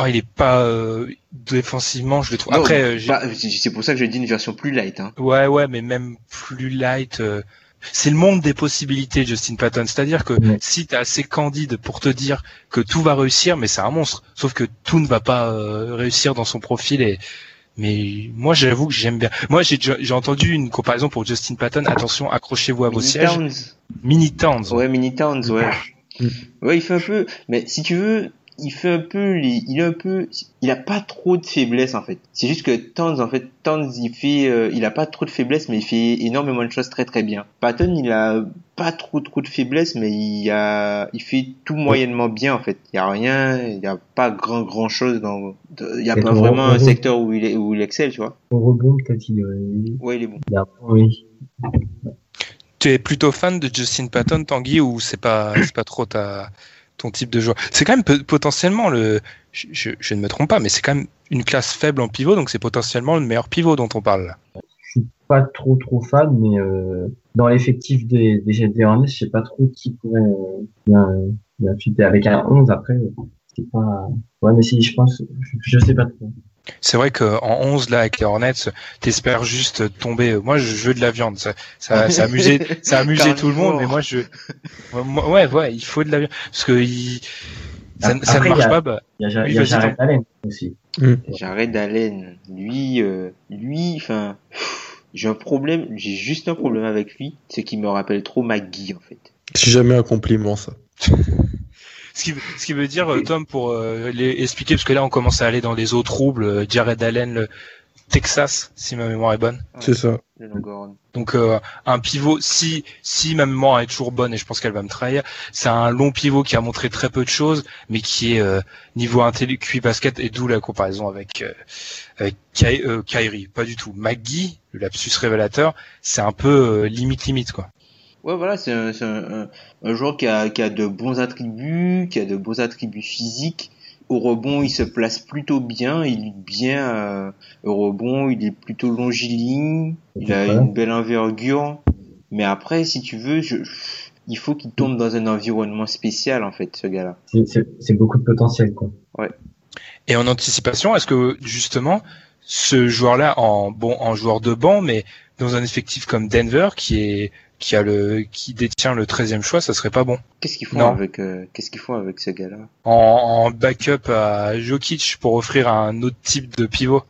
Oh, il est pas euh, défensivement, je le trouve. Non, Après, euh, j'ai- c'est pour ça que je dis une version plus light. Hein. ouais, ouais, mais même plus light. euh, C'est le monde des possibilités, Justin Patton. C'est-à-dire que Ouais. si t'es assez candide pour te dire que tout va réussir, mais c'est un monstre. Sauf que tout ne va pas euh, réussir dans son profil. Et mais moi, j'avoue que j'aime bien. Moi, j'ai j'ai entendu une comparaison pour Justin Patton. Attention, accrochez-vous à vos Mini sièges. Towns. Mini Towns. Ouais, Mini Towns, ouais. Ouais, il fait un peu, mais si tu veux, il fait un peu, il est un peu, il a pas trop de faiblesse en fait. C'est juste que Towns, en fait, Towns, il fait, euh, il a pas trop de faiblesse, mais il fait énormément de choses très très bien. Patton, il a pas trop trop de faiblesse, mais il a, il fait tout moyennement bien en fait. Il y a rien, il y a pas grand grand chose dans, de- il y a Et pas vraiment un secteur où il est, où il excelle, tu vois. Au rebond, peut-être il, euh, Ouais, il est bon. il a, oui. Tu es plutôt fan de Justin Patton, Tanguy, ou c'est pas, c'est pas trop ta, ton type de joueur C'est quand même potentiellement le, je, ne me trompe pas, mais c'est quand même une classe faible en pivot, donc c'est potentiellement le meilleur pivot dont on parle. Je suis pas trop trop fan, mais euh, dans l'effectif des, des, Hornets, je sais pas trop qui pourrait euh, bien, bien fitter. Avec un 11 après, euh, c'est pas. Ouais, mais si, je pense, je, je sais pas trop. C'est vrai qu'en 11, là, avec les Hornets, t'espères juste tomber. Moi, je veux de la viande. Ça, ça, ça a amusé, ça a amusé tout le monde, mais moi, je, moi, ouais, ouais, il faut de la viande. Parce que il, ça, Après, ça ne marche a- pas, bah, Il y a, Oui, y a Jared. Allen aussi. Jared Allen, lui, euh, lui, enfin, j'ai un problème, j'ai juste un problème avec lui, c'est qu'il me rappelle trop McGee en fait. C'est jamais un compliment, ça. Ce qui, ce qui veut dire, euh, Tom, pour euh, les expliquer, parce que là, on commence à aller dans les eaux troubles, euh, Jared Allen, le Texas, si ma mémoire est bonne. C'est ça. Donc euh, un pivot, si si ma mémoire est toujours bonne et je pense qu'elle va me trahir, c'est un long pivot qui a montré très peu de choses, mais qui est euh, niveau QI basket et d'où la comparaison avec euh, avec Ky- euh, Kyrie. Pas du tout. McGee, le lapsus révélateur, c'est un peu euh, limite limite quoi. Ouais, voilà, c'est un, c'est un, un, un joueur qui a, qui a de bons attributs, qui a de bons attributs physiques. Au rebond, il se place plutôt bien, il est bien euh, au rebond, il est plutôt longiligne, il a Ouais. une belle envergure. Mais après, si tu veux, je, il faut qu'il tombe dans un environnement spécial en fait, ce gars-là. C'est- C'est c'est beaucoup de potentiel, quoi. Et en anticipation, est-ce que justement ce joueur-là, en bon en joueur de banc, mais dans un effectif comme Denver, qui est qui a le qui détient le 13e choix, ça serait pas bon. Qu'est-ce qu'ils font Non. avec, euh, qu'est-ce qu'ils font avec ce gars-là? En, en backup à Jokic pour offrir un autre type de pivot.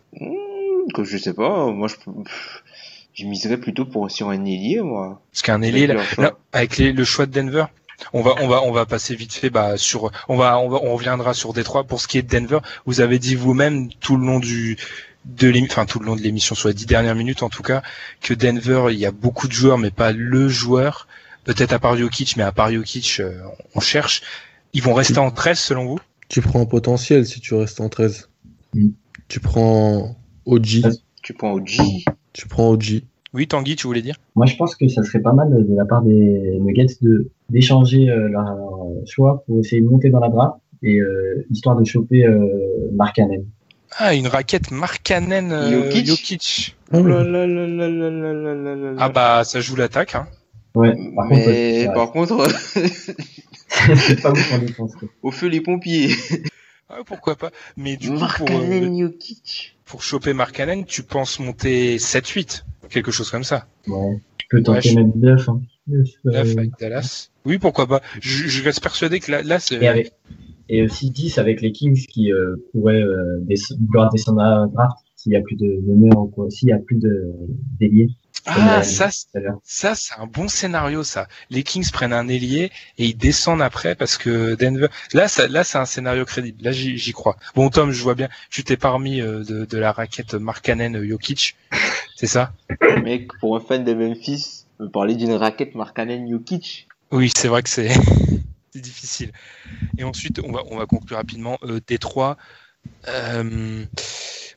Que je sais pas, moi je, je miserais plutôt pour sur un ailier, moi. Parce qu'un ailier, là, avec les- le choix de Denver, on va, on va, on va passer vite fait, bah, sur, on va, on va, on reviendra sur Détroit. Pour ce qui est de Denver, vous avez dit vous-même tout le long du, de enfin tout le long de l'émission, sur les dix dernières minutes en tout cas, que Denver, il y a beaucoup de joueurs, mais pas le joueur. Peut-être à part Jokic, mais à part Jokic, euh, on cherche. Ils vont rester en 13 selon vous? Tu prends un potentiel si tu restes en 13. Mm. Tu prends OG. Tu prends OG. Tu prends OG. Oui, Tanguy, tu voulais dire? Moi, je pense que ça serait pas mal de, la part des Nuggets de d'échanger euh, leur choix pour essayer de monter dans la draft et euh, histoire de choper euh, Mark. Ah, une raquette Markkanen euh, Jokic. Ah bah ça joue l'attaque. Hein. Ouais, par Mais contre, par contre, euh, au feu les pompiers. Ah, pourquoi pas. Mais du coup, pour, euh, choper Markkanen, tu penses monter 7-8, quelque chose comme ça. Ouais, tu peux tenter ouais, même 9. Hein. 9 avec Dallas. Oui, pourquoi pas. Je, je reste persuadé que là, c'est et aussi 10 avec les Kings qui euh, pourraient euh, des- vouloir descendre à draft. s'il y a plus de meneurs ou quoi, s'il y a plus de d'ailier. Ah, ça, ça, c'est un bon scénario, ça. Les Kings prennent un ailier et ils descendent après parce que Denver. Là, ça, là, c'est un scénario crédible. Là, j'y crois. Bon, Tom, je vois bien. Tu t'es parmi euh, de, de, la raquette Markkanen euh, Jokic, c'est ça? Mec, pour un fan de Memphis, me parler d'une raquette Markkanen Jokic. Oui, c'est vrai que c'est difficile. Et ensuite, on va, on va conclure rapidement. Euh, Détroit. Euh,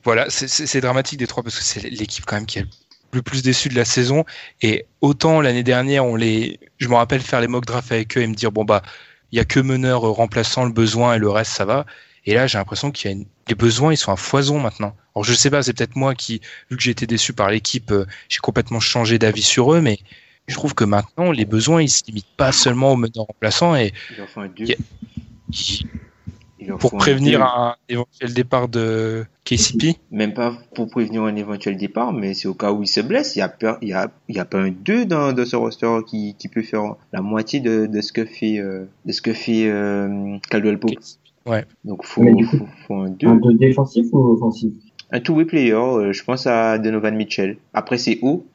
voilà, c'est dramatique Détroit parce que c'est l'équipe quand même qui est le plus déçu de la saison. Et autant l'année dernière, on les, je me rappelle faire les mock drafts avec eux et me dire bon bah il y a que meneur remplaçant le besoin et le reste ça va. Et là, j'ai l'impression qu'il y a une... les besoins, ils sont à foison maintenant. Alors je sais pas, c'est peut-être moi qui, vu que j'ai été déçu par l'équipe, euh, j'ai complètement changé d'avis sur eux, mais je trouve que maintenant les besoins, ils se limitent pas seulement aux meneurs remplaçants et pour prévenir un éventuel départ de KCP Même pas pour prévenir un éventuel départ, mais c'est au cas où il se blesse. Il y a, peur, il y a, il y a pas un 2 dans, dans ce roster qui, qui peut faire la moitié de, de ce que fait, euh, de ce que fait euh, Caldwell Pope. Ouais. Donc faut, faut, faut, un 2. Un 2 défensif ou offensif? Un two-way player, euh, je pense à Donovan Mitchell. Après c'est haut,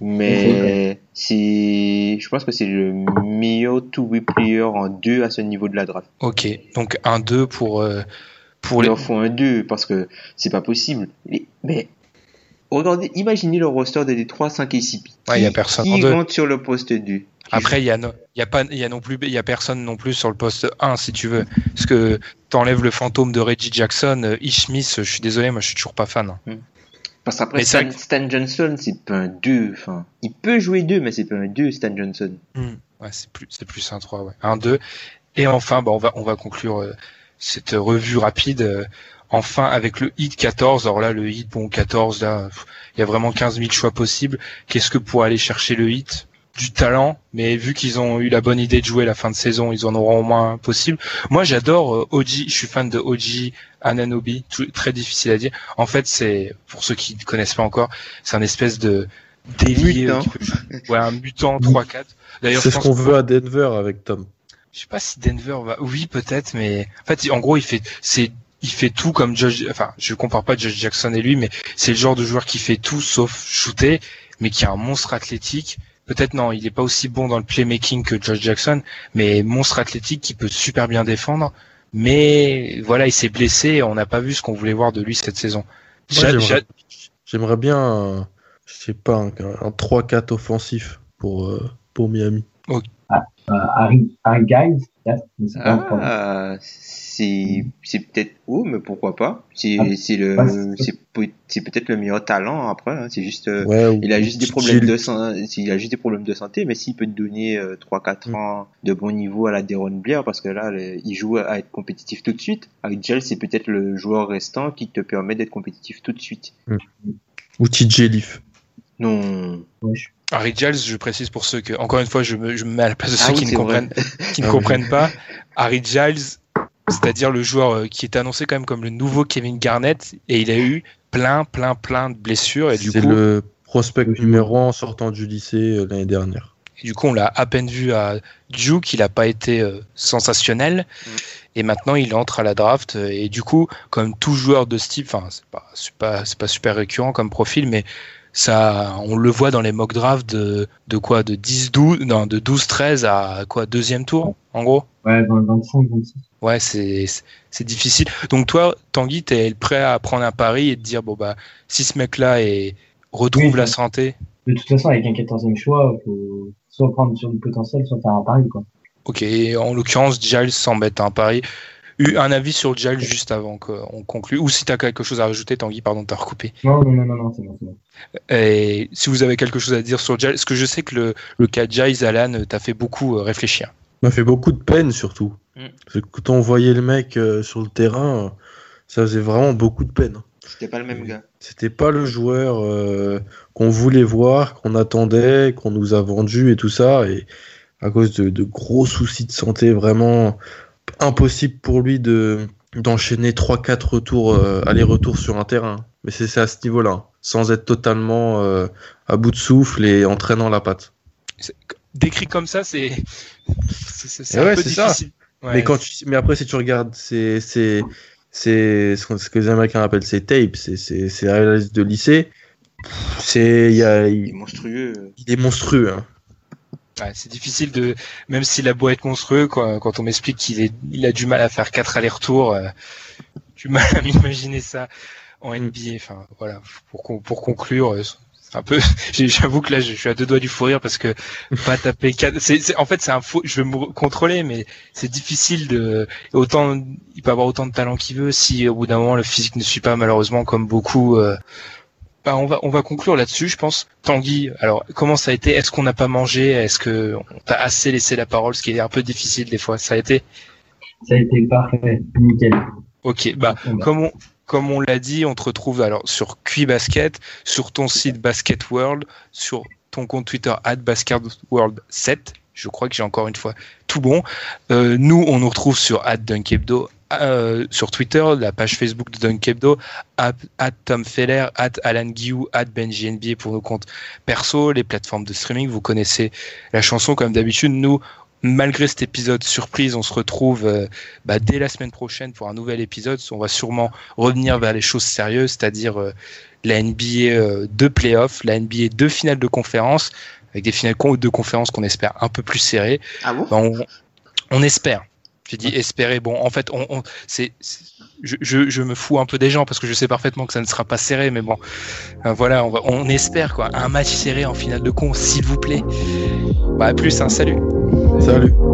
mais c'est, je pense que c'est le meilleur two-way player en 2 à ce niveau de la draft. Ok, donc un 2 pour, euh, pour Il les. leur faut un 2 parce que c'est pas possible. Mais, regardez, imaginez le roster de Détroit 5 et 6 Ouais, y a personne en Qui rentre sur le poste 2 Après, il y a, no- il y a pas, il y a non plus, il y a personne non plus sur le poste 1 si tu veux, parce que t'enlèves le fantôme de Reggie Jackson, euh, Ish Smith, je suis désolé, moi je suis toujours pas fan. hein. Parce qu'après, Stan, Stan Johnson, c'est pas un 2. Enfin, il peut jouer 2, mais c'est pas un 2, Stan Johnson. Hmm. Ouais, c'est plus, c'est plus un 3, ouais. Un 2. Et enfin, bah, on va, on va conclure euh, cette revue rapide. euh, enfin, avec le hit 14. Alors là, le hit, bon, 14, là, il y a vraiment 15 000 choix possibles. Qu'est-ce que pour aller chercher le hit? Du talent, mais vu qu'ils ont eu la bonne idée de jouer la fin de saison, ils en auront au moins possible. Moi, j'adore euh, OG, je suis fan de OG Ananobi, tout- très difficile à dire. En fait, c'est, pour ceux qui ne connaissent pas encore, c'est un espèce de délié, Mutant. peut ouais, un mutant 3-4. D'ailleurs, C'est ce qu'on veut à Denver avec Tom. je sais pas si Denver va. Oui, peut-être, mais en fait, en gros, il fait, c'est, il fait tout comme Josh. Enfin, je compare pas Josh Jackson et lui, mais c'est le genre de joueur qui fait tout sauf shooter, mais qui a un monstre athlétique. Peut-être non, il est pas aussi bon dans le playmaking que Josh Jackson, mais monstre athlétique qui peut super bien défendre. Mais voilà, il s'est blessé. et On n'a pas vu ce qu'on voulait voir de lui cette saison. J'aimerais- j'a- J'aimerais bien, un, je sais pas, un, un 3-4 offensif pour, euh, pour Miami. Euh, Harry, Harry Giles. Ah, c'est, c'est peut-être haut, mais pourquoi pas? C'est, Ah, c'est le, c'est- c'est, peut- c'est peut-être le meilleur talent après, hein. C'est juste, euh, Ouais, il a juste des problèmes de santé, il a juste des problèmes de santé, mais s'il peut te donner euh, 3-4 Mm. ans de bon niveau à la Deron Blair, parce que là, le- il joue à être compétitif tout de suite. Avec Gel, c'est peut-être le joueur restant qui te permet d'être compétitif tout de suite. Ou TJ Leaf. Non. Je- Harry Giles, je précise pour ceux que, encore une fois, je me, je me mets à la place de Ah ceux oui, qui ne comprennent, qui ne Ah oui. comprennent pas. Harry Giles, c'est-à-dire le joueur euh, qui est annoncé quand même comme le nouveau Kevin Garnett, et il a eu plein, plein, plein de blessures, et du C'est coup, le prospect numéro 1 sortant du lycée euh, l'année dernière. et du coup, on l'a à peine vu à Duke, il n'a pas été euh, sensationnel, Mm. et maintenant il entre à la draft, et du coup, comme tout joueur de ce type, enfin, c'est pas, super récurrent comme profil, mais ça, on le voit dans les mock drafts de, de quoi, de 10, 12, non, de 12, 13 à quoi, deuxième tour, en gros? Ouais, 20, 25, 26. Ouais, c'est difficile. Donc toi, Tanguy, t'es prêt à prendre un pari et te dire bon bah si ce mec-là retrouve Oui, la santé, De toute façon, avec un 14e choix, faut soit prendre sur du potentiel, soit faire un pari, quoi. ok. En l'occurrence, Giles s'embête un pari. Eu un avis sur Giles juste avant qu'on conclue. Ou si t'as quelque chose à rajouter, Tanguy, pardon, t'as recoupé. Non, non, non, non, non, c'est bon, c'est bon. Et si vous avez quelque chose à dire sur Giles, parce que je sais que le, le cas Giles, Alan, t'a fait beaucoup euh, réfléchir. m'a fait beaucoup de peine surtout. Mm. Parce que quand on voyait le mec euh, sur le terrain, euh, ça faisait vraiment beaucoup de peine. C'était pas le même gars. C'était pas le joueur euh, qu'on voulait voir, qu'on attendait, qu'on nous a vendu et tout ça. Et à cause de, de gros soucis de santé, vraiment impossible pour lui de d'enchaîner 3-4 retours, euh, aller-retour sur un terrain. Mais c'est à ce niveau-là, hein, sans être totalement euh, à bout de souffle et entraînant la patte. Décrit comme ça, c'est c'est- ouais, peu c'est ça. difficile. Ouais. Mais, quand tu- mais après, si tu regardes c'est ce que les Américains appellent ses tapes, c'est c'est réaliste de lycée. C'est il, y a, il, est monstrueux. Il est monstrueux. Hein. Ouais, c'est difficile de, même s'il a beau être monstrueux, quoi, quand on m'explique qu'il est, il a du mal à faire quatre allers-retours, euh, du mal à m'imaginer ça en. NBA. Enfin, voilà, pour, pour conclure, euh, un peu, j'avoue que là, je suis à deux doigts du fou rire parce que pas taper quatre, c'est, en fait, c'est un faux, je vais me contrôler, mais c'est difficile de, autant, il peut avoir autant de talent qu'il veut. Si au bout d'un moment le physique ne suit pas, malheureusement, comme beaucoup, euh, bah, on va on va conclure là-dessus, je pense. Tanguy, alors comment ça a été? Est-ce qu'on n'a pas mangé? Est-ce que on t'a assez laissé la parole, ce qui est un peu difficile des fois. Ça a été? Ça a été parfait, nickel. Ok, bah comme on comme on l'a dit, on te retrouve alors sur Basket, sur ton site Basket World, sur ton compte Twitter @basketworld7. Je crois que j'ai encore une fois tout bon. Euh, nous, on nous retrouve sur @dunkebdo euh, sur Twitter, la page Facebook de Dunkebdo, Tom Feller, Alan pour nos comptes perso, les plateformes de streaming. Vous connaissez la chanson comme d'habitude. Nous, malgré cet épisode surprise, on se retrouve euh, bah, dès la semaine prochaine pour un nouvel épisode. On va sûrement revenir vers les choses sérieuses, c'est-à-dire euh, la NBA de playoff, la NBA de finale de conférence, avec des finales de conférence qu'on espère un peu plus serrées. Ah bon? Bah, on espère. J'ai dit espérer. Bon, en fait, on, c'est, je, je, je, me fous un peu des gens parce que je sais parfaitement que ça ne sera pas serré, mais bon, euh, voilà, on, va, on espère quoi, un match serré en finale de con, s'il vous plaît. Bah, à plus, un hein, salut. Salut.